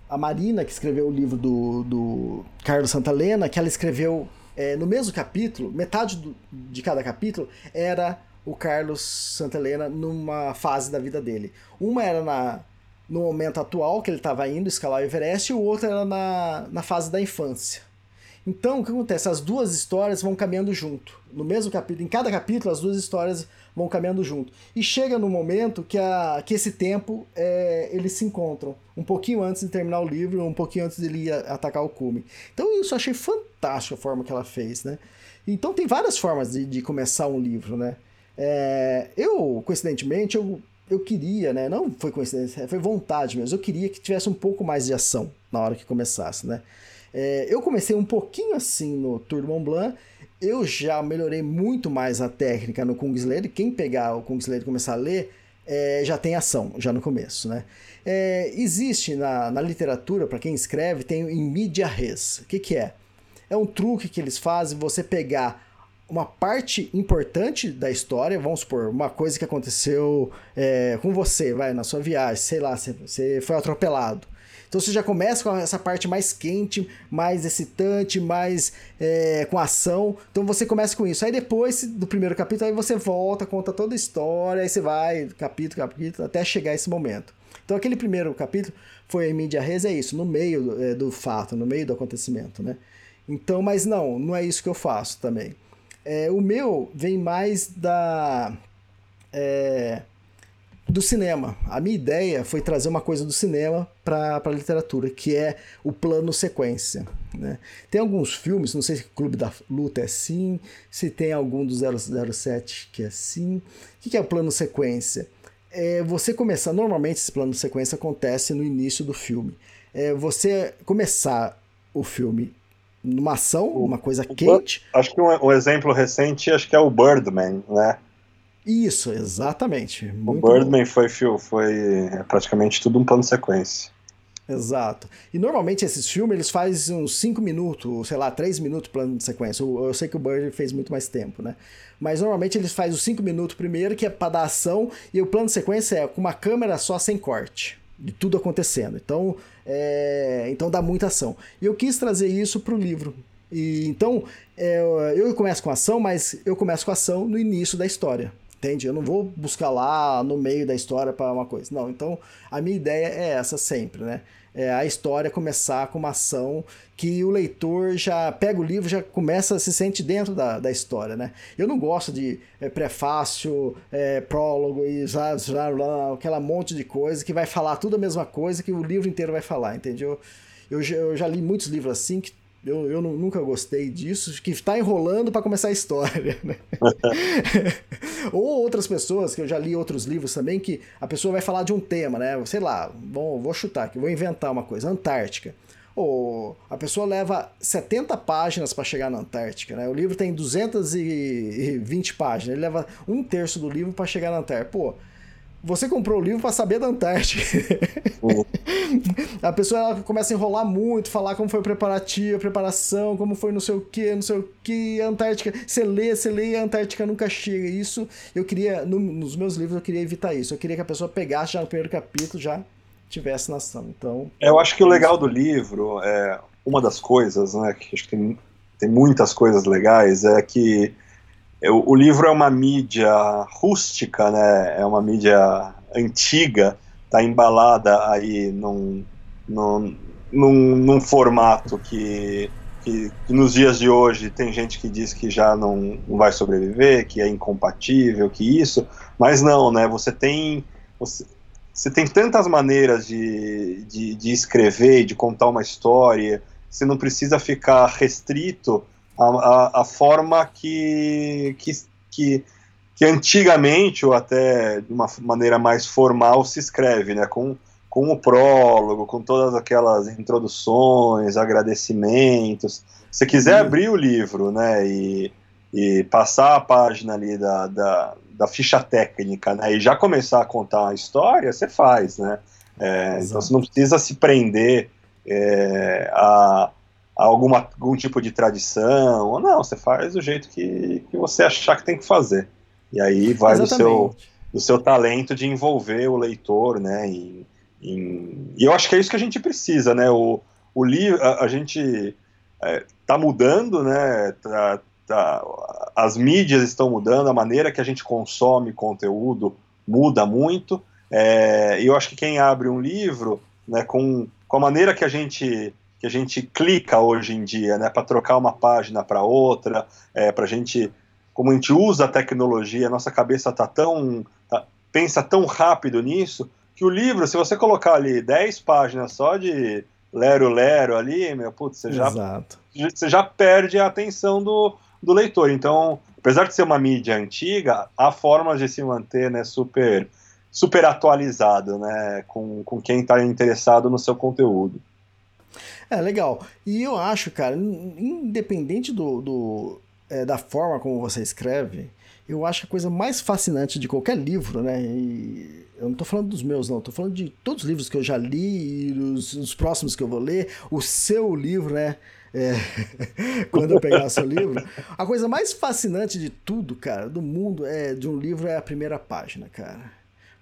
a Marina, que escreveu o livro do, do Carlos Santalena, que ela escreveu é, no mesmo capítulo, metade do, de cada capítulo era o Carlos Santelena numa fase da vida dele. Uma era na, no momento atual, que ele estava indo escalar o Everest, e o outro era na, na fase da infância. Então, o que acontece? As duas histórias vão caminhando junto. No mesmo capítulo, em cada capítulo, as duas histórias vão caminhando junto. E chega no momento que, a, que esse tempo é, eles se encontram. Um pouquinho antes de terminar o livro, um pouquinho antes dele ir atacar o cume. Então isso eu achei fantástico a forma que ela fez, né? Então tem várias formas de, de começar um livro, né? É, eu, coincidentemente, eu, eu queria, né? Não foi coincidência, foi vontade mesmo. Eu queria que tivesse um pouco mais de ação na hora que começasse, né? É, eu comecei um pouquinho assim no Tour Mont Blanc. Eu já melhorei muito mais a técnica no Kungsleder. Quem pegar o Kungsleder e começar a ler, é, já tem ação, já no começo, né? É, existe na, na literatura, para quem escreve, tem em media res. O que, que é? É um truque que eles fazem, você pegar uma parte importante da história, vamos supor, uma coisa que aconteceu é, com você, vai, na sua viagem, sei lá, você, foi atropelado. Então você já começa com essa parte mais quente, mais excitante, mais é, com ação. Então você começa com isso. Aí depois do primeiro capítulo, aí você volta, conta toda a história, aí você vai capítulo, capítulo, até chegar esse momento. Então aquele primeiro capítulo foi em mídia res, é isso, no meio do, é, do fato, no meio do acontecimento, né? Então, mas não, não é isso que eu faço também. É, o meu vem mais da. É, do cinema. A minha ideia foi trazer uma coisa do cinema para a literatura, que é o plano sequência. Né? Tem alguns filmes, não sei se o Clube da Luta é assim, se tem algum do 007 que é assim. O que é o plano sequência? É você começar, normalmente esse plano sequência acontece no início do filme. É você começar o filme numa ação, uma coisa quente. Acho que um, um, exemplo recente acho que é o Birdman, né? Isso, exatamente. O Birdman foi, foi é praticamente tudo um plano de sequência. Exato. E normalmente esses filmes eles fazem uns 5 minutos, sei lá, 3 minutos plano de sequência. Eu, eu sei que o Bird fez muito mais tempo, né? Mas normalmente eles fazem os 5 minutos primeiro, que é para dar ação, e o plano de sequência é com uma câmera só sem corte de tudo acontecendo. Então, é, então dá muita ação. E eu quis trazer isso para o livro. E, então, é, eu começo com ação, mas eu começo com ação no início da história. Entende? Eu não vou buscar lá no meio da história para uma coisa. Não, então a minha ideia é essa sempre, né? É, a história começar com uma ação que o leitor já pega o livro, já começa a se sente dentro da, da história, né? Eu não gosto de é, prefácio, é, prólogo e já, já, aquela monte de coisa que vai falar tudo a mesma coisa que o livro inteiro vai falar, entendeu? Eu, eu já li muitos livros assim que eu, eu nunca gostei disso, que está enrolando para começar a história. Né? Ou outras pessoas, que eu já li outros livros também, que a pessoa vai falar de um tema, né? Sei lá, bom, vou chutar aqui, vou inventar uma coisa, Antártica. Ou a pessoa leva 70 páginas para chegar na Antártica, né? O livro tem 220 páginas, ele leva um terço do livro para chegar na Antártica. Pô, você comprou o livro para saber da Antártica. A pessoa começa a enrolar muito, falar como foi o preparativo, a preparação, como foi não sei o que, não sei o que, a Antártica. Você lê, você lê e a Antártica nunca chega. Isso eu queria, no, nos meus livros, eu queria evitar isso. Eu queria que a pessoa pegasse já no primeiro capítulo, já tivesse na ação. Então. Eu acho que o legal do livro é uma das coisas, né? Que acho que tem, tem muitas coisas legais, é que o, o livro é uma mídia rústica, né? É uma mídia antiga, está embalada aí num, num, num, num formato que, que, que, nos dias de hoje tem gente que diz que já não, não vai sobreviver, que é incompatível, que isso, mas não, né? Você tem você, você tem tantas maneiras de, de, de escrever, de contar uma história, você não precisa ficar restrito a, a, a forma que, que, que, que, antigamente, ou até de uma maneira mais formal, se escreve, né? Com, com o prólogo, com todas aquelas introduções, agradecimentos. Se quiser uhum. abrir o livro, né, e, e passar a página ali da, da, da, ficha técnica, né, e já começar a contar a história, você faz, né. É, então você não precisa se prender é, a alguma, algum tipo de tradição, ou não, você faz do jeito que, que você achar que tem que fazer. E aí vai do seu, do seu talento de envolver o leitor, né? Em, em... E eu acho que é isso que a gente precisa, né? O, o livro, a, a gente é, tá mudando, né? Tá, tá, as mídias estão mudando, a maneira que a gente consome conteúdo muda muito. É, e eu acho que quem abre um livro, né, com, com a maneira que a gente que a gente clica hoje em dia, né, para trocar uma página para outra, é, para a gente como a gente usa a tecnologia, a nossa cabeça tá tão tá, pensa tão rápido nisso que o livro, se você colocar ali 10 páginas só de lero lero ali, meu, putz, você já Exato. você já perde a atenção do, do leitor. Então, apesar de ser uma mídia antiga, há formas de se manter, né, super super atualizado, né, com, com quem está interessado no seu conteúdo. É, legal. E eu acho, cara, independente do, do é, da forma como você escreve, eu acho a coisa mais fascinante de qualquer livro, né? E eu não tô falando dos meus, não, tô falando de todos os livros que eu já li e os, os próximos que eu vou ler, o seu livro, né? É, quando eu pegar seu livro. A coisa mais fascinante de tudo, cara, do mundo é de um livro é a primeira página, cara.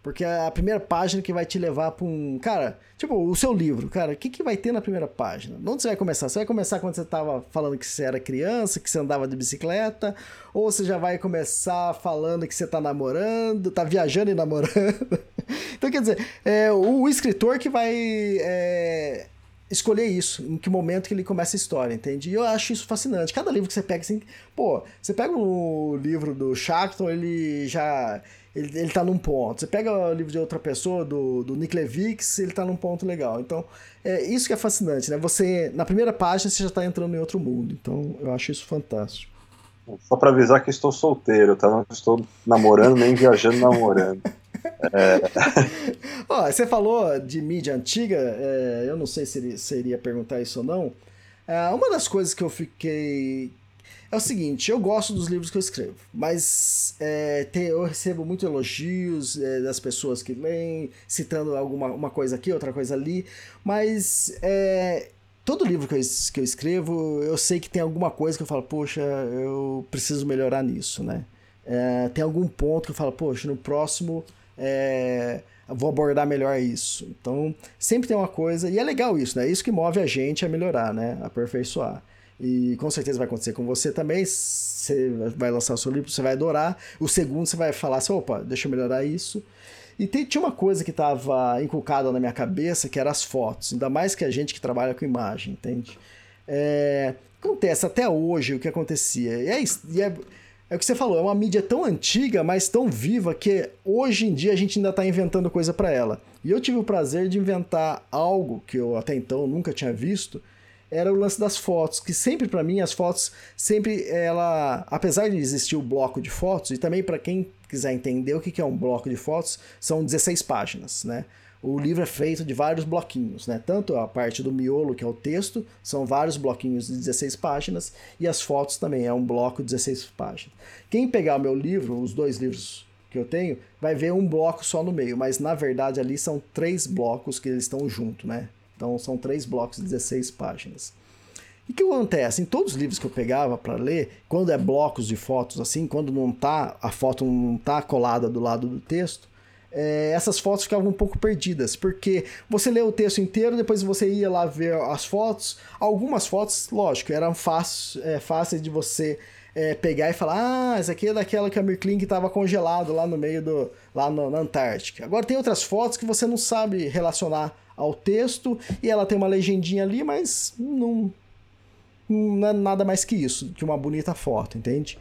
Porque é a primeira página que vai te levar para um. Cara, tipo, o seu livro, cara, o que, que vai ter na primeira página? Onde você vai começar? Você vai começar quando você estava falando que você era criança, que você andava de bicicleta? Ou você já vai começar falando que você está namorando, tá viajando e namorando? então, quer dizer, é o, o escritor que vai. É, escolher isso, em que momento que ele começa a história, entende? E eu acho isso fascinante. Cada livro que você pega, assim, pô, você pega o livro do Shackleton, ele já ele, ele tá num ponto. Você pega o livro de outra pessoa, do, do Nick Levix, ele tá num ponto legal. Então, é isso que é fascinante, né? Você, na primeira página, você já tá entrando em outro mundo. Então, eu acho isso fantástico. Só para avisar que estou solteiro, tá? Não estou namorando nem viajando namorando. É... Ó, você falou de mídia antiga, é, eu não sei se seria perguntar isso ou não. É, uma das coisas que eu fiquei é o seguinte, eu gosto dos livros que eu escrevo, mas é, tem, eu recebo muitos elogios é, das pessoas que leem, citando alguma uma coisa aqui, outra coisa ali, mas é, todo livro que eu, que eu escrevo, eu sei que tem alguma coisa que eu falo, poxa, eu preciso melhorar nisso, né? É, tem algum ponto que eu falo, poxa, no próximo é, vou abordar melhor isso. Então, sempre tem uma coisa, e é legal isso, né? É isso que move a gente a melhorar, né? Aperfeiçoar. E com certeza vai acontecer com você também. Você vai lançar o seu livro, você vai adorar. O segundo você vai falar assim: opa, deixa eu melhorar isso. E tem, tinha uma coisa que estava inculcada na minha cabeça, que eram as fotos. Ainda mais que a gente que trabalha com imagem, entende? É, acontece até hoje o que acontecia. E é, e é, é o que você falou, é uma mídia tão antiga, mas tão viva, que hoje em dia a gente ainda está inventando coisa para ela. E eu tive o prazer de inventar algo que eu até então nunca tinha visto, era o lance das fotos, que sempre para mim as fotos sempre ela, apesar de existir o bloco de fotos e também para quem quiser entender o que é um bloco de fotos, são 16 páginas, né? O livro é feito de vários bloquinhos, né? Tanto a parte do miolo, que é o texto, são vários bloquinhos de 16 páginas, e as fotos também é um bloco de 16 páginas. Quem pegar o meu livro, os dois livros que eu tenho, vai ver um bloco só no meio, mas na verdade ali são três blocos que eles estão junto, né? Então são três blocos de 16 páginas. E o que acontece? Em todos os livros que eu pegava para ler, quando é blocos de fotos assim, quando não tá a foto não tá colada do lado do texto, é, essas fotos ficavam um pouco perdidas, porque você lê o texto inteiro, depois você ia lá ver as fotos. Algumas fotos, lógico, eram fáceis, é, fáceis de você é, pegar e falar: ah, essa aqui é daquela que a Mirklin estava congelado lá no meio do. lá no, na Antártica. Agora tem outras fotos que você não sabe relacionar ao texto e ela tem uma legendinha ali, mas não, não é nada mais que isso, que uma bonita foto, entende?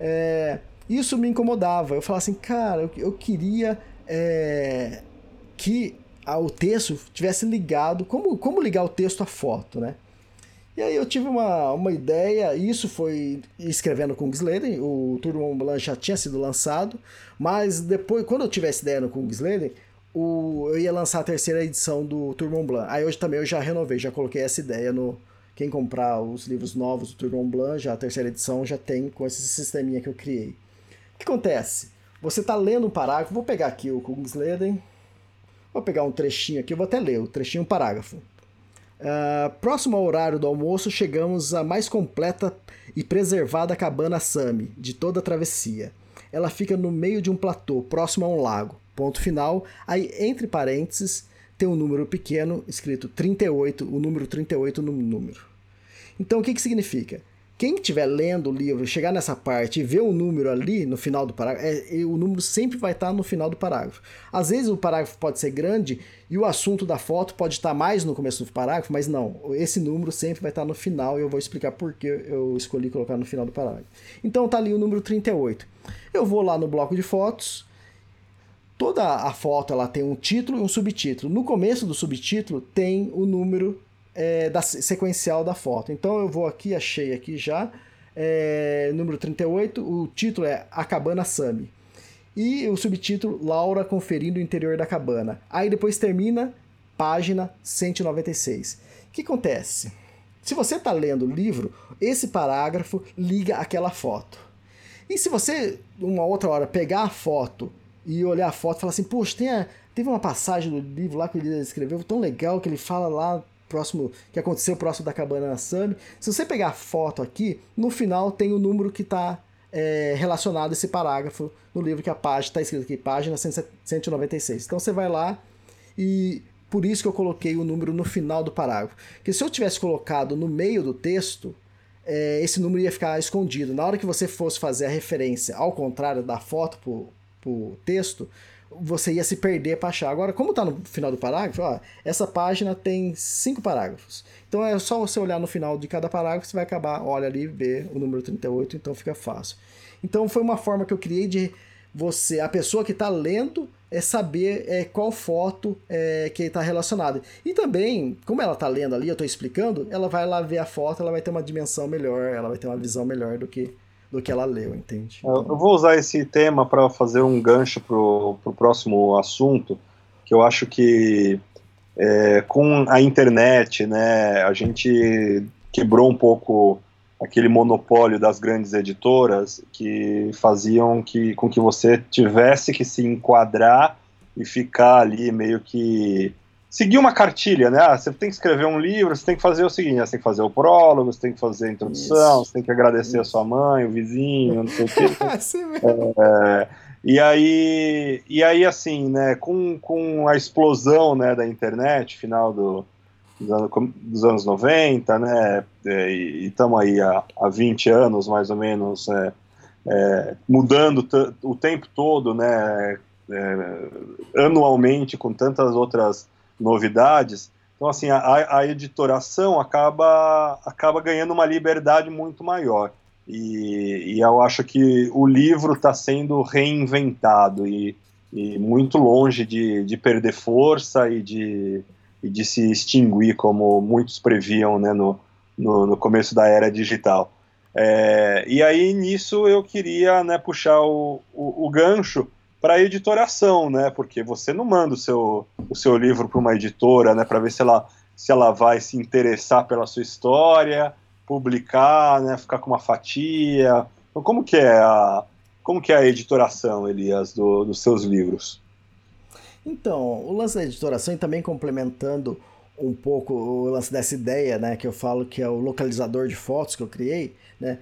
É, isso me incomodava. Eu falava assim, cara, eu, eu queria é, que o texto tivesse ligado. Como, como ligar o texto à foto, né? E aí eu tive uma, uma ideia, isso foi escrevendo com o Turbo Blanc já tinha sido lançado, mas depois, quando eu tive essa ideia no Kingsladen, o, eu ia lançar a terceira edição do Turmon Blanc. Aí hoje também eu já renovei, já coloquei essa ideia no. Quem comprar os livros novos do Turmon Blanc, já a terceira edição já tem com esse sisteminha que eu criei. O que acontece? Você está lendo um parágrafo, vou pegar aqui o Kungsleden, vou pegar um trechinho aqui, vou até ler o trechinho, um parágrafo. Uh, próximo ao horário do almoço, chegamos à mais completa e preservada cabana Sami de toda a travessia. Ela fica no meio de um platô, próximo a um lago ponto final. Aí, entre parênteses, tem um número pequeno escrito 38, o número 38 no número. Então, o que, que significa? quem estiver lendo o livro, chegar nessa parte e ver o número ali no final do parágrafo, é, o número sempre vai estar no final do parágrafo. Às vezes o parágrafo pode ser grande e o assunto da foto pode estar mais no começo do parágrafo, mas não, esse número sempre vai estar no final e eu vou explicar por que eu escolhi colocar no final do parágrafo. Então tá ali o número 38. Eu vou lá no bloco de fotos. Toda a foto ela tem um título e um subtítulo. No começo do subtítulo tem o número é, da sequencial da foto. Então eu vou aqui, achei aqui já, é, número 38, o título é A Cabana Sami. E o subtítulo, Laura conferindo o interior da cabana. Aí depois termina, página 196. O que acontece? Se você está lendo o livro, esse parágrafo liga aquela foto. E se você, uma outra hora, pegar a foto e olhar a foto e falar assim, poxa, tem a, teve uma passagem do livro lá que ele escreveu tão legal que ele fala lá próximo que aconteceu próximo da cabana Sami. Se você pegar a foto aqui, no final tem o número que está é, relacionado a esse parágrafo no livro que a página está escrito aqui, página 196. Então você vai lá e por isso que eu coloquei o número no final do parágrafo. Porque se eu tivesse colocado no meio do texto, é, esse número ia ficar escondido. Na hora que você fosse fazer a referência ao contrário da foto para o texto, você ia se perder para achar. Agora, como está no final do parágrafo, ó, essa página tem cinco parágrafos. Então é só você olhar no final de cada parágrafo, você vai acabar, olha ali, ver o número 38, então fica fácil. Então foi uma forma que eu criei de você, a pessoa que está lendo, é saber é, qual foto é, que está relacionada. E também, como ela está lendo ali, eu estou explicando, ela vai lá ver a foto, ela vai ter uma dimensão melhor, ela vai ter uma visão melhor do que do que ela leu, entende? Então... Eu vou usar esse tema para fazer um gancho para o próximo assunto, que eu acho que é, com a internet, né, a gente quebrou um pouco aquele monopólio das grandes editoras que faziam que, com que você tivesse que se enquadrar e ficar ali meio que seguir uma cartilha, né? Ah, você tem que escrever um livro, você tem que fazer o seguinte, você tem que fazer o prólogo, você tem que fazer a introdução, Isso. você tem que agradecer Isso. a sua mãe, o vizinho, não sei o quê. é, e aí, e aí assim, né, com, com a explosão né, da internet, final do, dos, anos, dos anos 90, né, é, e estamos aí há, há 20 anos, mais ou menos, é, é, mudando o tempo todo, né, é, anualmente, com tantas outras novidades. Então, assim, a, a editoração acaba, acaba ganhando uma liberdade muito maior. E, e eu acho que o livro está sendo reinventado e, e muito longe de, de perder força e de, e de se extinguir, como muitos previam né, no, no, no começo da era digital. É, e aí, nisso, eu queria né, puxar o, o, o gancho para editoração, né? Porque você não manda o seu, o seu livro para uma editora, né? Para ver se ela, se ela vai se interessar pela sua história, publicar, né? Ficar com uma fatia. Então, como que é a como que é a editoração, Elias, do, dos seus livros? Então, o lance da editoração e também complementando um pouco o lance dessa ideia, né, que eu falo que é o localizador de fotos que eu criei, né?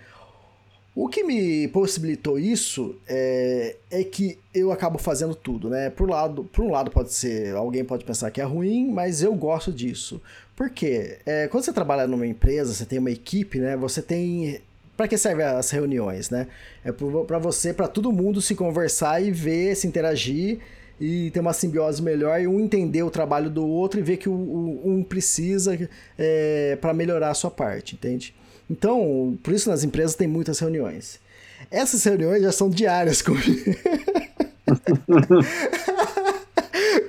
O que me possibilitou isso é, é que eu acabo fazendo tudo, né? Por, lado, por um lado pode ser, alguém pode pensar que é ruim, mas eu gosto disso. Por quê? É, quando você trabalha numa empresa, você tem uma equipe, né? Você tem para que servem as reuniões, né? É para você, para todo mundo se conversar e ver, se interagir e ter uma simbiose melhor e um entender o trabalho do outro e ver que o, o um precisa é, para melhorar a sua parte, entende? Então, por isso nas empresas tem muitas reuniões. Essas reuniões já são diárias comigo.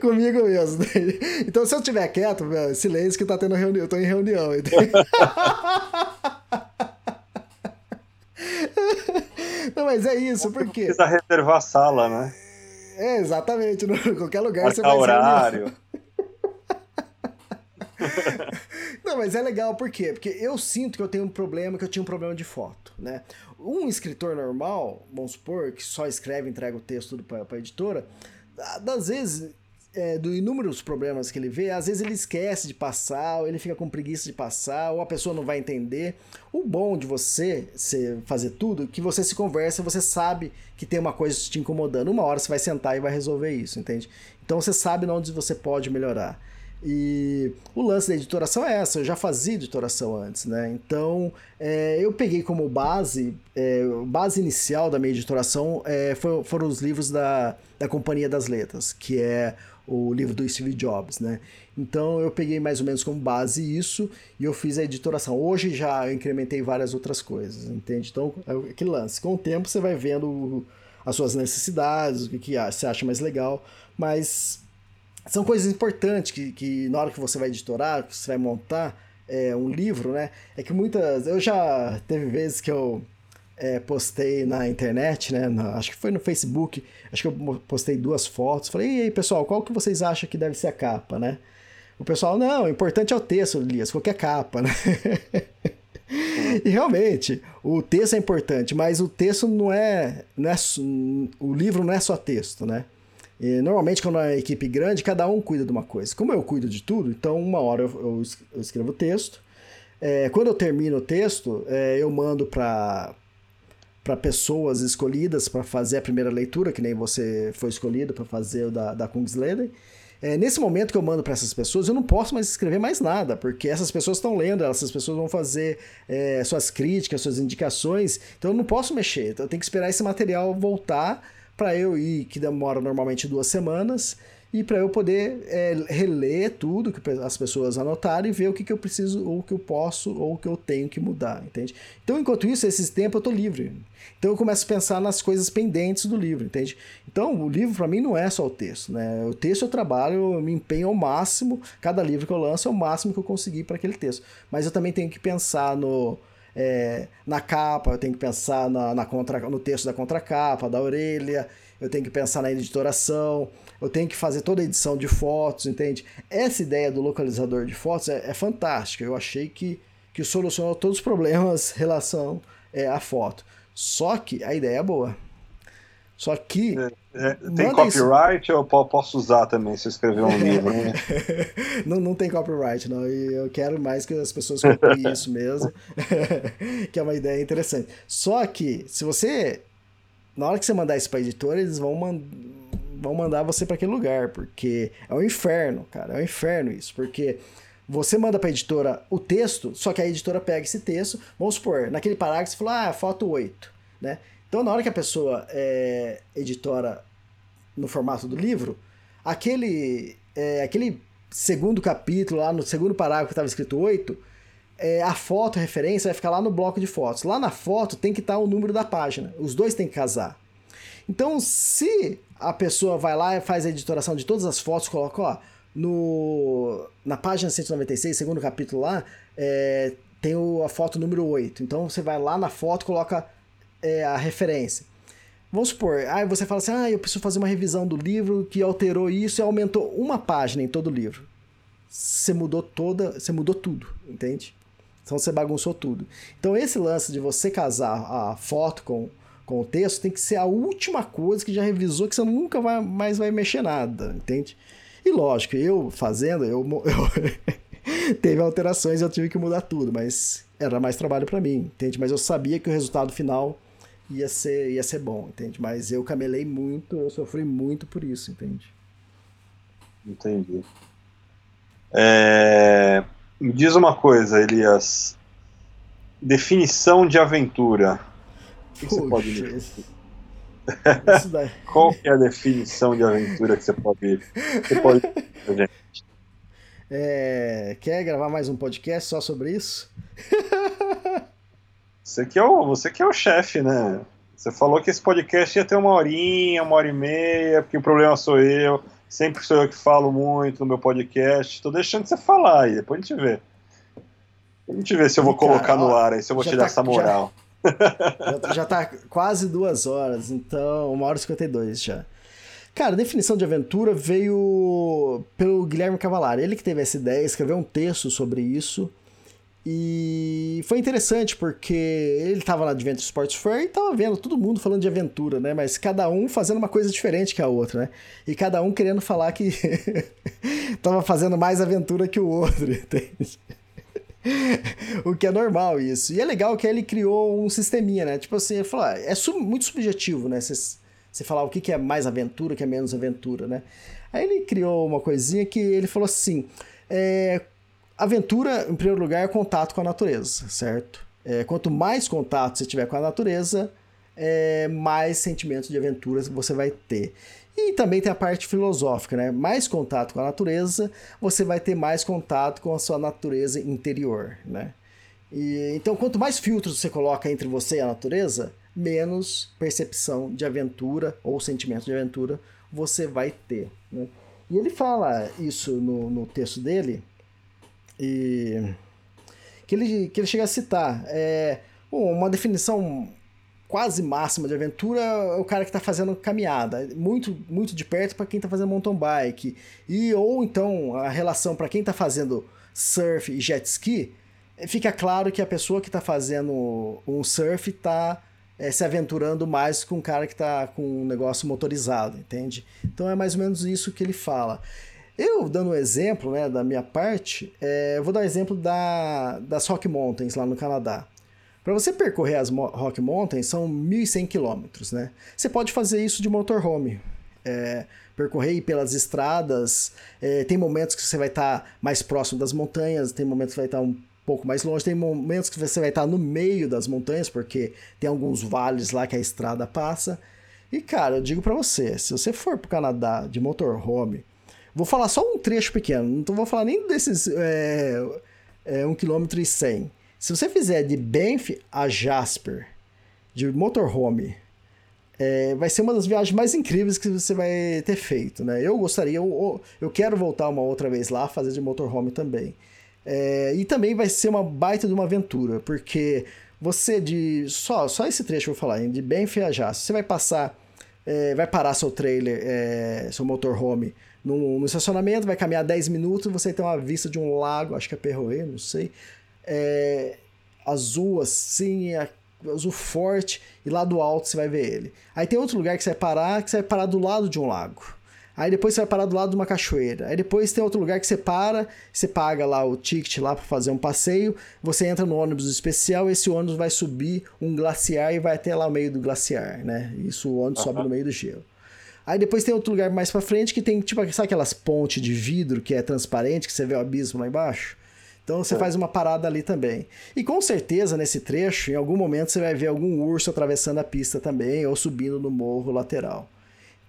comigo mesmo. Então, se eu estiver quieto, meu, silêncio que tá tendo reunião, eu tô em reunião. Não, mas é isso, por quê? Precisa reservar a sala, né? É, exatamente. Em qualquer lugar Marcar você vai horário. Não, mas é legal por quê? Porque eu sinto que eu tenho um problema, que eu tinha um problema de foto, né? Um escritor normal, vamos supor, que só escreve, entrega o texto tudo para a editora, às vezes, é, do inúmeros problemas que ele vê, às vezes ele esquece de passar, ou ele fica com preguiça de passar, ou a pessoa não vai entender. O bom de você fazer tudo, é que você se conversa, você sabe que tem uma coisa te incomodando. Uma hora você vai sentar e vai resolver isso, entende? Então você sabe onde você pode melhorar. E o lance da editoração é essa, eu já fazia editoração antes, né? Então é, eu peguei como base, é, base inicial da minha editoração é, foi, foram os livros da, da Companhia das Letras, que é o livro do Steve Jobs, né? Então eu peguei mais ou menos como base isso e eu fiz a editoração. Hoje já incrementei várias outras coisas, entende? Então, é aquele lance. Com o tempo você vai vendo as suas necessidades, o que, que você acha mais legal, mas são coisas importantes que, que na hora que você vai editorar, que você vai montar é, um livro, né? É que muitas. Eu já teve vezes que eu é, postei na internet, né? Na, acho que foi no Facebook. Acho que eu postei duas fotos. Falei, e aí, pessoal, qual que vocês acham que deve ser a capa, né? O pessoal, não, o importante é o texto, Elias, qualquer capa, né? e realmente, o texto é importante, mas o texto não é, não é. O livro não é só texto, né? E, normalmente, quando é equipe grande, cada um cuida de uma coisa. Como eu cuido de tudo, então uma hora eu, eu escrevo o texto. É, quando eu termino o texto, é, eu mando para para pessoas escolhidas para fazer a primeira leitura, que nem você foi escolhido para fazer o da, da Kungsleden. É, nesse momento que eu mando para essas pessoas, eu não posso mais escrever mais nada, porque essas pessoas estão lendo, essas pessoas vão fazer é, suas críticas, suas indicações, então eu não posso mexer. Então eu tenho que esperar esse material voltar para eu ir, que demora normalmente duas semanas, e para eu poder é, reler tudo que as pessoas anotaram e ver o que, que eu preciso, ou o que eu posso, ou o que eu tenho que mudar, entende? Então, enquanto isso, esses tempos eu estou livre. Então eu começo a pensar nas coisas pendentes do livro, entende? Então, o livro para mim não é só o texto, né? O texto eu trabalho, eu me empenho ao máximo, cada livro que eu lanço é o máximo que eu conseguir para aquele texto. Mas eu também tenho que pensar no, é, na capa, eu tenho que pensar na, na contra, no texto da contracapa, da orelha, eu tenho que pensar na editoração, eu tenho que fazer toda a edição de fotos, entende? Essa ideia do localizador de fotos é, é fantástica. Eu achei que, que solucionou todos os problemas em relação é, à foto. Só que a ideia é boa. Só que. É, é, tem copyright isso... ou eu posso usar também se eu escrever um livro? Né? não, não tem copyright, não. E eu quero mais que as pessoas copiem isso mesmo. que é uma ideia interessante. Só que, se você. Na hora que você mandar isso para editora, eles vão, man... vão mandar você para aquele lugar. Porque é um inferno, cara. É um inferno isso. Porque você manda para a editora o texto, só que a editora pega esse texto, vamos supor, naquele parágrafo você falou, ah, foto 8, né? Então, na hora que a pessoa é editora no formato do livro, aquele, é, aquele segundo capítulo, lá no segundo parágrafo que estava escrito 8, é, a foto, a referência, vai ficar lá no bloco de fotos. Lá na foto tem que estar tá o número da página. Os dois têm que casar. Então, se a pessoa vai lá e faz a editoração de todas as fotos, coloca, ó, no, na página 196, segundo capítulo lá, é, tem o, a foto número 8. Então, você vai lá na foto, coloca é, a referência. Vamos supor, aí você fala assim: ah, eu preciso fazer uma revisão do livro que alterou isso e aumentou uma página em todo o livro. Você mudou toda, você mudou tudo, entende? Então você bagunçou tudo. Então esse lance de você casar a foto com, com o texto tem que ser a última coisa que já revisou que você nunca vai, mais vai mexer nada, entende? E lógico, eu fazendo, eu, eu teve alterações, eu tive que mudar tudo, mas era mais trabalho para mim, entende? Mas eu sabia que o resultado final ia ser, ia ser bom, entende? Mas eu camelei muito, eu sofri muito por isso, entende? Entendi. É... Me diz uma coisa, Elias. Definição de aventura. O que você pode dizer? Qual é a definição de aventura que você pode, você pode gente? É, quer gravar mais um podcast só sobre isso? Você que é o, você que é o chefe, né? Você falou que esse podcast ia ter uma horinha, uma hora e meia, porque o problema sou eu. Sempre sou eu que falo muito no meu podcast. Tô deixando você falar aí, depois a gente vê. A gente vê se eu vou Cara, colocar no ar aí, se eu vou tirar tá, essa moral. Já, já tá quase duas horas, então, uma hora e cinquenta e dois já. Cara, a definição de aventura veio pelo Guilherme Cavalari. Ele que teve essa ideia, escreveu um texto sobre isso. E foi interessante porque ele estava na Adventure Sports Fair e estava vendo todo mundo falando de aventura, né? Mas cada um fazendo uma coisa diferente que a outra, né? E cada um querendo falar que estava fazendo mais aventura que o outro, entende? o que é normal isso. E é legal que ele criou um sisteminha, né? Tipo assim, ele falou, ah, é sub muito subjetivo, né? você falar o que, que é mais aventura, o que é menos aventura, né? Aí ele criou uma coisinha que ele falou assim: é, aventura, em primeiro lugar, é contato com a natureza, certo? É, quanto mais contato você tiver com a natureza, é, mais sentimentos de aventura você vai ter. E também tem a parte filosófica, né? Mais contato com a natureza, você vai ter mais contato com a sua natureza interior, né? E, então, quanto mais filtros você coloca entre você e a natureza, menos percepção de aventura ou sentimento de aventura você vai ter. Né? E ele fala isso no, no texto dele, e que ele, que ele chega a citar. É, uma definição quase máxima de aventura é o cara que está fazendo caminhada, muito, muito de perto para quem está fazendo mountain bike, e ou então a relação para quem está fazendo surf e jet ski, fica claro que a pessoa que está fazendo um surf está é, se aventurando mais com um cara que está com um negócio motorizado, entende? Então é mais ou menos isso que ele fala. Eu, dando um exemplo né, da minha parte, é, vou dar um exemplo da, das Rock Mountains lá no Canadá. Para você percorrer as Rock Mountains são 1.100 quilômetros, né? Você pode fazer isso de motorhome. É, percorrer pelas estradas. É, tem momentos que você vai estar tá mais próximo das montanhas, tem momentos que vai estar tá um pouco mais longe, tem momentos que você vai estar tá no meio das montanhas, porque tem alguns vales lá que a estrada passa. E cara, eu digo para você, se você for pro Canadá de motorhome, vou falar só um trecho pequeno, não vou falar nem desses é, é, 1 km e 100 se você fizer de Banff a Jasper, de motorhome, é, vai ser uma das viagens mais incríveis que você vai ter feito, né? Eu gostaria, eu, eu quero voltar uma outra vez lá, fazer de motorhome também. É, e também vai ser uma baita de uma aventura, porque você de. Só, só esse trecho eu vou falar, de Banff a Jasper, você vai passar. É, vai parar seu trailer, é, seu motorhome no, no estacionamento, vai caminhar 10 minutos, você tem uma vista de um lago, acho que é Perroê, não sei é, azul assim, azul forte, e lá do alto você vai ver ele. Aí tem outro lugar que você vai parar, que você vai parar do lado de um lago. Aí depois você vai parar do lado de uma cachoeira. Aí depois tem outro lugar que você para, você paga lá o ticket lá para fazer um passeio, você entra no ônibus especial, esse ônibus vai subir um glaciar e vai até lá o meio do glaciar, né? Isso o ônibus uhum. sobe no meio do gelo. Aí depois tem outro lugar mais para frente que tem tipo, sabe aquelas pontes de vidro que é transparente, que você vê o abismo lá embaixo? Então você é. faz uma parada ali também. E com certeza nesse trecho, em algum momento você vai ver algum urso atravessando a pista também ou subindo no morro lateral.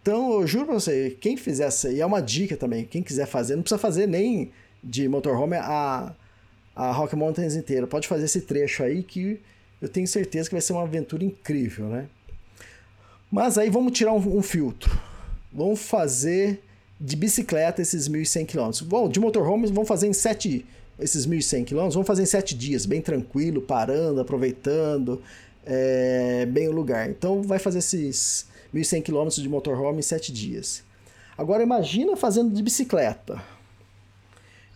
Então eu juro pra você, quem fizer essa, e é uma dica também, quem quiser fazer, não precisa fazer nem de motorhome a, a Rock Mountains inteira. Pode fazer esse trecho aí que eu tenho certeza que vai ser uma aventura incrível, né? Mas aí vamos tirar um, um filtro. Vamos fazer de bicicleta esses 1.100 km. Bom, de motorhome vamos fazer em 7 esses 1.100 quilômetros, vamos fazer em sete dias, bem tranquilo, parando, aproveitando é, bem o lugar. Então vai fazer esses 1.100 quilômetros de motorhome em sete dias. Agora imagina fazendo de bicicleta.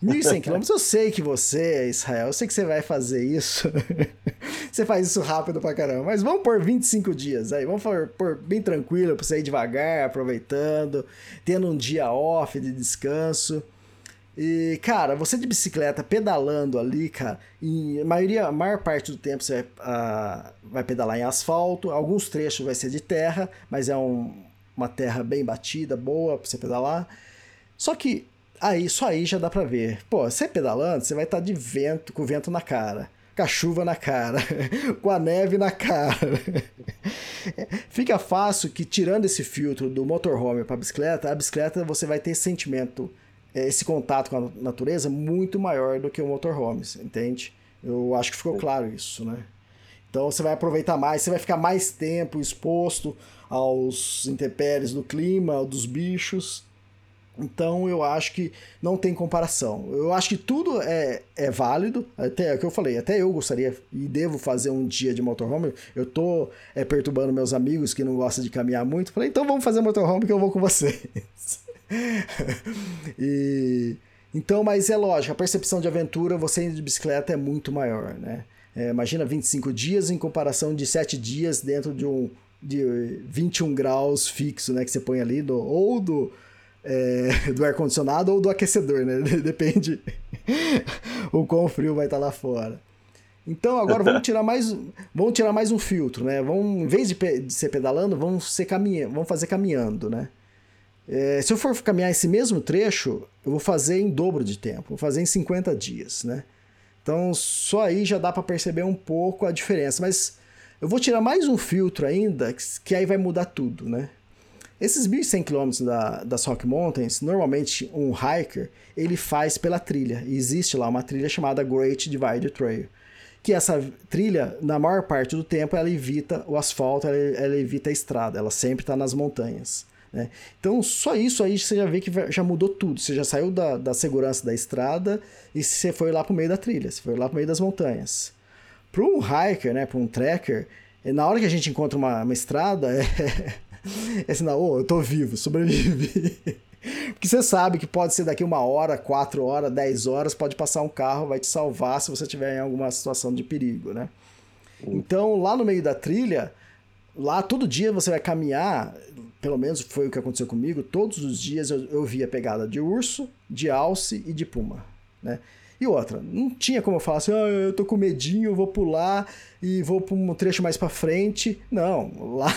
1.100 quilômetros, eu sei que você, Israel, eu sei que você vai fazer isso. você faz isso rápido pra caramba. Mas vamos por 25 dias aí. Vamos por, bem tranquilo, pra você ir devagar, aproveitando, tendo um dia off de descanso. E, cara, você de bicicleta pedalando ali, cara, em maioria, a maior parte do tempo você vai, uh, vai pedalar em asfalto, alguns trechos vai ser de terra, mas é um, uma terra bem batida, boa pra você pedalar. Só que aí, só aí já dá pra ver. Pô, você pedalando, você vai estar tá de vento, com o vento na cara, com a chuva na cara, com a neve na cara. Fica fácil que, tirando esse filtro do motorhome para bicicleta, a bicicleta você vai ter sentimento é, esse contato com a natureza muito maior do que o motorhomes, entende? Eu acho que ficou claro isso, né? Então você vai aproveitar mais, você vai ficar mais tempo exposto aos intempéries do clima, dos bichos. Então eu acho que não tem comparação. Eu acho que tudo é, é válido, até é o que eu falei, até eu gostaria e devo fazer um dia de motorhome. Eu tô é, perturbando meus amigos que não gostam de caminhar muito. Falei, então vamos fazer motorhome que eu vou com vocês. e então, mas é lógico, a percepção de aventura, você indo de bicicleta é muito maior, né? É, imagina 25 dias em comparação de 7 dias dentro de um de 21 graus fixo, né? Que você põe ali, do, ou do, é, do ar-condicionado ou do aquecedor, né? Depende o quão frio vai estar lá fora. Então agora vamos tirar mais, vamos tirar mais um filtro, né? Vamos, em vez de, de ser pedalando, vamos, ser caminha, vamos fazer caminhando, né? É, se eu for caminhar esse mesmo trecho, eu vou fazer em dobro de tempo, vou fazer em 50 dias, né? Então só aí já dá para perceber um pouco a diferença, mas eu vou tirar mais um filtro ainda, que aí vai mudar tudo, né? Esses 1.100 km da, das Rock Mountains, normalmente um hiker, ele faz pela trilha. E existe lá uma trilha chamada Great Divide Trail. Que essa trilha, na maior parte do tempo, ela evita o asfalto, ela, ela evita a estrada, ela sempre está nas montanhas. Né? Então, só isso aí você já vê que já mudou tudo. Você já saiu da, da segurança da estrada e você foi lá para o meio da trilha, você foi lá para o meio das montanhas. Para um hiker, né, para um trekker, na hora que a gente encontra uma, uma estrada, é, é sinal, oh, eu tô vivo, sobrevivi. Porque você sabe que pode ser daqui uma hora, quatro horas, dez horas, pode passar um carro, vai te salvar se você estiver em alguma situação de perigo, né? Então, lá no meio da trilha, lá todo dia você vai caminhar, pelo menos foi o que aconteceu comigo, todos os dias eu, eu via pegada de urso, de alce e de puma, né? E outra, não tinha como eu falar assim, ah, eu tô com medinho, eu vou pular e vou para um trecho mais para frente. Não, lá,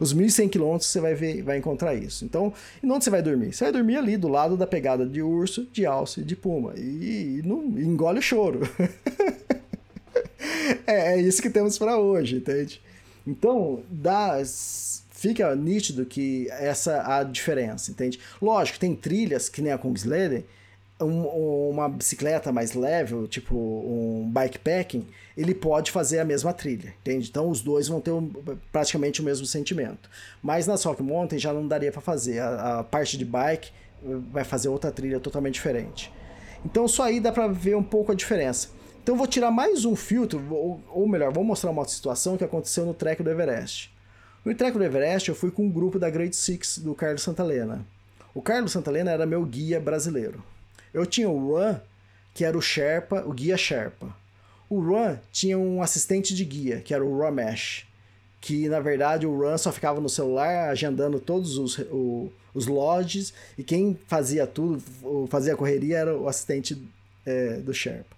os 1.100 quilômetros você vai ver, vai encontrar isso. Então, e onde você vai dormir? Você vai dormir ali do lado da pegada de urso, de alce, de puma. E, e não engole o choro. é, é isso que temos para hoje, entende? Então, dá, fica nítido que essa é a diferença, entende? Lógico, tem trilhas que nem a Kungsleden, um, uma bicicleta mais leve, tipo um bikepacking, ele pode fazer a mesma trilha, entende? Então os dois vão ter um, praticamente o mesmo sentimento. Mas na Rock Mountain já não daria para fazer. A, a, parte de bike vai fazer outra trilha totalmente diferente. Então só aí dá para ver um pouco a diferença. Então vou tirar mais um filtro, ou, ou melhor, vou mostrar uma situação que aconteceu no trek do Everest. No trek do Everest eu fui com um grupo da Great Six do Carlos Santalena. O Carlos Santalena era meu guia brasileiro. Eu tinha o Run, que era o Sherpa, o guia Sherpa. O Run tinha um assistente de guia, que era o Ramesh, que na verdade o Run só ficava no celular agendando todos os, o, os lodges e quem fazia tudo, fazia a correria era o assistente é, do Sherpa.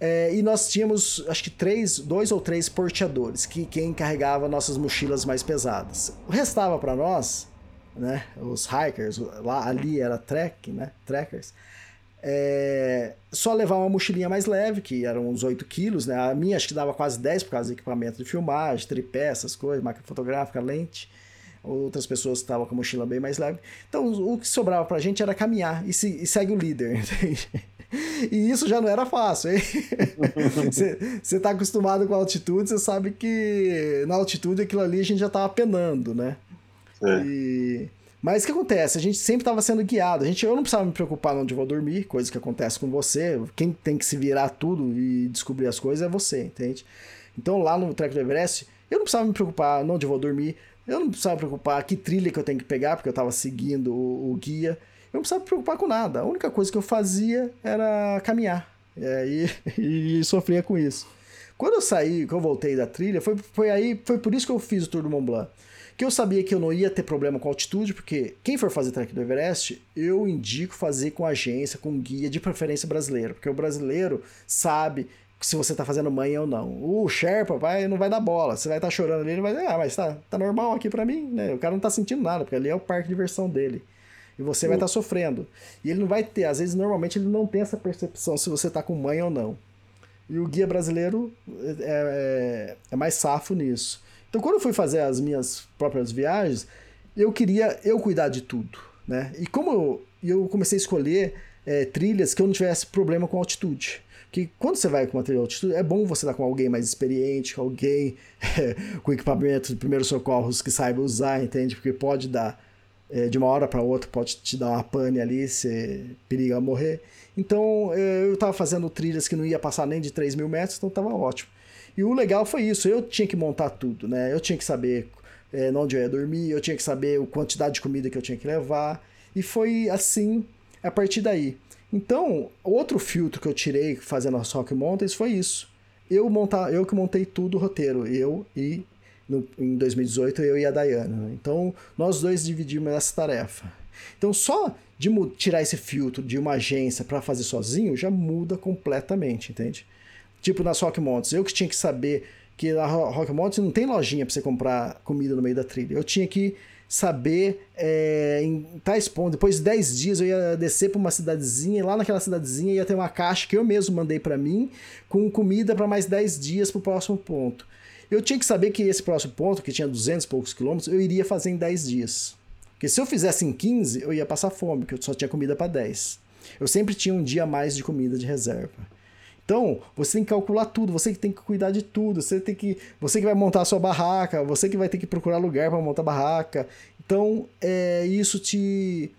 É, e nós tínhamos, acho que três, dois ou três porteadores, que quem carregava nossas mochilas mais pesadas. Restava para nós né? Os hikers, lá ali era trek, né? Trekkers. É, só levar uma mochilinha mais leve, que eram uns 8 quilos, né? A minha acho que dava quase 10 por causa do equipamento de filmagem, tripé, essas coisas, máquina fotográfica, lente. Outras pessoas estavam com a mochila bem mais leve. Então o que sobrava pra gente era caminhar e, se, e segue o líder, entende? E isso já não era fácil, hein? Você tá acostumado com a altitude, você sabe que na altitude aquilo ali a gente já tava penando, né? É. E... Mas o que acontece? A gente sempre estava sendo guiado. A gente, eu não precisava me preocupar onde eu vou dormir, coisa que acontece com você. Quem tem que se virar tudo e descobrir as coisas é você, entende? Então lá no Trek do Everest, eu não precisava me preocupar onde eu vou dormir. Eu não precisava me preocupar que trilha que eu tenho que pegar, porque eu estava seguindo o, o, guia. Eu não precisava me preocupar com nada. A única coisa que eu fazia era caminhar. É, e, e sofria com isso. Quando eu saí, que eu voltei da trilha, foi, foi aí, foi por isso que eu fiz o Tour do Mont Blanc que eu sabia que eu não ia ter problema com altitude, porque quem for fazer trek do Everest, eu indico fazer com agência, com guia, de preferência brasileiro, porque o brasileiro sabe se você tá fazendo manha ou não. O Sherpa vai, não vai dar bola, você vai estar tá chorando ali, ele vai dizer, ah, mas tá, tá normal aqui para mim, né? O cara não tá sentindo nada, porque ali é o parque de diversão dele. E você vai estar tá sofrendo. E ele não vai ter, às vezes, normalmente ele não tem essa percepção se você tá com manha ou não. E o guia brasileiro é, é, é mais safo nisso. Então, quando eu fui fazer as minhas próprias viagens, eu queria eu cuidar de tudo, né? E como eu, eu comecei a escolher é, trilhas que eu não tivesse problema com altitude. Que quando você vai com uma trilha de altitude, é bom você estar com alguém mais experiente, com alguém é, com equipamento de primeiros socorros que saiba usar, entende? Porque pode dar, é, de uma hora para outra, pode te dar uma pane ali, você periga morrer. Então, é, eu estava fazendo trilhas que não ia passar nem de 3 mil metros, então estava ótimo. E o legal foi isso, eu tinha que montar tudo, né? Eu tinha que saber é, onde eu ia dormir, eu tinha que saber a quantidade de comida que eu tinha que levar. E foi assim a partir daí. Então, outro filtro que eu tirei fazendo as Rock Mountains foi isso. Eu, montar, eu que montei tudo o roteiro, eu e no, em 2018 eu e a Dayana. Né? Então, nós dois dividimos essa tarefa. Então, só de tirar esse filtro de uma agência para fazer sozinho já muda completamente, entende? Tipo nas Rock Mountains. Eu que tinha que saber que na Rock Mountains não tem lojinha para você comprar comida no meio da trilha. Eu tinha que saber é, em tais pontos. Depois de 10 dias eu ia descer para uma cidadezinha, e lá naquela cidadezinha ia ter uma caixa que eu mesmo mandei para mim, com comida para mais 10 dias para o próximo ponto. Eu tinha que saber que esse próximo ponto, que tinha 200 e poucos quilômetros, eu iria fazer em 10 dias. Porque se eu fizesse em 15, eu ia passar fome, porque eu só tinha comida para 10. Eu sempre tinha um dia a mais de comida de reserva. Então, você tem que calcular tudo, você que tem que cuidar de tudo, você tem que, você que vai montar a sua barraca, você que vai ter que procurar lugar para montar a barraca. Então, é, isso te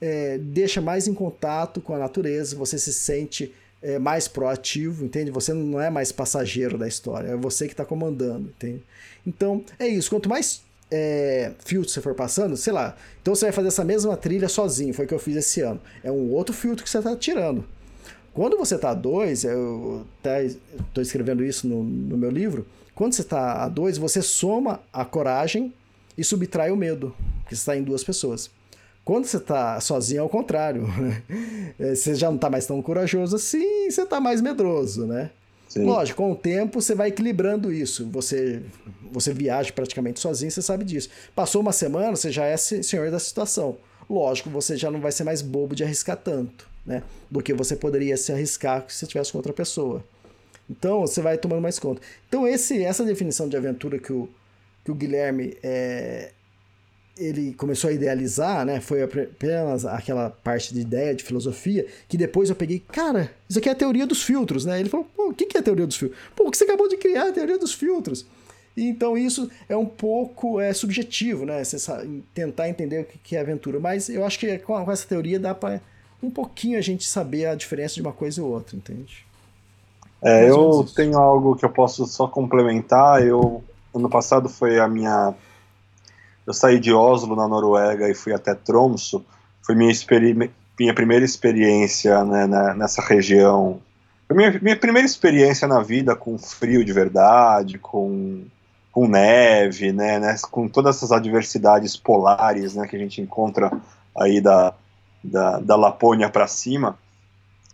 é, deixa mais em contato com a natureza, você se sente é, mais proativo, entende? Você não é mais passageiro da história, é você que está comandando, entende? Então, é isso. Quanto mais é, filtro você for passando, sei lá, então você vai fazer essa mesma trilha sozinho, foi o que eu fiz esse ano. É um outro filtro que você está tirando. Quando você está a dois, eu estou escrevendo isso no, no, meu livro, quando você está a dois, você soma a coragem e subtrai o medo, que está em duas pessoas. Quando você está sozinho, é o contrário. Né? Você já não está mais tão corajoso assim, você está mais medroso, né? Sim. Lógico, com o tempo você vai equilibrando isso. Você, você viaja praticamente sozinho, você sabe disso. Passou uma semana, você já é senhor da situação. Lógico, você já não vai ser mais bobo de arriscar tanto né? Do que você poderia se arriscar se tivesse com outra pessoa. Então você vai tomando mais conta. Então esse, essa definição de aventura que o, que o Guilherme é, ele começou a idealizar, né? Foi apenas aquela parte de ideia, de filosofia, que depois eu peguei, cara, isso aqui é a teoria dos filtros, né? Ele falou, pô, o que é a teoria dos filtros? Pô, o que você acabou de criar, a teoria dos filtros. Então isso é um pouco é, subjetivo, né? Você tentar entender o que é aventura. Mas eu acho que com essa teoria dá para um pouquinho a gente saber a diferença de uma coisa e outra, entende? É, eu tenho algo que eu posso só complementar. Eu ano passado foi a minha eu saí de Oslo na Noruega e fui até Tromsø. Foi minha minha primeira experiência né, nessa região. Foi minha, minha primeira experiência na vida com frio de verdade, com com neve, né, né, com todas essas adversidades polares, né, que a gente encontra aí da, da, da Lapônia para cima.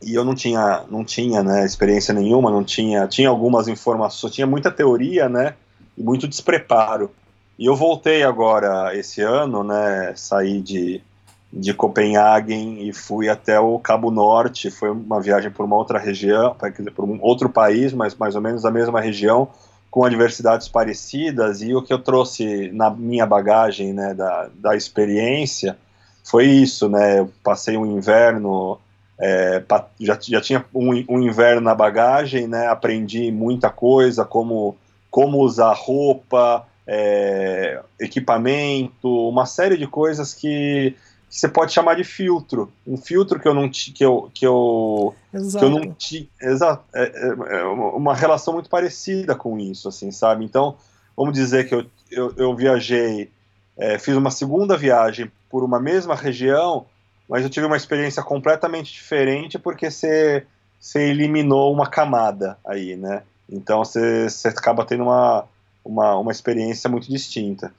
E eu não tinha não tinha né, experiência nenhuma não tinha tinha algumas informações tinha muita teoria né e muito despreparo. E eu voltei agora esse ano né saí de de Copenhagen e fui até o Cabo Norte. Foi uma viagem por uma outra região por um outro país mas mais ou menos a mesma região com adversidades parecidas. E o que eu trouxe na minha bagagem né da, da experiência foi isso, né? Eu passei um inverno, é, já, já tinha um, um, inverno na bagagem, né? Aprendi muita coisa, como, como usar roupa, é, equipamento, uma série de coisas que, que, você pode chamar de filtro. Um filtro que eu não que eu que eu, que eu não tinha, exato, é, é, é, uma relação muito parecida com isso, assim, sabe? Então, vamos dizer que eu, eu, eu viajei, é, fiz uma segunda viagem por uma mesma região, mas eu tive uma experiência completamente diferente porque você, você eliminou uma camada aí, né? Então você, você acaba tendo uma, uma, uma experiência muito distinta.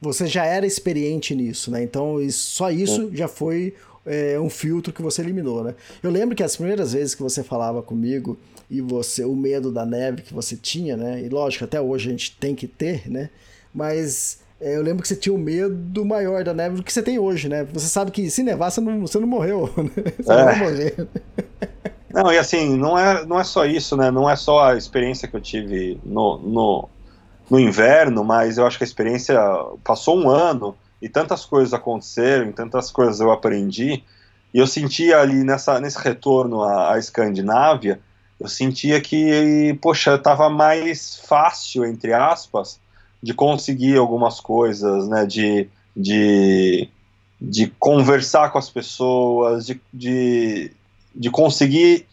Você já era experiente nisso, né? Então só isso já foi é, um filtro que você eliminou, né? Eu lembro que as primeiras vezes que você falava comigo e você o medo da neve que você tinha, né? E lógico, até hoje a gente tem que ter, né? Mas eu lembro que você tinha um medo maior da neve do que você tem hoje, né? Você sabe que se nevar, você não, você não morreu. Né? Você é. não vai morrer. Não, e assim, não é, não é só isso, né? Não é só a experiência que eu tive no, no, no inverno, mas eu acho que a experiência passou um ano e tantas coisas aconteceram, e tantas coisas eu aprendi. E eu sentia ali nessa, nesse retorno à, à Escandinávia, eu sentia que, poxa, estava mais fácil, entre aspas, de conseguir algumas coisas, né, de, de, de conversar com as pessoas, de, de, de conseguir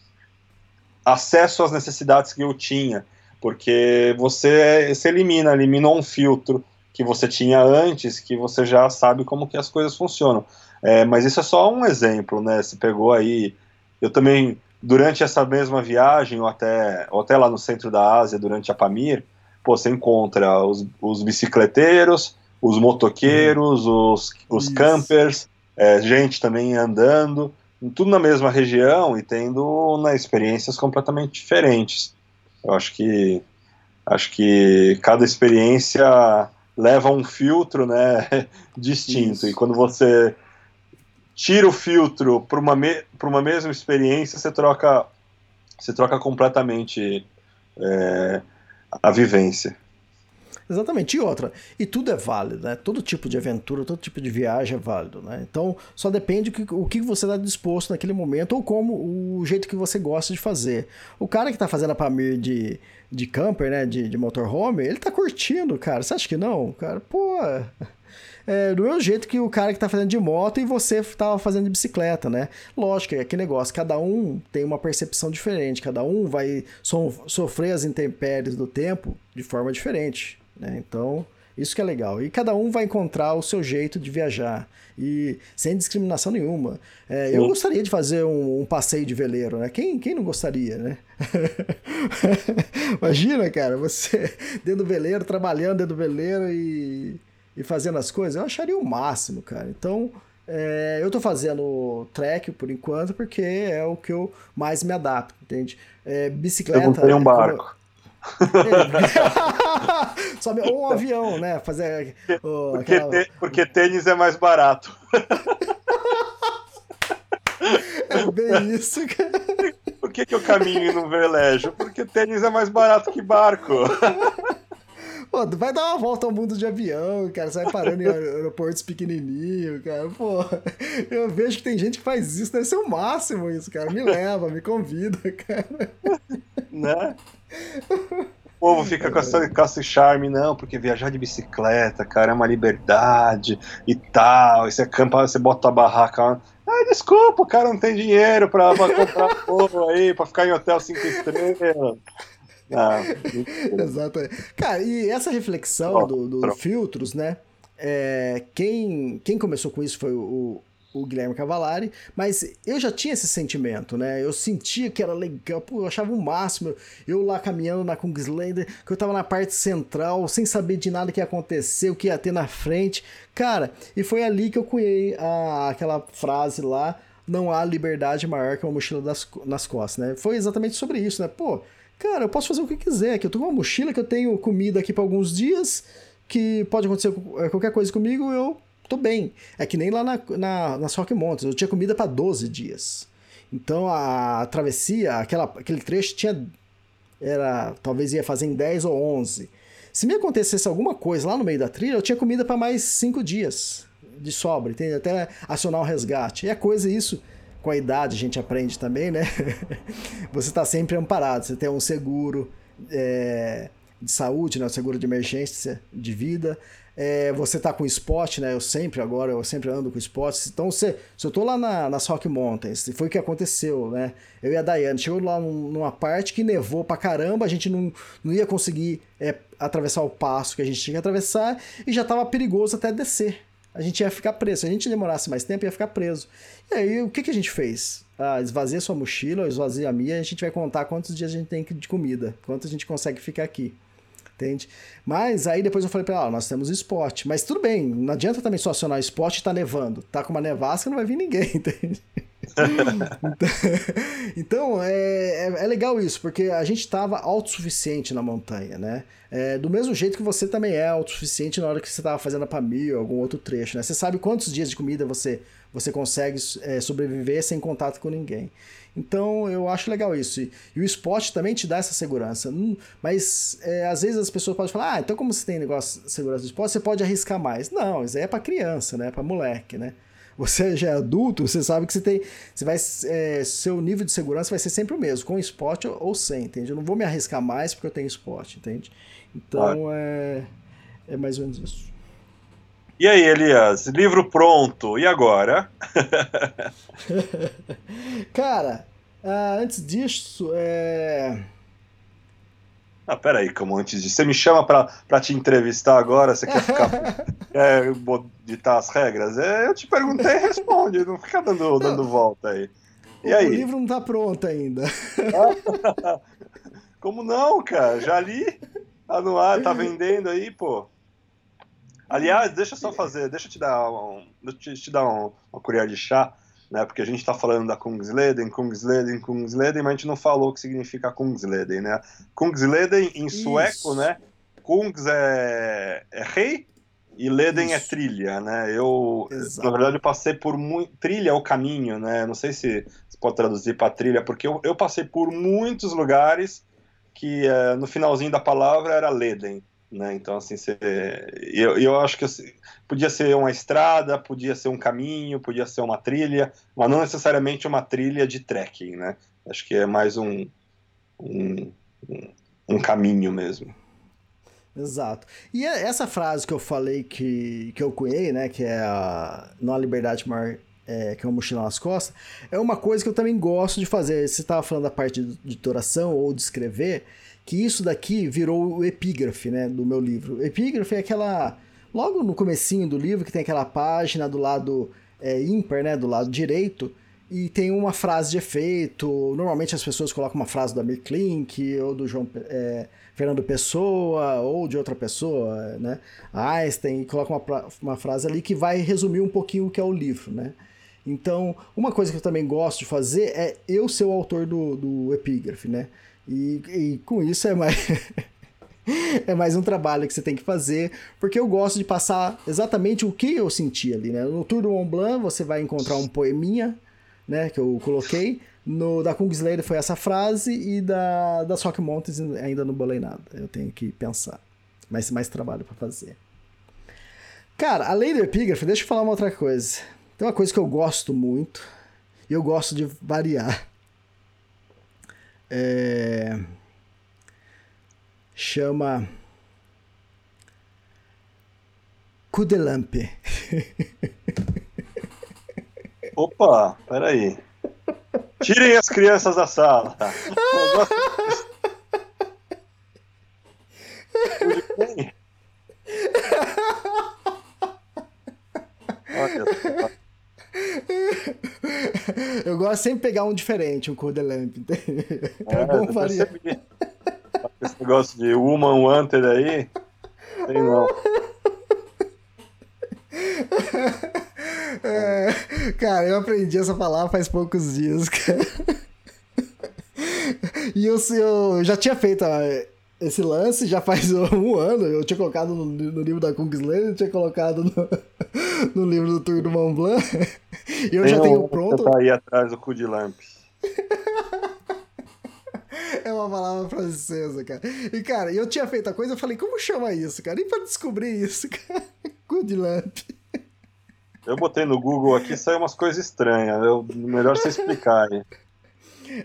acesso às necessidades que eu tinha, porque você se elimina, eliminou um filtro que você tinha antes, que você já sabe como que as coisas funcionam. É, mas isso é só um exemplo, né? Você pegou aí, eu também durante essa mesma viagem, ou até, ou até lá no centro da Ásia, durante a Pamir, pô, você encontra os, os bicicleteiros, os motoqueiros, uhum. os, os campers, é, gente também andando. tudo na mesma região e tendo na experiências completamente diferentes. Eu acho que acho que cada experiência leva um filtro, né, distinto. Isso. E quando você tira o filtro para uma, me uma mesma experiência, você troca você troca completamente é, a vivência. Exatamente. E outra, e tudo é válido, né? Todo tipo de aventura, todo tipo de viagem é válido, né? Então, só depende o que, você está disposto naquele momento ou como o jeito que você gosta de fazer. O cara que está fazendo a Pamir de, de camper, né? De, de motorhome, ele tá curtindo, cara. Você acha que não? Cara, pô. É, do mesmo jeito que o cara que tá fazendo de moto e você tava fazendo de bicicleta, né? Lógico, é que negócio, cada um tem uma percepção diferente, cada um vai so sofrer as intempéries do tempo de forma diferente. Né? Então, isso que é legal. E cada um vai encontrar o seu jeito de viajar. E sem discriminação nenhuma. É, eu gostaria de fazer um, um, passeio de veleiro, né? Quem, quem não gostaria, né? Imagina, cara, você dentro do veleiro, trabalhando dentro do veleiro e, e fazendo as coisas. Eu acharia o máximo, cara. Então, é, eu tô fazendo trek por enquanto porque é o que eu mais me adapto, entende? É, bicicleta. Eu um barco. Sobe, ou um avião, né? Fazer. Oh, porque, aquela... porque tênis é mais barato. É bem isso, cara. Por que, que eu caminho não velejo? Porque tênis é mais barato que barco. Pô, vai dar uma volta ao mundo de avião, cara. Você vai parando em aeroportos pequenininhos, cara. Pô, eu vejo que tem gente que faz isso. Deve ser o máximo isso, cara. Me leva, me convida, cara. Né? O povo fica com, essa, esse charme, não, porque viajar de bicicleta, cara, é uma liberdade e tal. E você acampa, você bota a barraca. Ah, desculpa, o cara não tem dinheiro pra, pra comprar povo aí, pra ficar em hotel cinco estrelas. Ah, Exato. Cara, e essa reflexão dos do, do filtros, né? É, quem, quem começou com isso foi o, o Guilherme Cavalari, mas eu já tinha esse sentimento, né? Eu sentia que era legal, pô, eu achava o máximo. Eu lá caminhando na Kungslander, que eu tava na parte central, sem saber de nada que ia acontecer, o que ia ter na frente. Cara, e foi ali que eu cunhei a, aquela frase lá: não há liberdade maior que uma mochila das, nas costas, né? Foi exatamente sobre isso, né? Pô, cara, eu posso fazer o que quiser, que eu tô com uma mochila, que eu tenho comida aqui para alguns dias, que pode acontecer qualquer coisa comigo, eu tô bem. É que nem lá na, na, nas Rock Mountains, eu tinha comida para 12 dias. Então a travessia, aquela, aquele trecho tinha. Era, talvez ia fazer em 10 ou 11. Se me acontecesse alguma coisa lá no meio da trilha, eu tinha comida para mais 5 dias de sobra, entende? Até acionar o resgate. E é coisa isso, com a idade a gente aprende também, né? você está sempre amparado, você tem um seguro é, de saúde, né? um seguro de emergência de vida é, você tá com esporte, né? Eu sempre agora, eu sempre ando com esporte. Então, se, eu tô lá na, nas Rock Mountains, foi o que aconteceu, né? Eu e a Daiane, chegou lá numa parte que nevou pra caramba, a gente não, não ia conseguir é, atravessar o passo que a gente tinha que atravessar e já tava perigoso até descer. A gente ia ficar preso. Se a gente demorasse mais tempo, ia ficar preso. E aí, o que, que a gente fez? Ah, esvazia sua mochila, esvazia a minha, a gente vai contar quantos dias a gente tem de comida, quanto a gente consegue ficar aqui entende? Mas aí depois eu falei para ela, nós temos esporte. Mas tudo bem, não adianta também só acionar esporte e tá nevando. Tá com uma nevasca, não vai vir ninguém, entende? então, é, é, é, legal isso, porque a gente estava autossuficiente na montanha, né? É, do mesmo jeito que você também é autossuficiente na hora que você estava fazendo a Pamir ou algum outro trecho, né? Você sabe quantos dias de comida você, você consegue é, sobreviver sem contato com ninguém. Então eu acho legal isso. E, e o esporte também te dá essa segurança. Hum, mas é, às vezes as pessoas podem falar: ah, então como você tem negócio de segurança do esporte, você pode arriscar mais. Não, isso aí é para criança, né? Para moleque, né? Você já é adulto, você sabe que você tem. Você vai. É, seu nível de segurança vai ser sempre o mesmo, com esporte ou, sem, entende? Eu não vou me arriscar mais porque eu tenho esporte, entende? Então ah. é, é mais ou menos isso. E aí, Elias, livro pronto, e agora? Cara, uh, antes disso, é. Ah, peraí, como antes disso. Você me chama pra, pra te entrevistar agora? Você quer ficar. é, ditar as regras? É, eu te perguntei e responde, não fica dando, dando volta aí. E o aí? livro não tá pronto ainda. como não, cara? Já li. Tá no ar, tá vendendo aí, pô. Aliás, deixa eu só fazer, deixa eu te dar um, deixa eu te dar um, uma colher de chá. Né? Porque a gente está falando da Kungsleden, Kungsleden, Kungsleden, mas a gente não falou o que significa Kungsleden, né? Kungsleden em sueco, Isso. né? Kungs é, é rei e Leden é Isso. trilha, né? Eu, Exato. na verdade, eu passei por muito. Trilha é o caminho, né? Não sei se se pode traduzir para trilha, porque eu, eu passei por muitos lugares que eh, no finalzinho da palavra era Leden, né? Então, assim, você, eu, eu acho que assim, podia ser uma estrada, podia ser um caminho, podia ser uma trilha, mas não necessariamente uma trilha de trekking, né? Acho que é mais um, um, um- caminho mesmo. Exato. E é- essa frase que eu falei que, que eu cunhei, né? Que é a Não há liberdade maior é, que uma mochila nas costas, é uma coisa que eu também gosto de fazer. Você estava falando da parte de, de oração ou de escrever, que isso daqui virou o epígrafe, né? Do meu livro. O epígrafe é aquela. Logo no comecinho do livro, que tem aquela página do lado é, ímpar, né? Do lado direito. E tem uma frase de efeito. Normalmente as pessoas colocam uma frase do Amir Klink ou do João é, Fernando Pessoa ou de outra pessoa, né? Einstein, e coloca uma, uma frase ali que vai resumir um pouquinho o que é o livro, né? Então, uma coisa que eu também gosto de fazer é eu ser o autor do, do epígrafe, né? E, e com isso é mais. é mais um trabalho que você tem que fazer, porque eu gosto de passar exatamente o que eu senti ali, né? No Tour do Mont Blanc você vai encontrar um poeminha, né, que eu coloquei. No da Kungsleder foi essa frase e da da Rock Mountains ainda não bolei nada. Eu tenho que pensar. Mas mais trabalho pra fazer. Cara, além do epígrafe, deixa eu falar uma outra coisa. Tem uma coisa que eu gosto muito e eu gosto de variar. É... Chama Kudelampe. Opa, peraí. Tirem as crianças da sala. Quem? Olha só. Eu gosto sempre de pegar um diferente, um Kudelampe. É, É, bom variar. Esse negócio de Woman Wanted aí, sei não. É, cara, eu aprendi essa palavra faz poucos dias, cara. E eu, eu já tinha feito ó, esse lance já faz um ano. Eu tinha colocado no, no livro da Kungsleden, eu tinha colocado no, no livro do Tour do Mont Blanc. E eu Tem já um tenho pronto. Tá aí atrás do cu de lamp. É uma palavra francesa, cara. E, cara, eu tinha feito a coisa, eu falei, como chama isso, cara? E pra descobrir isso, cara? Good lamp. Eu botei no Google aqui, saiu umas coisas estranhas. Eu, melhor você explicar aí.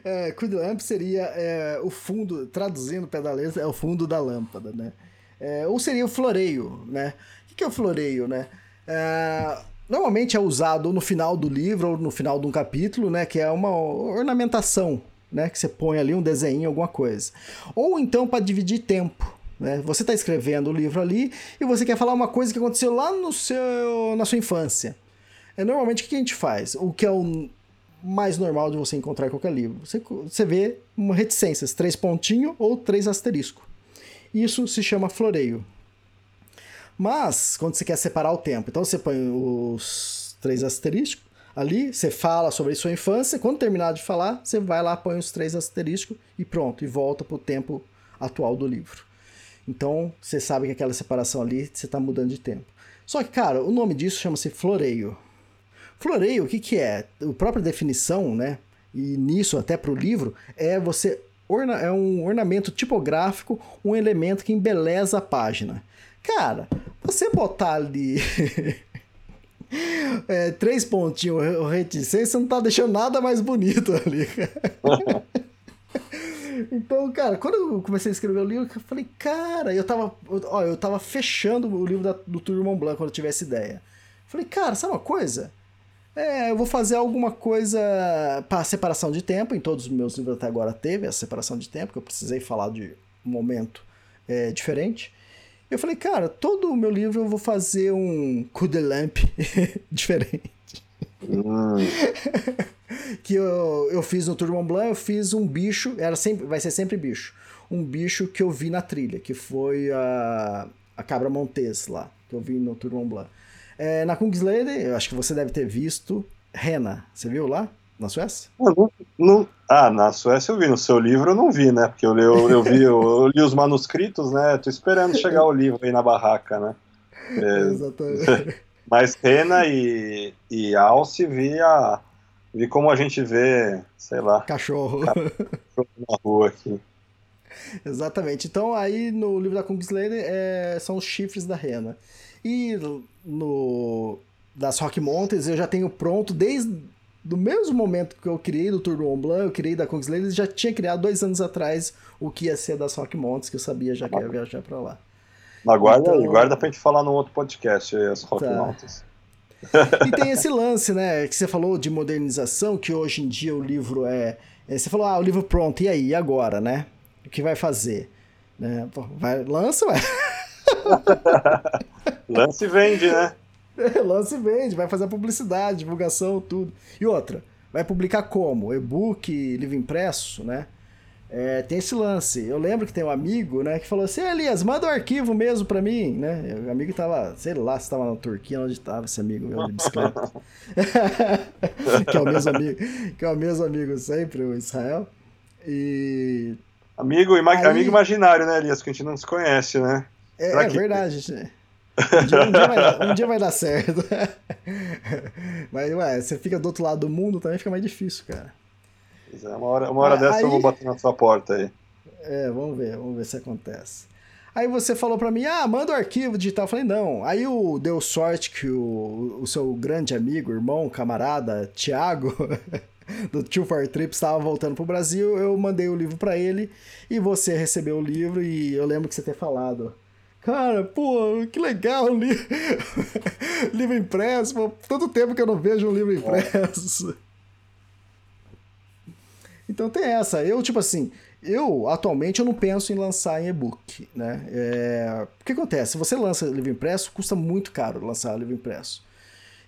É, seria é, o fundo, traduzindo pedaleza, é o fundo da lâmpada, né? É, ou seria o floreio, né? O que que é o floreio, né? É, normalmente é usado no final do livro ou no final de um capítulo, né? Que é uma ornamentação, né? Que você põe ali um desenho, alguma coisa. Ou então para dividir tempo. Né? Você está escrevendo o livro ali e você quer falar uma coisa que aconteceu lá no seu, na sua infância. É, normalmente o que a gente faz? O que é o mais normal de você encontrar qualquer livro. Você, você vê uma reticências, três pontinhos ou três asterisco. Isso se chama floreio. Mas, quando você quer separar o tempo, então você põe os três asteriscos ali, você fala sobre sua infância, quando terminar de falar, você vai lá, põe os três asteriscos e pronto, e volta para o tempo atual do livro. Então, você sabe que aquela separação ali, você está mudando de tempo. Só que, cara, o nome disso chama-se floreio. Floreio, o que, que é? A própria definição, né? E nisso até para o livro, é você orna é um ornamento tipográfico, um elemento que embeleza a página. Cara, você botar ali é, três pontinhos o reticência, você não tá deixando nada mais bonito ali. Então, cara, quando eu comecei a escrever o livro, eu falei, cara, eu tava, ó, eu tava fechando o livro da, do Tour Mont Blanc quando eu tivesse ideia. Falei, cara, sabe uma coisa? É, eu vou fazer alguma coisa para separação de tempo. Em todos os meus livros até agora teve essa separação de tempo, que eu precisei falar de um momento é, diferente. Eu falei, cara, todo o meu livro eu vou fazer um coup de lampe diferente. Hum, que eu, eu fiz no Tour Mont Blanc, eu fiz um bicho, era sempre, vai ser sempre bicho. Um bicho que eu vi na trilha, que foi a, a cabra Montes lá, que eu vi no Tour Mont Blanc. É, na Kungsleden, eu acho que você deve ter visto, Rena. Você viu lá, na Suécia? Eu não- não- ah, na Suécia eu vi, no seu livro eu não vi, né? Porque eu, li- eu, eu vi, eu, eu li os manuscritos, né? Tô esperando chegar o livro aí na barraca, né? É, Exatamente. mas Rena e, e Alce vi, a, vi como a gente vê, sei lá, Cachorro. na rua aqui. Exatamente. Então, aí no livro da Kungsleder é, são os chifres da rena. E no das Rock Mountains eu já tenho pronto desde do mesmo momento que eu criei do Tour do Mont Blanc, eu criei da Kungsleder, já tinha criado dois anos atrás o que ia ser das Rock Mountains, que eu sabia já que ia viajar pra lá. Mas guarda aí, Então- guarda pra gente falar num outro podcast, aí, as Rock Tá. Mountains. E tem esse lance, né, que você falou de modernização, que hoje em dia o livro é, é- Você falou, ah, o livro pronto, e aí, e agora, né? O que vai fazer? Né? Vai, lança, ué. Lance vende, né? Lança e vende, vai fazer a publicidade, divulgação, tudo. E outra, vai publicar como? E-book, livro impresso, né? É, tem esse lance. Eu lembro que tem um amigo, né, que falou assim, "Ah, Elias, manda o arquivo mesmo pra mim, né? O amigo tava, sei lá, se tava na Turquia, onde tava esse amigo meu de bicicleta. que é o mesmo amigo, que é o mesmo amigo sempre, o Israel. E Amigo, ima- Aí- amigo imaginário, né, Elias? Que a gente não se conhece, né? É, é verdade, gente. Um dia, um dia vai, dar- um dia vai dar certo. Mas, ué, você fica do outro lado do mundo, também fica mais difícil, cara. É, Uma hora, uma hora Ah, dessa eu aí- vou bater na sua porta aí. É, vamos ver, vamos ver se acontece. Aí você falou pra mim, ah, manda o arquivo digital. Eu falei, não. Aí o, deu sorte que o, o seu grande amigo, irmão, camarada, Thiago, do Two for Trip, estava voltando pro Brasil. Eu mandei o livro pra ele e você recebeu o livro. E eu lembro que você ter falado. Cara, pô, que legal livro, livro impresso. Pô, tanto tempo que eu não vejo um livro impresso. Então tem essa. Eu, tipo assim, eu atualmente eu não penso em lançar em e-book, né? É... O que acontece? Se você lança livro impresso, custa muito caro lançar livro impresso.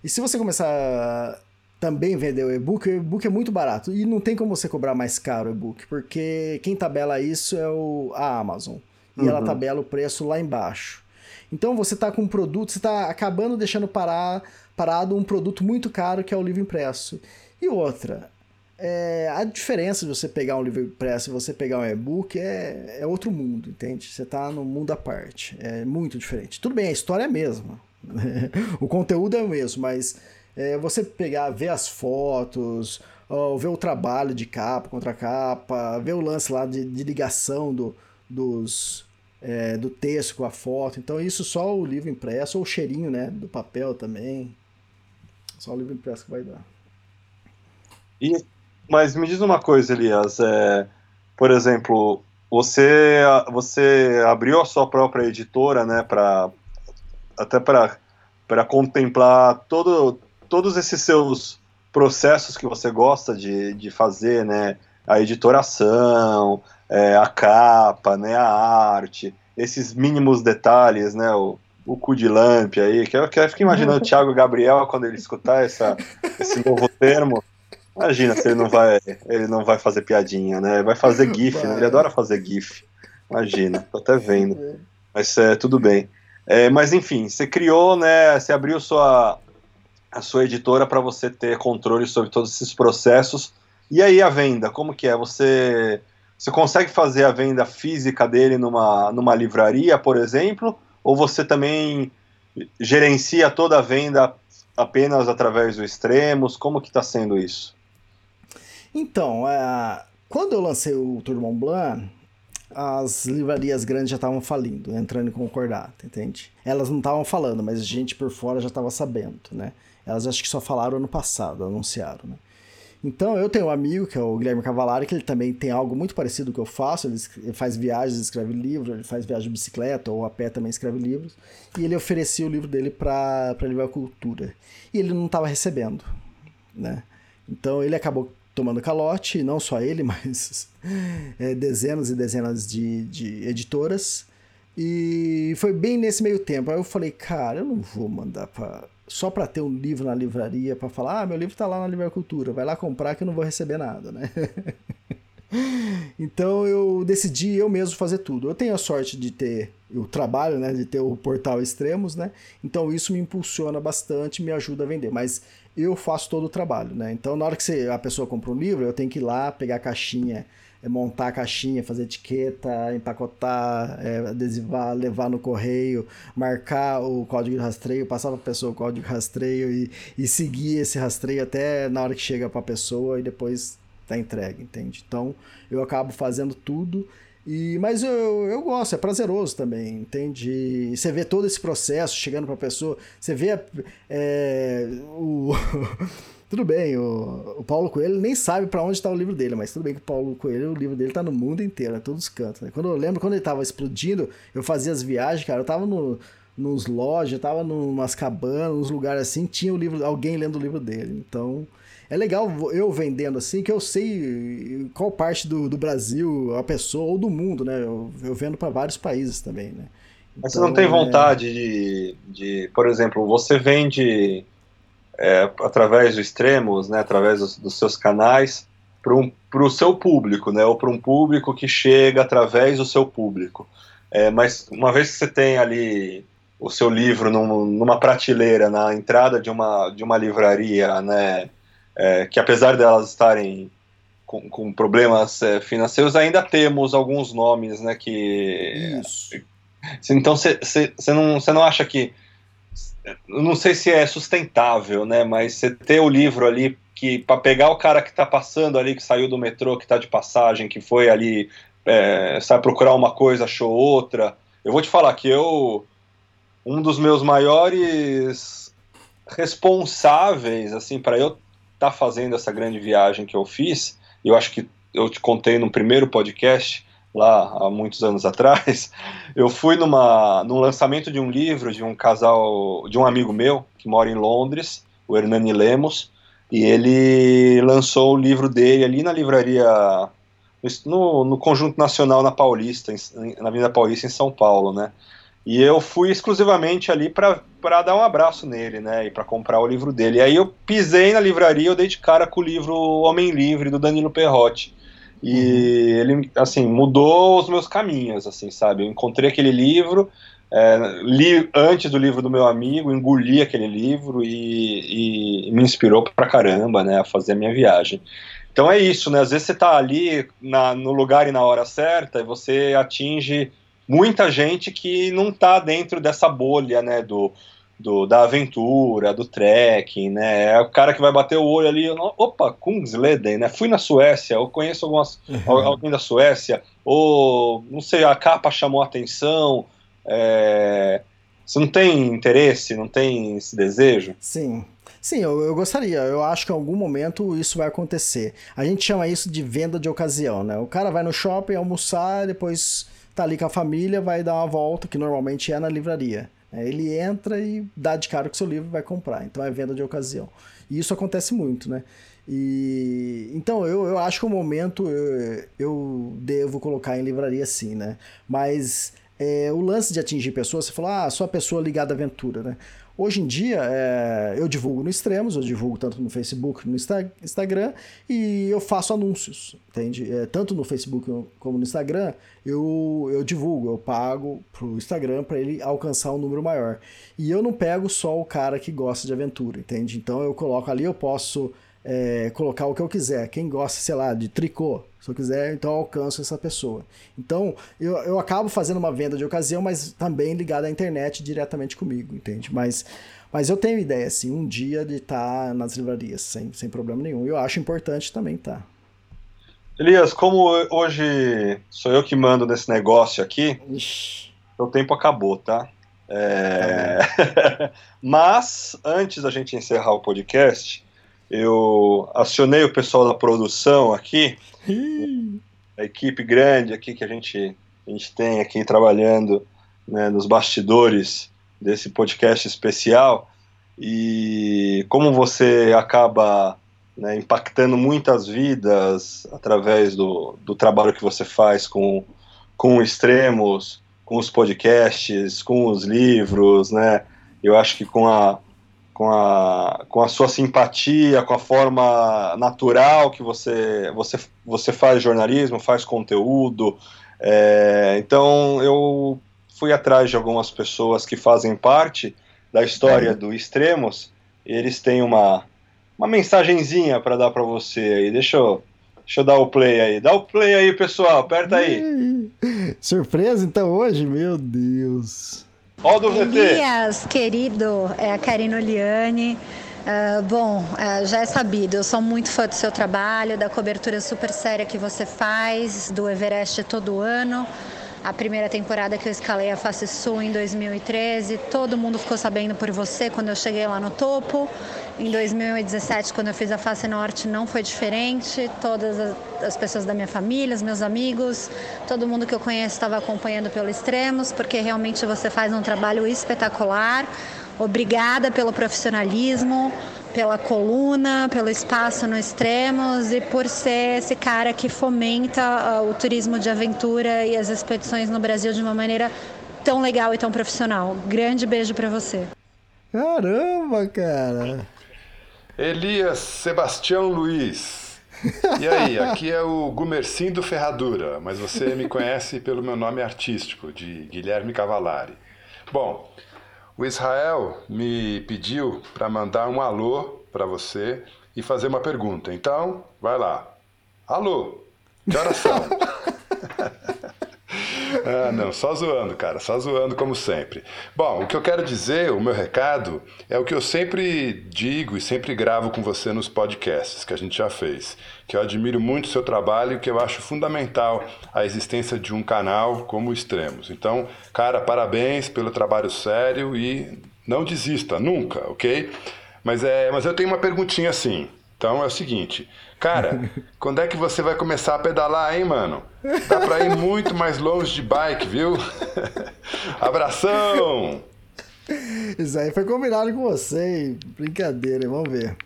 E se você começar a também vender o e-book, o e-book é muito barato. E não tem como você cobrar mais caro o e-book, porque quem tabela isso é o, a Amazon. E ela tabela o preço lá embaixo. Então você está com um produto, você está acabando deixando parar, parado um produto muito caro que é o livro impresso. E outra, é, a diferença de você pegar um livro impresso e você pegar um e-book é, é outro mundo, entende? Você está num mundo à parte. É muito diferente. Tudo bem, a história é a mesma. o conteúdo é o mesmo, mas é, você pegar, ver as fotos, ó, ver o trabalho de capa contra capa, ver o lance lá de, de ligação do, dos, é, do texto com a foto. Então, isso só o livro impresso, ou o cheirinho né, do papel também. Só o livro impresso que vai dar. E, mas me diz uma coisa, Elias. é, por exemplo, você, você abriu a sua própria editora, né? Pra, até para contemplar todo, todos esses seus processos que você gosta de, de fazer, né? A editoração, é, a capa, né? A arte, esses mínimos detalhes, né? O, o cu de lamp aí, que eu, que eu fico imaginando o Thiago Gabriel quando ele escutar essa, esse novo termo. Imagina se ele não vai, ele não vai fazer piadinha, né? Vai fazer GIF, né? Ele adora fazer GIF. Imagina, tô até vendo. Mas é, tudo bem. É, mas enfim, você criou, né? Você abriu sua, a sua editora para você ter controle sobre todos esses processos. E aí a venda, como que é? Você, você consegue fazer a venda física dele numa, numa livraria, por exemplo? Ou você também gerencia toda a venda apenas através do Extremos? Como que está sendo isso? Então, é, quando eu lancei o Tour Mont Blanc, as livrarias grandes já estavam falindo, entrando em concordata, entende? Elas não estavam falando, mas a gente por fora já estava sabendo, né? Elas acho que só falaram ano passado, anunciaram, né? Então, eu tenho um amigo, que é o Guilherme Cavalari, que ele também tem algo muito parecido com o que eu faço. Ele, faz viagens, escreve livros, ele faz viagem de bicicleta ou a pé também escreve livros. E ele oferecia o livro dele para a Livrar Cultura. E ele não estava recebendo, né? Então, ele acabou tomando calote, e não só ele, mas é, dezenas e dezenas de, de editoras. E foi bem nesse meio tempo. Aí eu falei, cara, eu não vou mandar para só para ter um livro na livraria para falar, ah, meu livro tá lá na Livraria Cultura, vai lá comprar que eu não vou receber nada, né? então eu decidi eu mesmo fazer tudo. Eu tenho a sorte de ter o trabalho, né, de ter o portal Extremos, né? Então isso me impulsiona bastante, me ajuda a vender, mas eu faço todo o trabalho, né? Então na hora que você, a pessoa compra um livro, eu tenho que ir lá pegar a caixinha, é, montar a caixinha, fazer etiqueta, empacotar, é, adesivar, levar no correio, marcar o código de rastreio, passar para a pessoa o código de rastreio e, e seguir esse rastreio até na hora que chega para a pessoa e depois tá entregue, entende? Então eu acabo fazendo tudo e, mas eu, eu gosto, é prazeroso também, entende? Você vê todo esse processo chegando para a pessoa, você vê é, o. tudo bem, o, o Paulo Coelho nem sabe para onde está o livro dele, mas tudo bem que o Paulo Coelho, o livro dele está no mundo inteiro, em todos os cantos. Né? Quando eu lembro, quando ele estava explodindo, eu fazia as viagens, cara, eu estava no, nos lojas, eu tava numas cabanas, nos lugares assim, tinha o livro, alguém lendo o livro dele. Então, é legal eu vendendo assim, que eu sei qual parte do, do Brasil a pessoa ou do mundo, né? Eu, eu vendo para vários países também, né? Então, Mas você não tem então, vontade é... de, de, por exemplo, você vende é, através dos extremos, né, através dos, dos seus canais, para um, o seu público, né, ou para um público que chega através do seu público. É, mas uma vez que você tem ali o seu livro num, numa prateleira na entrada de uma, de uma livraria, né, é, que apesar delas estarem com, com problemas é, financeiros, ainda temos alguns nomes, né, que... Isso. Então, você não, não acha que... Não sei se é sustentável, né, mas você ter o livro ali que para pegar o cara que está passando ali, que saiu do metrô, que está de passagem, que foi ali, é, procurar uma coisa, achou outra. Eu vou te falar que eu, um dos meus maiores responsáveis, assim, para eu está fazendo essa grande viagem que eu fiz, eu acho que eu te contei no primeiro podcast, lá há muitos anos atrás, eu fui numa, num lançamento de um livro de um casal, de um amigo meu, que mora em Londres, o Hernani Lemos, e ele lançou o livro dele ali na livraria, no, no Conjunto Nacional na Paulista, em, na Avenida Paulista, em São Paulo, né? E eu fui exclusivamente ali para dar um abraço nele, né? E para comprar o livro dele. E aí eu pisei na livraria, eu dei de cara com o livro Homem Livre, do Danilo Perrotti. E uhum. ele, assim, mudou os meus caminhos, assim, sabe? Eu encontrei aquele livro, é, li antes do livro do meu amigo, engoli aquele livro e, e me inspirou pra caramba, né? A fazer a minha viagem. Então é isso, né? Às vezes você tá ali na, no lugar e na hora certa e você atinge muita gente que não está dentro dessa bolha, né, do, do, da aventura, do trekking, né, é o cara que vai bater o olho ali, opa, Kungsleden, né, fui na Suécia, eu conheço algumas, uhum. alguém da Suécia, ou, não sei, a capa chamou a atenção, é, você não tem interesse, não tem esse desejo? Sim, Sim, eu, eu, gostaria. Eu acho que em algum momento isso vai acontecer. A gente chama isso de venda de ocasião, né? O cara vai no shopping almoçar, depois tá ali com a família, vai dar uma volta, que normalmente é na livraria. É, ele entra e dá de cara com seu livro e vai comprar. Então é venda de ocasião. E isso acontece muito, né? E então eu, eu acho que o momento eu, eu devo colocar em livraria sim, né? Mas é, o lance de atingir pessoas, você falou, ah, só a pessoa ligada à aventura, né? Hoje em dia, é, eu divulgo no Extremos, eu divulgo tanto no Facebook no Instagram e eu faço anúncios, entende? É, tanto no Facebook como no Instagram, eu, eu divulgo, eu pago pro Instagram para ele alcançar um número maior. E eu não pego só o cara que gosta de aventura, entende? Então eu coloco ali, eu posso é, colocar o que eu quiser. Quem gosta, sei lá, de tricô, se eu quiser, então eu alcanço essa pessoa. Então eu, eu acabo fazendo uma venda de ocasião, mas também ligada à internet diretamente comigo, entende? Mas, mas eu tenho ideia, assim, um dia de estar tá nas livrarias, sem, sem problema nenhum. E eu acho importante também estar. Tá. Elias, como hoje sou eu que mando nesse negócio aqui, Ixi. o tempo acabou, tá? É... Tá mas, antes da gente encerrar o podcast, eu acionei o pessoal da produção aqui, a equipe grande aqui que a gente, a gente tem aqui trabalhando né, nos bastidores desse podcast especial. E como você acaba né, impactando muitas vidas através do, do trabalho que você faz com, com extremos, com os podcasts, com os livros, né? Eu acho que com a, com a, com a sua simpatia, com a forma natural que você, você, você faz jornalismo, faz conteúdo. É, então eu fui atrás de algumas pessoas que fazem parte da história do Extremos. Eles têm uma, uma mensagenzinha para dar para você aí. Deixa eu, deixa eu dar o play aí. Dá o play aí, pessoal. Aperta aí. Surpresa então hoje? Meu Deus. Ó o do VT. Elias, querido, é a Karina Oliane. Uh, bom, uh, já é sabido, eu sou muito fã do seu trabalho, da cobertura super séria que você faz, do Everest todo ano. A primeira temporada que eu escalei a Face Sul em 2013, todo mundo ficou sabendo por você quando eu cheguei lá no topo. Em 2017, quando eu fiz a Face Norte, não foi diferente. Todas as pessoas da minha família, os meus amigos, todo mundo que eu conheço estava acompanhando pelo Extremos, porque realmente você faz um trabalho espetacular. Obrigada pelo profissionalismo, pela coluna, pelo espaço no Extremos e por ser esse cara que fomenta uh, o turismo de aventura e as expedições no Brasil de uma maneira tão legal e tão profissional. Grande beijo para você. Caramba, cara. Elias Sebastião Luiz. E aí, aqui é o Gumercindo do Ferradura, mas você me conhece pelo meu nome artístico, de Guilherme Cavalari. Bom, o Israel me pediu para mandar um alô para você e fazer uma pergunta. Então, vai lá. Alô, que horas são? ah, não, só zoando, cara, só zoando como sempre. Bom, o que eu quero dizer, o meu recado, é o que eu sempre digo e sempre gravo com você nos podcasts que a gente já fez. Que eu admiro muito o seu trabalho e que eu acho fundamental a existência de um canal como o Extremos. Então, cara, parabéns pelo trabalho sério e não desista, nunca, ok? Mas, é, mas eu tenho uma perguntinha assim. Então é o seguinte, cara, quando é que você vai começar a pedalar, hein, mano? Dá pra ir muito mais longe de bike, viu? Abração! Isso aí foi combinado com você, hein? Brincadeira, vamos ver.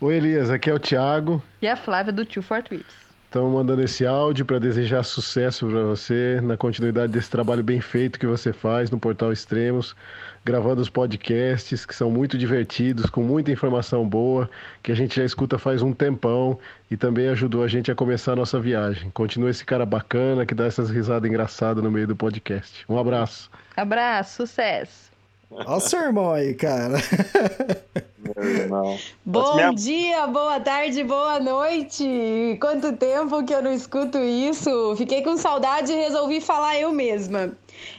Oi, Elias, aqui é o Thiago. E a Flávia do Tio For Trips. Estamos mandando esse áudio para desejar sucesso para você na continuidade desse trabalho bem feito que você faz no Portal Extremos, gravando os podcasts que são muito divertidos, com muita informação boa, que a gente já escuta faz um tempão e também ajudou a gente a começar a nossa viagem. Continua esse cara bacana que dá essas risadas engraçadas no meio do podcast. Um abraço. Abraço, sucesso. Olha o seu irmão aí, cara. Bom minha- dia, boa tarde, boa noite. Quanto tempo que eu não escuto isso? Fiquei com saudade e resolvi falar eu mesma.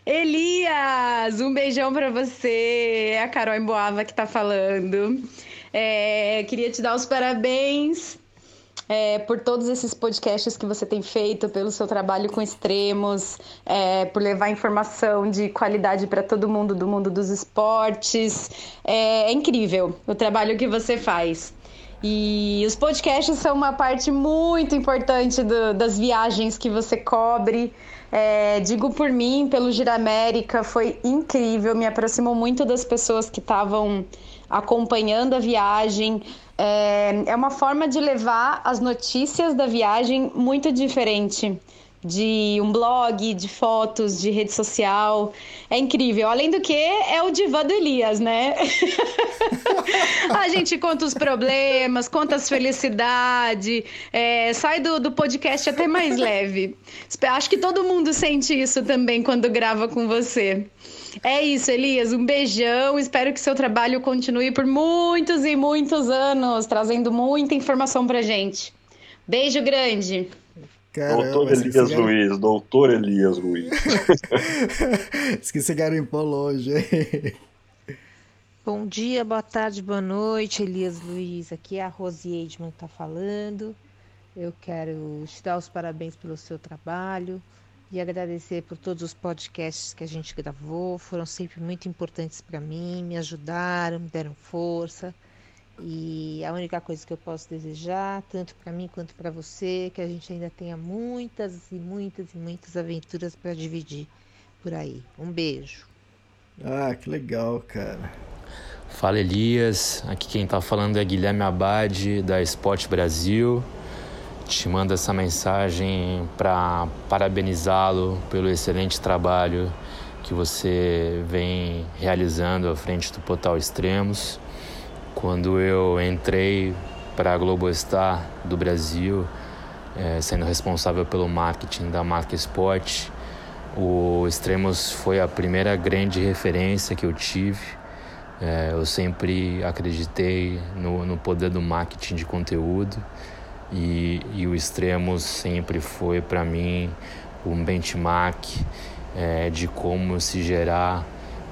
Elias, um beijão pra você. É a Carol Emboava que tá falando. É, queria te dar os parabéns é, por todos esses podcasts que você tem feito, pelo seu trabalho com extremos, é, por levar informação de qualidade para todo mundo do mundo dos esportes. É, é incrível o trabalho que você faz. E os podcasts são uma parte muito importante do- das viagens que você cobre. É, digo por mim, pelo Gira América, foi incrível, me aproximou muito das pessoas que estavam acompanhando a viagem. É, é uma forma de levar as notícias da viagem muito diferente de um blog, de fotos, de rede social. É incrível. Além do que, é o divã do Elias, né? a gente conta os problemas, conta as felicidades, é, sai do, do podcast até mais leve. Acho que todo mundo sente isso também quando grava com você. É isso, Elias. Um beijão. Espero que seu trabalho continue por muitos e muitos anos, trazendo muita informação pra gente. Beijo grande. Doutor Elias Luiz, doutor Elias Luiz. Esqueci garimpou longe. Bom dia, boa tarde, boa noite, Elias Luiz. Aqui é a Rose Edman que está falando. Eu quero te dar os parabéns pelo seu trabalho e agradecer por todos os podcasts que a gente gravou. Foram sempre muito importantes para mim, me ajudaram, me deram força. E a única coisa que eu posso desejar, tanto para mim quanto para você, é que a gente ainda tenha muitas e muitas e muitas aventuras para dividir por aí. Um beijo. Ah, que legal, cara. Fala Elias, aqui quem tá falando é Guilherme Abade da Esporte Brasil. Te mando essa mensagem para parabenizá-lo pelo excelente trabalho que você vem realizando à frente do Portal Extremos. Quando eu entrei para a Globostar do Brasil, eh, sendo responsável pelo marketing da marca Esporte, o Extremos foi a primeira grande referência que eu tive. É, eu sempre acreditei no, no, poder do marketing de conteúdo e, e o Extremos sempre foi para mim um benchmark é, de como se gerar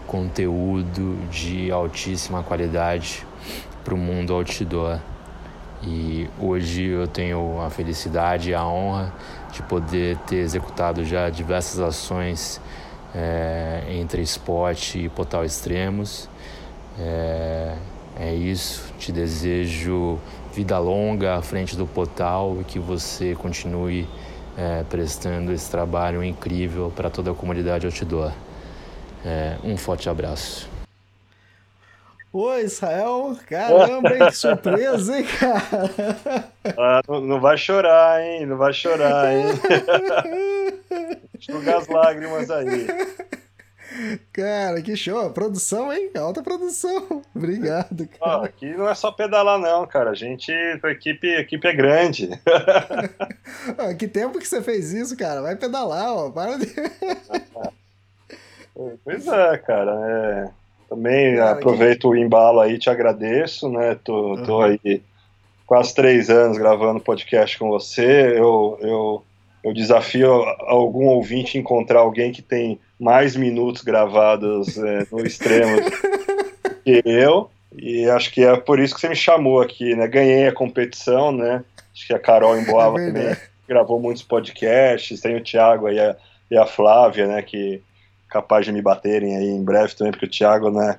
conteúdo de altíssima qualidade para o mundo outdoor. E hoje eu tenho a felicidade e a honra de poder ter executado já diversas ações é, entre esporte e Potal Extremos. É, é isso, te desejo vida longa à frente do Potal e que você continue é, prestando esse trabalho incrível para toda a comunidade outdoor. É, um forte abraço. Oi, Israel. Caramba, hein? que surpresa, hein, cara? Ah, não, não, vai chorar, hein? Não vai chorar, hein? Enxuga as lágrimas aí. Cara, que show. Produção, hein? Alta produção. Obrigado, cara. Ah, aqui não é só pedalar, não, cara. A gente, a equipe, a equipe é grande. ah, que tempo que você fez isso, cara? Vai pedalar, ó. Para de. pois é, cara. É... Também Cara, aproveito que... o embalo aí, te agradeço, né? Tô, uhum. tô aí quase três anos gravando podcast com você. Eu, eu, eu desafio algum ouvinte encontrar alguém que tem mais minutos gravados é, no extremo que eu. E acho que é por isso que você me chamou aqui, né? Ganhei a competição, né? Acho que a Carol Emboava é também gravou muitos podcasts. Tem o Thiago aí a, e a Flávia, né? Que capaz de me baterem aí em breve também, porque o Thiago, né,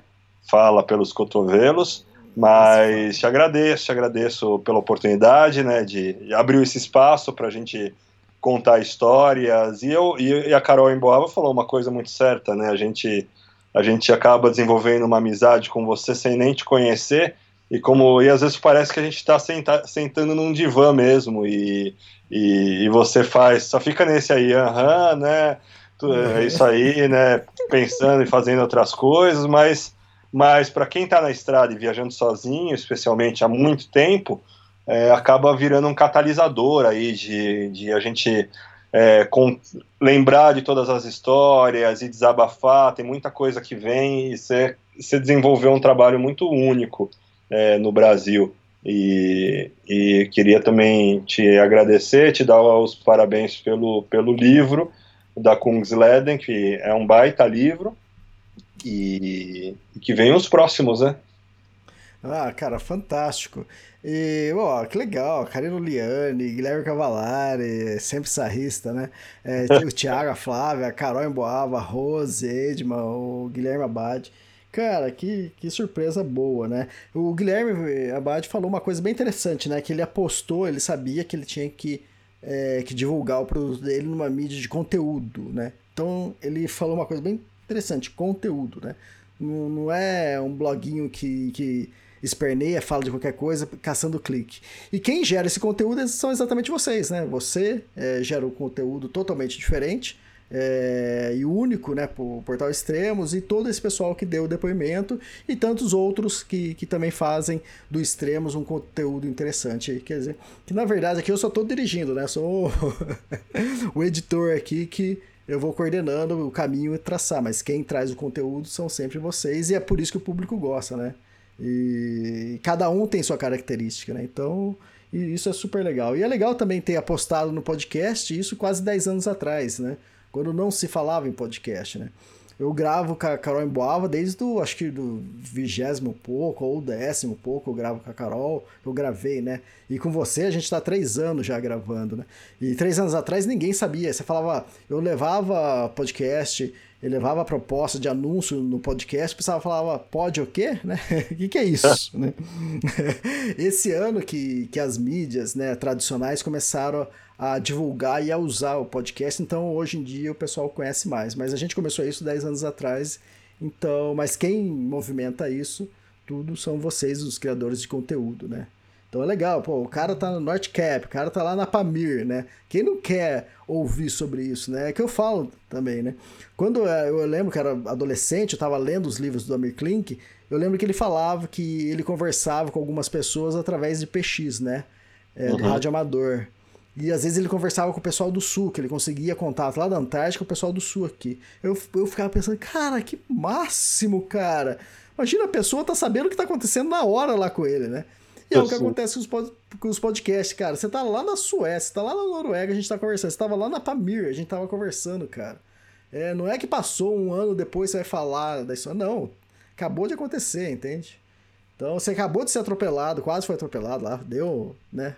fala pelos cotovelos. Mas te agradeço, te agradeço pela oportunidade, né, de abrir esse espaço para a gente contar histórias. E, eu, e, a Carol Emboava falou uma coisa muito certa, né, a gente, a gente acaba desenvolvendo uma amizade com você sem nem te conhecer, e como e às vezes parece que a gente está senta, sentando num divã mesmo, e, e, e, você faz, só fica nesse aí, aham, né, é isso aí, né? Pensando e fazendo outras coisas, mas, mas para quem está na estrada e viajando sozinho, especialmente há muito tempo, é, acaba virando um catalisador aí de, de a gente é, com, lembrar de todas as histórias e desabafar. Tem muita coisa que vem e você, desenvolveu um trabalho muito único é, no Brasil. E, e queria também te agradecer, te dar os parabéns pelo, pelo livro da Kungsleden, que é um baita livro, e, e que vem os próximos, né? Ah, cara, fantástico. E, ó, que legal, Carino Liane, Guilherme Cavalari, sempre sarrista, né? É, o Thiago, a Flávia, a Carol Emboava, a Rose, Edman, o Guilherme Abad. Cara, que, que surpresa boa, né? O Guilherme Abad falou uma coisa bem interessante, né? Que ele apostou, ele sabia que ele tinha que é, que divulgar o produto dele numa mídia de conteúdo, né? Então ele falou uma coisa bem interessante, conteúdo, né? Não, não é um bloguinho que, que esperneia, fala de qualquer coisa, caçando clique. E quem gera esse conteúdo são exatamente vocês, né? Você é, gera um conteúdo totalmente diferente, é, e único, né, por Portal Extremos e todo esse pessoal que deu o depoimento e tantos outros que, que também fazem do Extremos um conteúdo interessante. Quer dizer, que na verdade aqui eu só estou dirigindo, né? Sou o editor aqui que eu vou coordenando o caminho e traçar, mas quem traz o conteúdo são sempre vocês e é por isso que o público gosta, né? E cada um tem sua característica, né? Então, isso é super legal. E é legal também ter apostado no podcast, isso quase 10 anos atrás, né? Quando não se falava em podcast, né? Eu gravo com a Carol em Boava desde o, acho que do vigésimo pouco ou décimo pouco eu gravo com a Carol, eu gravei, né? E com você a gente tá três anos já gravando, né? E três anos atrás ninguém sabia, você falava, eu levava podcast, eu levava proposta de anúncio no podcast, o pessoal falava, pode o quê? Né? O que, que é isso? né? Esse ano que, que as mídias né, tradicionais começaram a a divulgar e a usar o podcast, então hoje em dia o pessoal conhece mais. Mas a gente começou isso 10 anos atrás, então, mas quem movimenta isso tudo são vocês, os criadores de conteúdo, né? Então é legal, pô, o cara tá no Nordcap, o cara tá lá na Pamir, né? Quem não quer ouvir sobre isso, né? É que eu falo também, né? Quando é, eu lembro que era adolescente, eu tava lendo os livros do Amir Klink, eu lembro que ele falava que ele conversava com algumas pessoas através de PX, né? É, uhum. Do rádio amador. E às vezes ele conversava com o pessoal do sul, que ele conseguia contato lá da Antártica com o pessoal do sul aqui. Eu, eu ficava pensando, cara, que máximo, cara. Imagina a pessoa tá sabendo o que tá acontecendo na hora lá com ele, né? E é o que acontece com os, pod, com os podcasts, cara. Você tá lá na Suécia, tá lá na Noruega, a gente tá conversando. Você tava lá na Pamir, a gente tava conversando, cara. É, não é que passou um ano depois você vai falar da história. Não. Acabou de acontecer, entende? Então você acabou de ser atropelado, quase foi atropelado lá, deu, né?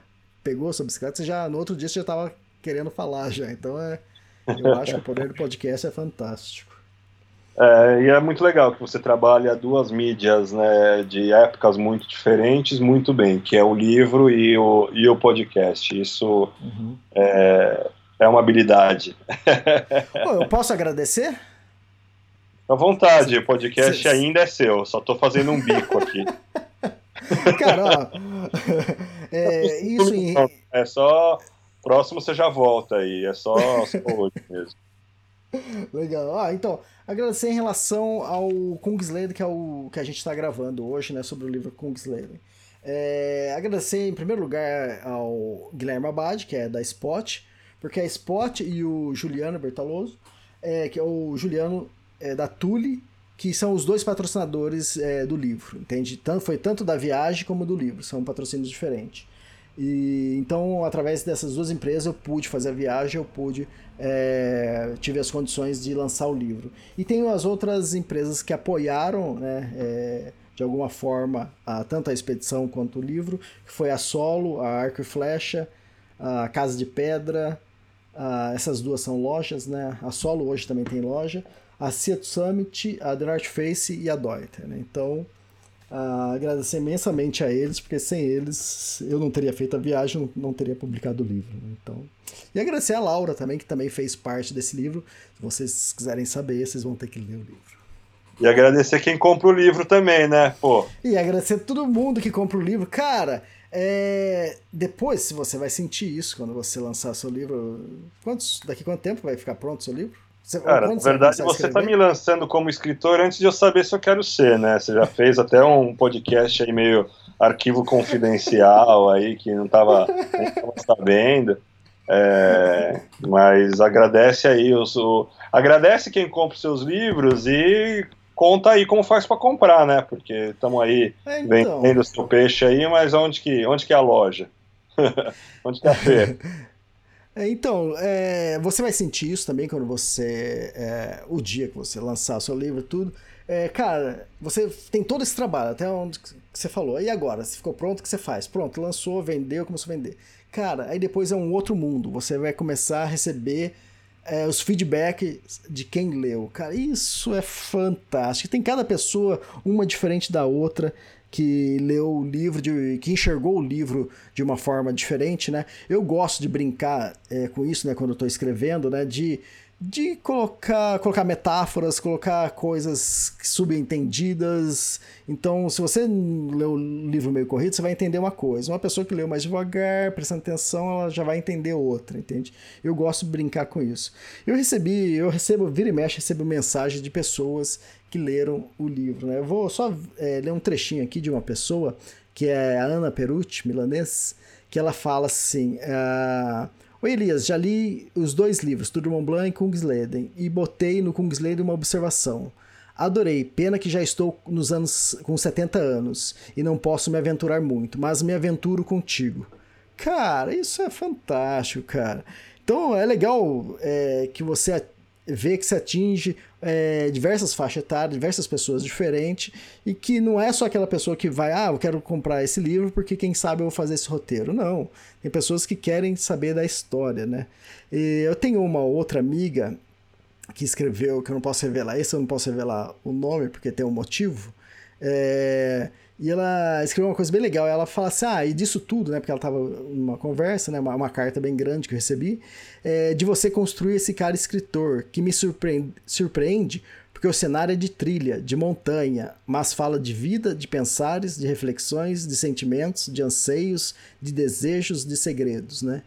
Pegou a sua bicicleta, você já, no outro dia você já tava querendo falar já. Então é. Eu acho que o poder do podcast é fantástico. É, e é muito legal que você trabalha duas mídias né, de épocas muito diferentes muito bem, que é o livro e o, e o podcast. Isso uhum. é, é uma habilidade. Pô, eu posso agradecer? À vontade, o podcast Cê... ainda é seu, só tô fazendo um bico aqui. Cara, ó, é, isso em... É só. Próximo você já volta aí, é só hoje mesmo. Legal. Ah, então, agradecer em relação ao Kungsleden, que é o que a gente está gravando hoje, né, sobre o livro Kungsleden. É, agradecer em primeiro lugar ao Guilherme Abad, que é da Spot, porque a Spot e o Juliano Bertaloso, é, que é o Juliano é, da Tule, que são os dois patrocinadores é, do livro, entende? Tanto, foi tanto da viagem como do livro, são patrocínios diferentes. E então, através dessas duas empresas, eu pude fazer a viagem, eu pude é, tive as condições de lançar o livro. E tem as outras empresas que apoiaram, né, é, de alguma forma, a, tanto a expedição quanto o livro, que foi a Solo, a Arco e Flecha, a Casa de Pedra, a, essas duas são lojas, né? A Solo hoje também tem loja, a Seattle Summit, a The North Face e a Deuter, né? Então, Uh, agradecer imensamente a eles, porque sem eles eu não teria feito a viagem, não, não teria publicado o livro. Né? Então, e agradecer a Laura também, que também fez parte desse livro. Se vocês quiserem saber, vocês vão ter que ler o livro. E agradecer quem compra o livro também, né? Pô. E agradecer todo mundo que compra o livro. Cara, é... depois, se você vai sentir isso quando você lançar seu livro, quantos... daqui quanto tempo vai ficar pronto seu livro? Você, Cara, na verdade, você está me lançando como escritor antes de eu saber se eu quero ser, né? Você já fez até um podcast aí meio arquivo confidencial aí que não estava sabendo. É, mas agradece aí os, o, agradece quem compra seus livros e conta aí como faz para comprar, né? Porque estamos aí é, então. vendendo o seu peixe aí, mas onde que, onde que é a loja? onde que é a feira? É, então, é, você vai sentir isso também quando você. É, o dia que você lançar o seu livro tudo. É, cara, você tem todo esse trabalho, até onde você falou. E agora? Se ficou pronto, o que você faz? Pronto, lançou, vendeu, começou a vender. Cara, aí depois é um outro mundo. Você vai começar a receber é, os feedbacks de quem leu. Cara, isso é fantástico. Tem cada pessoa, uma diferente da outra que leu o livro, de, que enxergou o livro de uma forma diferente, né? Eu gosto de brincar é, com isso, né? Quando eu estou escrevendo, né? De, de colocar, colocar metáforas, colocar coisas subentendidas. Então, se você leu o livro meio corrido, você vai entender uma coisa. Uma pessoa que leu mais devagar, prestando atenção, ela já vai entender outra, entende? Eu gosto de brincar com isso. Eu recebi, eu recebo, vira e mexe, recebo mensagem de pessoas que leram o livro. Né? Eu vou só é, ler um trechinho aqui de uma pessoa, que é a Ana Perucci, milanês, que ela fala assim: ah, Oi Elias, já li os dois livros, Tour Mont Blanc e Kungsleden, e botei no Kungsleden uma observação. Adorei, pena que já estou nos anos com 70 anos e não posso me aventurar muito, mas me aventuro contigo. Cara, isso é fantástico, cara. Então é legal é, que você vê que se atinge é, diversas faixas etárias, diversas pessoas diferentes, e que não é só aquela pessoa que vai, ah, eu quero comprar esse livro porque quem sabe eu vou fazer esse roteiro. Não. Tem pessoas que querem saber da história, né? E eu tenho uma outra amiga que escreveu, que eu não posso revelar, esse eu não posso revelar o nome porque tem um motivo. É, e ela escreveu uma coisa bem legal. Ela fala assim: ah, e disso tudo, né? Porque ela estava numa conversa, né? Uma, uma, carta bem grande que eu recebi, é, de você construir esse cara escritor, que me surpreende, surpreende, porque o cenário é de trilha, de montanha, mas fala de vida, de pensares, de reflexões, de sentimentos, de anseios, de desejos, de segredos, né?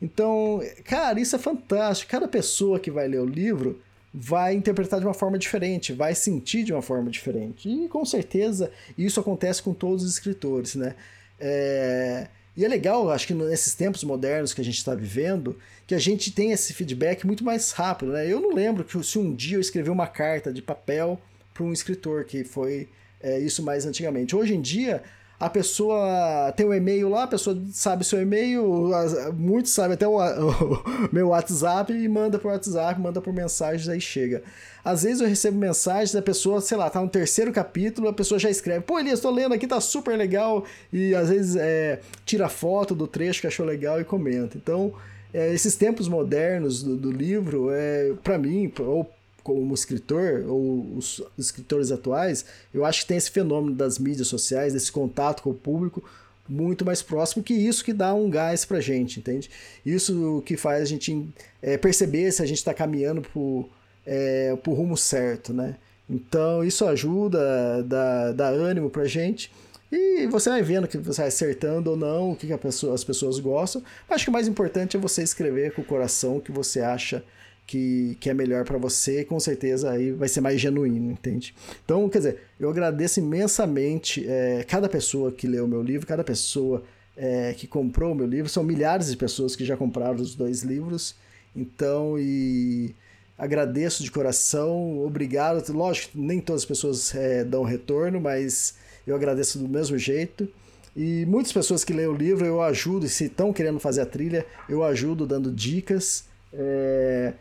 Então, cara, isso é fantástico. Cada pessoa que vai ler o livro vai interpretar de uma forma diferente, vai sentir de uma forma diferente. E com certeza isso acontece com todos os escritores, né? É... E é legal, acho que nesses tempos modernos que a gente está vivendo, que a gente tem esse feedback muito mais rápido, né? Eu não lembro que se um dia eu escrevi uma carta de papel para um escritor, que foi é, isso mais antigamente. Hoje em dia, a pessoa tem o um e-mail lá, a pessoa sabe seu e-mail, muitos sabem até o, o, meu WhatsApp e manda por WhatsApp, manda por mensagens, aí chega. Às vezes eu recebo mensagens da pessoa, sei lá, tá no terceiro capítulo, a pessoa já escreve, pô, Elias, tô lendo aqui, tá super legal, e às vezes é, tira foto do trecho que achou legal e comenta. Então, é, esses tempos modernos do, do livro, é, para mim, ou como escritor, ou os escritores atuais, eu acho que tem esse fenômeno das mídias sociais, desse contato com o público muito mais próximo, que isso que dá um gás pra gente, entende? Isso que faz a gente é, perceber se a gente está caminhando pro, é, pro rumo certo, né? Então isso ajuda, dá, dá ânimo pra gente. E você vai vendo que você vai acertando ou não, o que, que pessoa, as pessoas gostam. Acho que o mais importante é você escrever com o coração o que você acha que, que é melhor para você, com certeza aí vai ser mais genuíno, entende? Então, quer dizer, eu agradeço imensamente é, cada pessoa que leu o meu livro, cada pessoa é, que comprou o meu livro, são milhares de pessoas que já compraram os dois livros, então, e agradeço de coração, obrigado, lógico, nem todas as pessoas é, dão retorno, mas eu agradeço do mesmo jeito. E muitas pessoas que leem o livro eu ajudo, e se estão querendo fazer a trilha, eu ajudo dando dicas. É,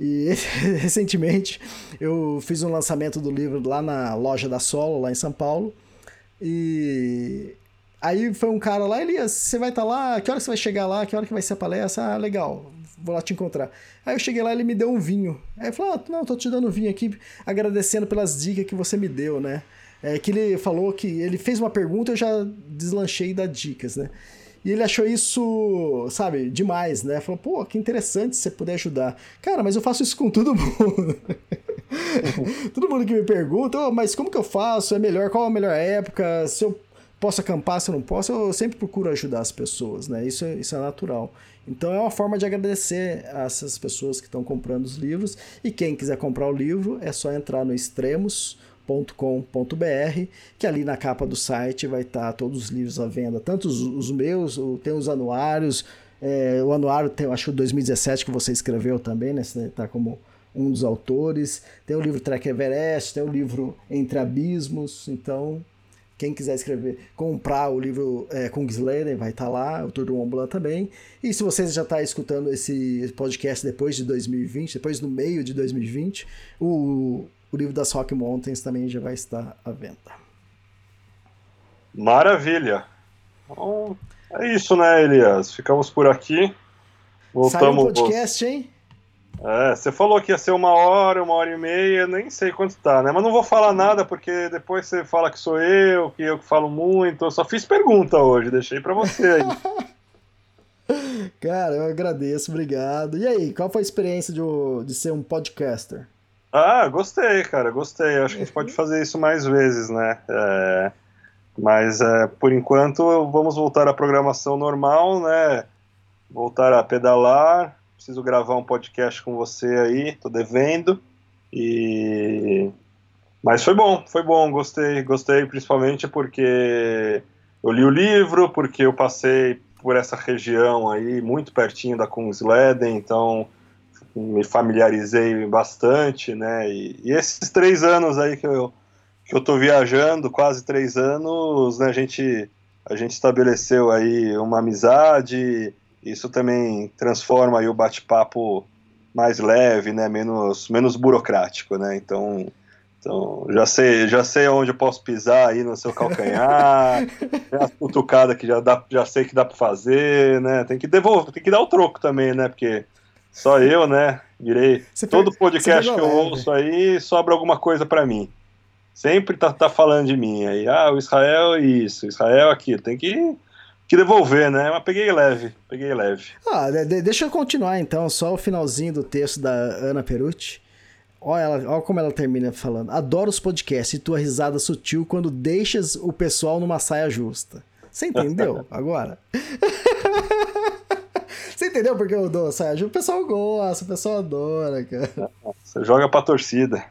e recentemente eu fiz um lançamento do livro lá na loja da Solo, lá em São Paulo. E aí foi um cara lá, Elias, você vai estar tá lá? Que hora você vai chegar lá? Que hora que vai ser a palestra? Ah, legal, vou lá te encontrar. Aí eu cheguei lá, ele me deu um vinho. Aí eu falei, ah, não, tô te dando vinho aqui, agradecendo pelas dicas que você me deu, né? É que ele falou que ele fez uma pergunta, eu já deslanchei das dicas, né? E ele achou isso, sabe, demais, né? Falou, pô, que interessante se você puder ajudar. Cara, mas eu faço isso com todo mundo. todo mundo que me pergunta, oh, mas como que eu faço? É melhor? Qual a melhor época? Se eu posso acampar, se eu não posso, eu sempre procuro ajudar as pessoas, né? Isso, é, isso é natural. Então é uma forma de agradecer a essas pessoas que estão comprando os livros. E quem quiser comprar o livro, é só entrar no Extremos com.br que ali na capa do site vai estar tá todos os livros à venda, tanto os, os meus, tem os anuários, é, o anuário tem, acho que o 2017 que você escreveu também, né? Está como um dos autores. Tem o livro Trek Everest, tem o livro Entre Abismos. Então, quem quiser escrever, comprar o livro é, Kungsleden, vai estar tá lá, o Tour do Mont também. E se você já está escutando esse podcast depois de 2020, depois no meio de 2020, o o livro das Rock Mountains também já vai estar à venda. Maravilha! Bom, é isso, né, Elias? Ficamos por aqui. Voltamos. Saiu um podcast, hein? É, você falou que ia ser uma hora, uma hora e meia, nem sei quanto tá, né? Mas não vou falar nada porque depois você fala que sou eu, que eu que falo muito. Eu só fiz pergunta hoje, deixei para você aí. Cara, eu agradeço, obrigado. E aí, qual foi a experiência de, de ser um podcaster? Ah, gostei, cara, gostei. Acho que a gente pode fazer isso mais vezes, né? É, mas é, por enquanto vamos voltar à programação normal, né? Voltar a pedalar. Preciso gravar um podcast com você aí, tô devendo. E mas foi bom, foi bom, gostei, gostei principalmente porque eu li o livro, porque eu passei por essa região aí, muito pertinho da Kungsleden, então me familiarizei bastante, né? E, e, esses três anos aí que eu, que eu tô viajando, quase três anos, né? A gente, a gente estabeleceu aí uma amizade, isso também transforma aí o bate-papo mais leve, né? Menos, menos burocrático, né? Então, então já sei, já sei onde eu posso pisar aí no seu calcanhar, tem as cutucadas que já, dá, já sei que dá para fazer, né? Tem que devolver, tem que dar o troco também, né? Porque só eu, né? Virei. Você Todo podcast que eu ouço aí sobra alguma coisa para mim. Sempre tá, tá falando de mim. Aí, ah, o Israel é isso, Israel é aquilo. Tem que, que devolver, né? Mas peguei leve, peguei leve. Ah, de, deixa eu continuar então, só o finalzinho do texto da Ana Perucci. Olha, ela, olha como ela termina falando. Adoro os podcasts e tua risada sutil quando deixas o pessoal numa saia justa. Você entendeu agora? Você entendeu porque eu dou, Sérgio? O pessoal gosta, o pessoal adora, cara. Você joga pra torcida.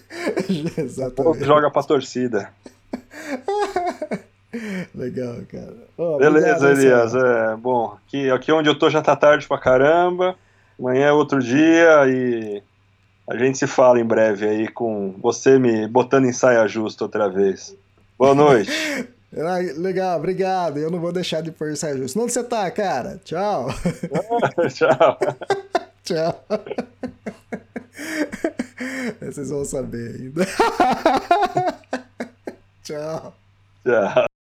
Exatamente. Joga pra torcida. Legal, cara. Oh, Beleza, Elias. É, bom, aqui, aqui onde eu tô já tá tarde pra caramba. Amanhã é outro dia e a gente se fala em breve aí com você me botando em saia justa outra vez. Boa noite. Legal, obrigado. Eu não vou deixar de pôr saia justa. Onde você tá, cara? Tchau. Tchau. Tchau. Vocês vão saber ainda. Tchau. Tchau.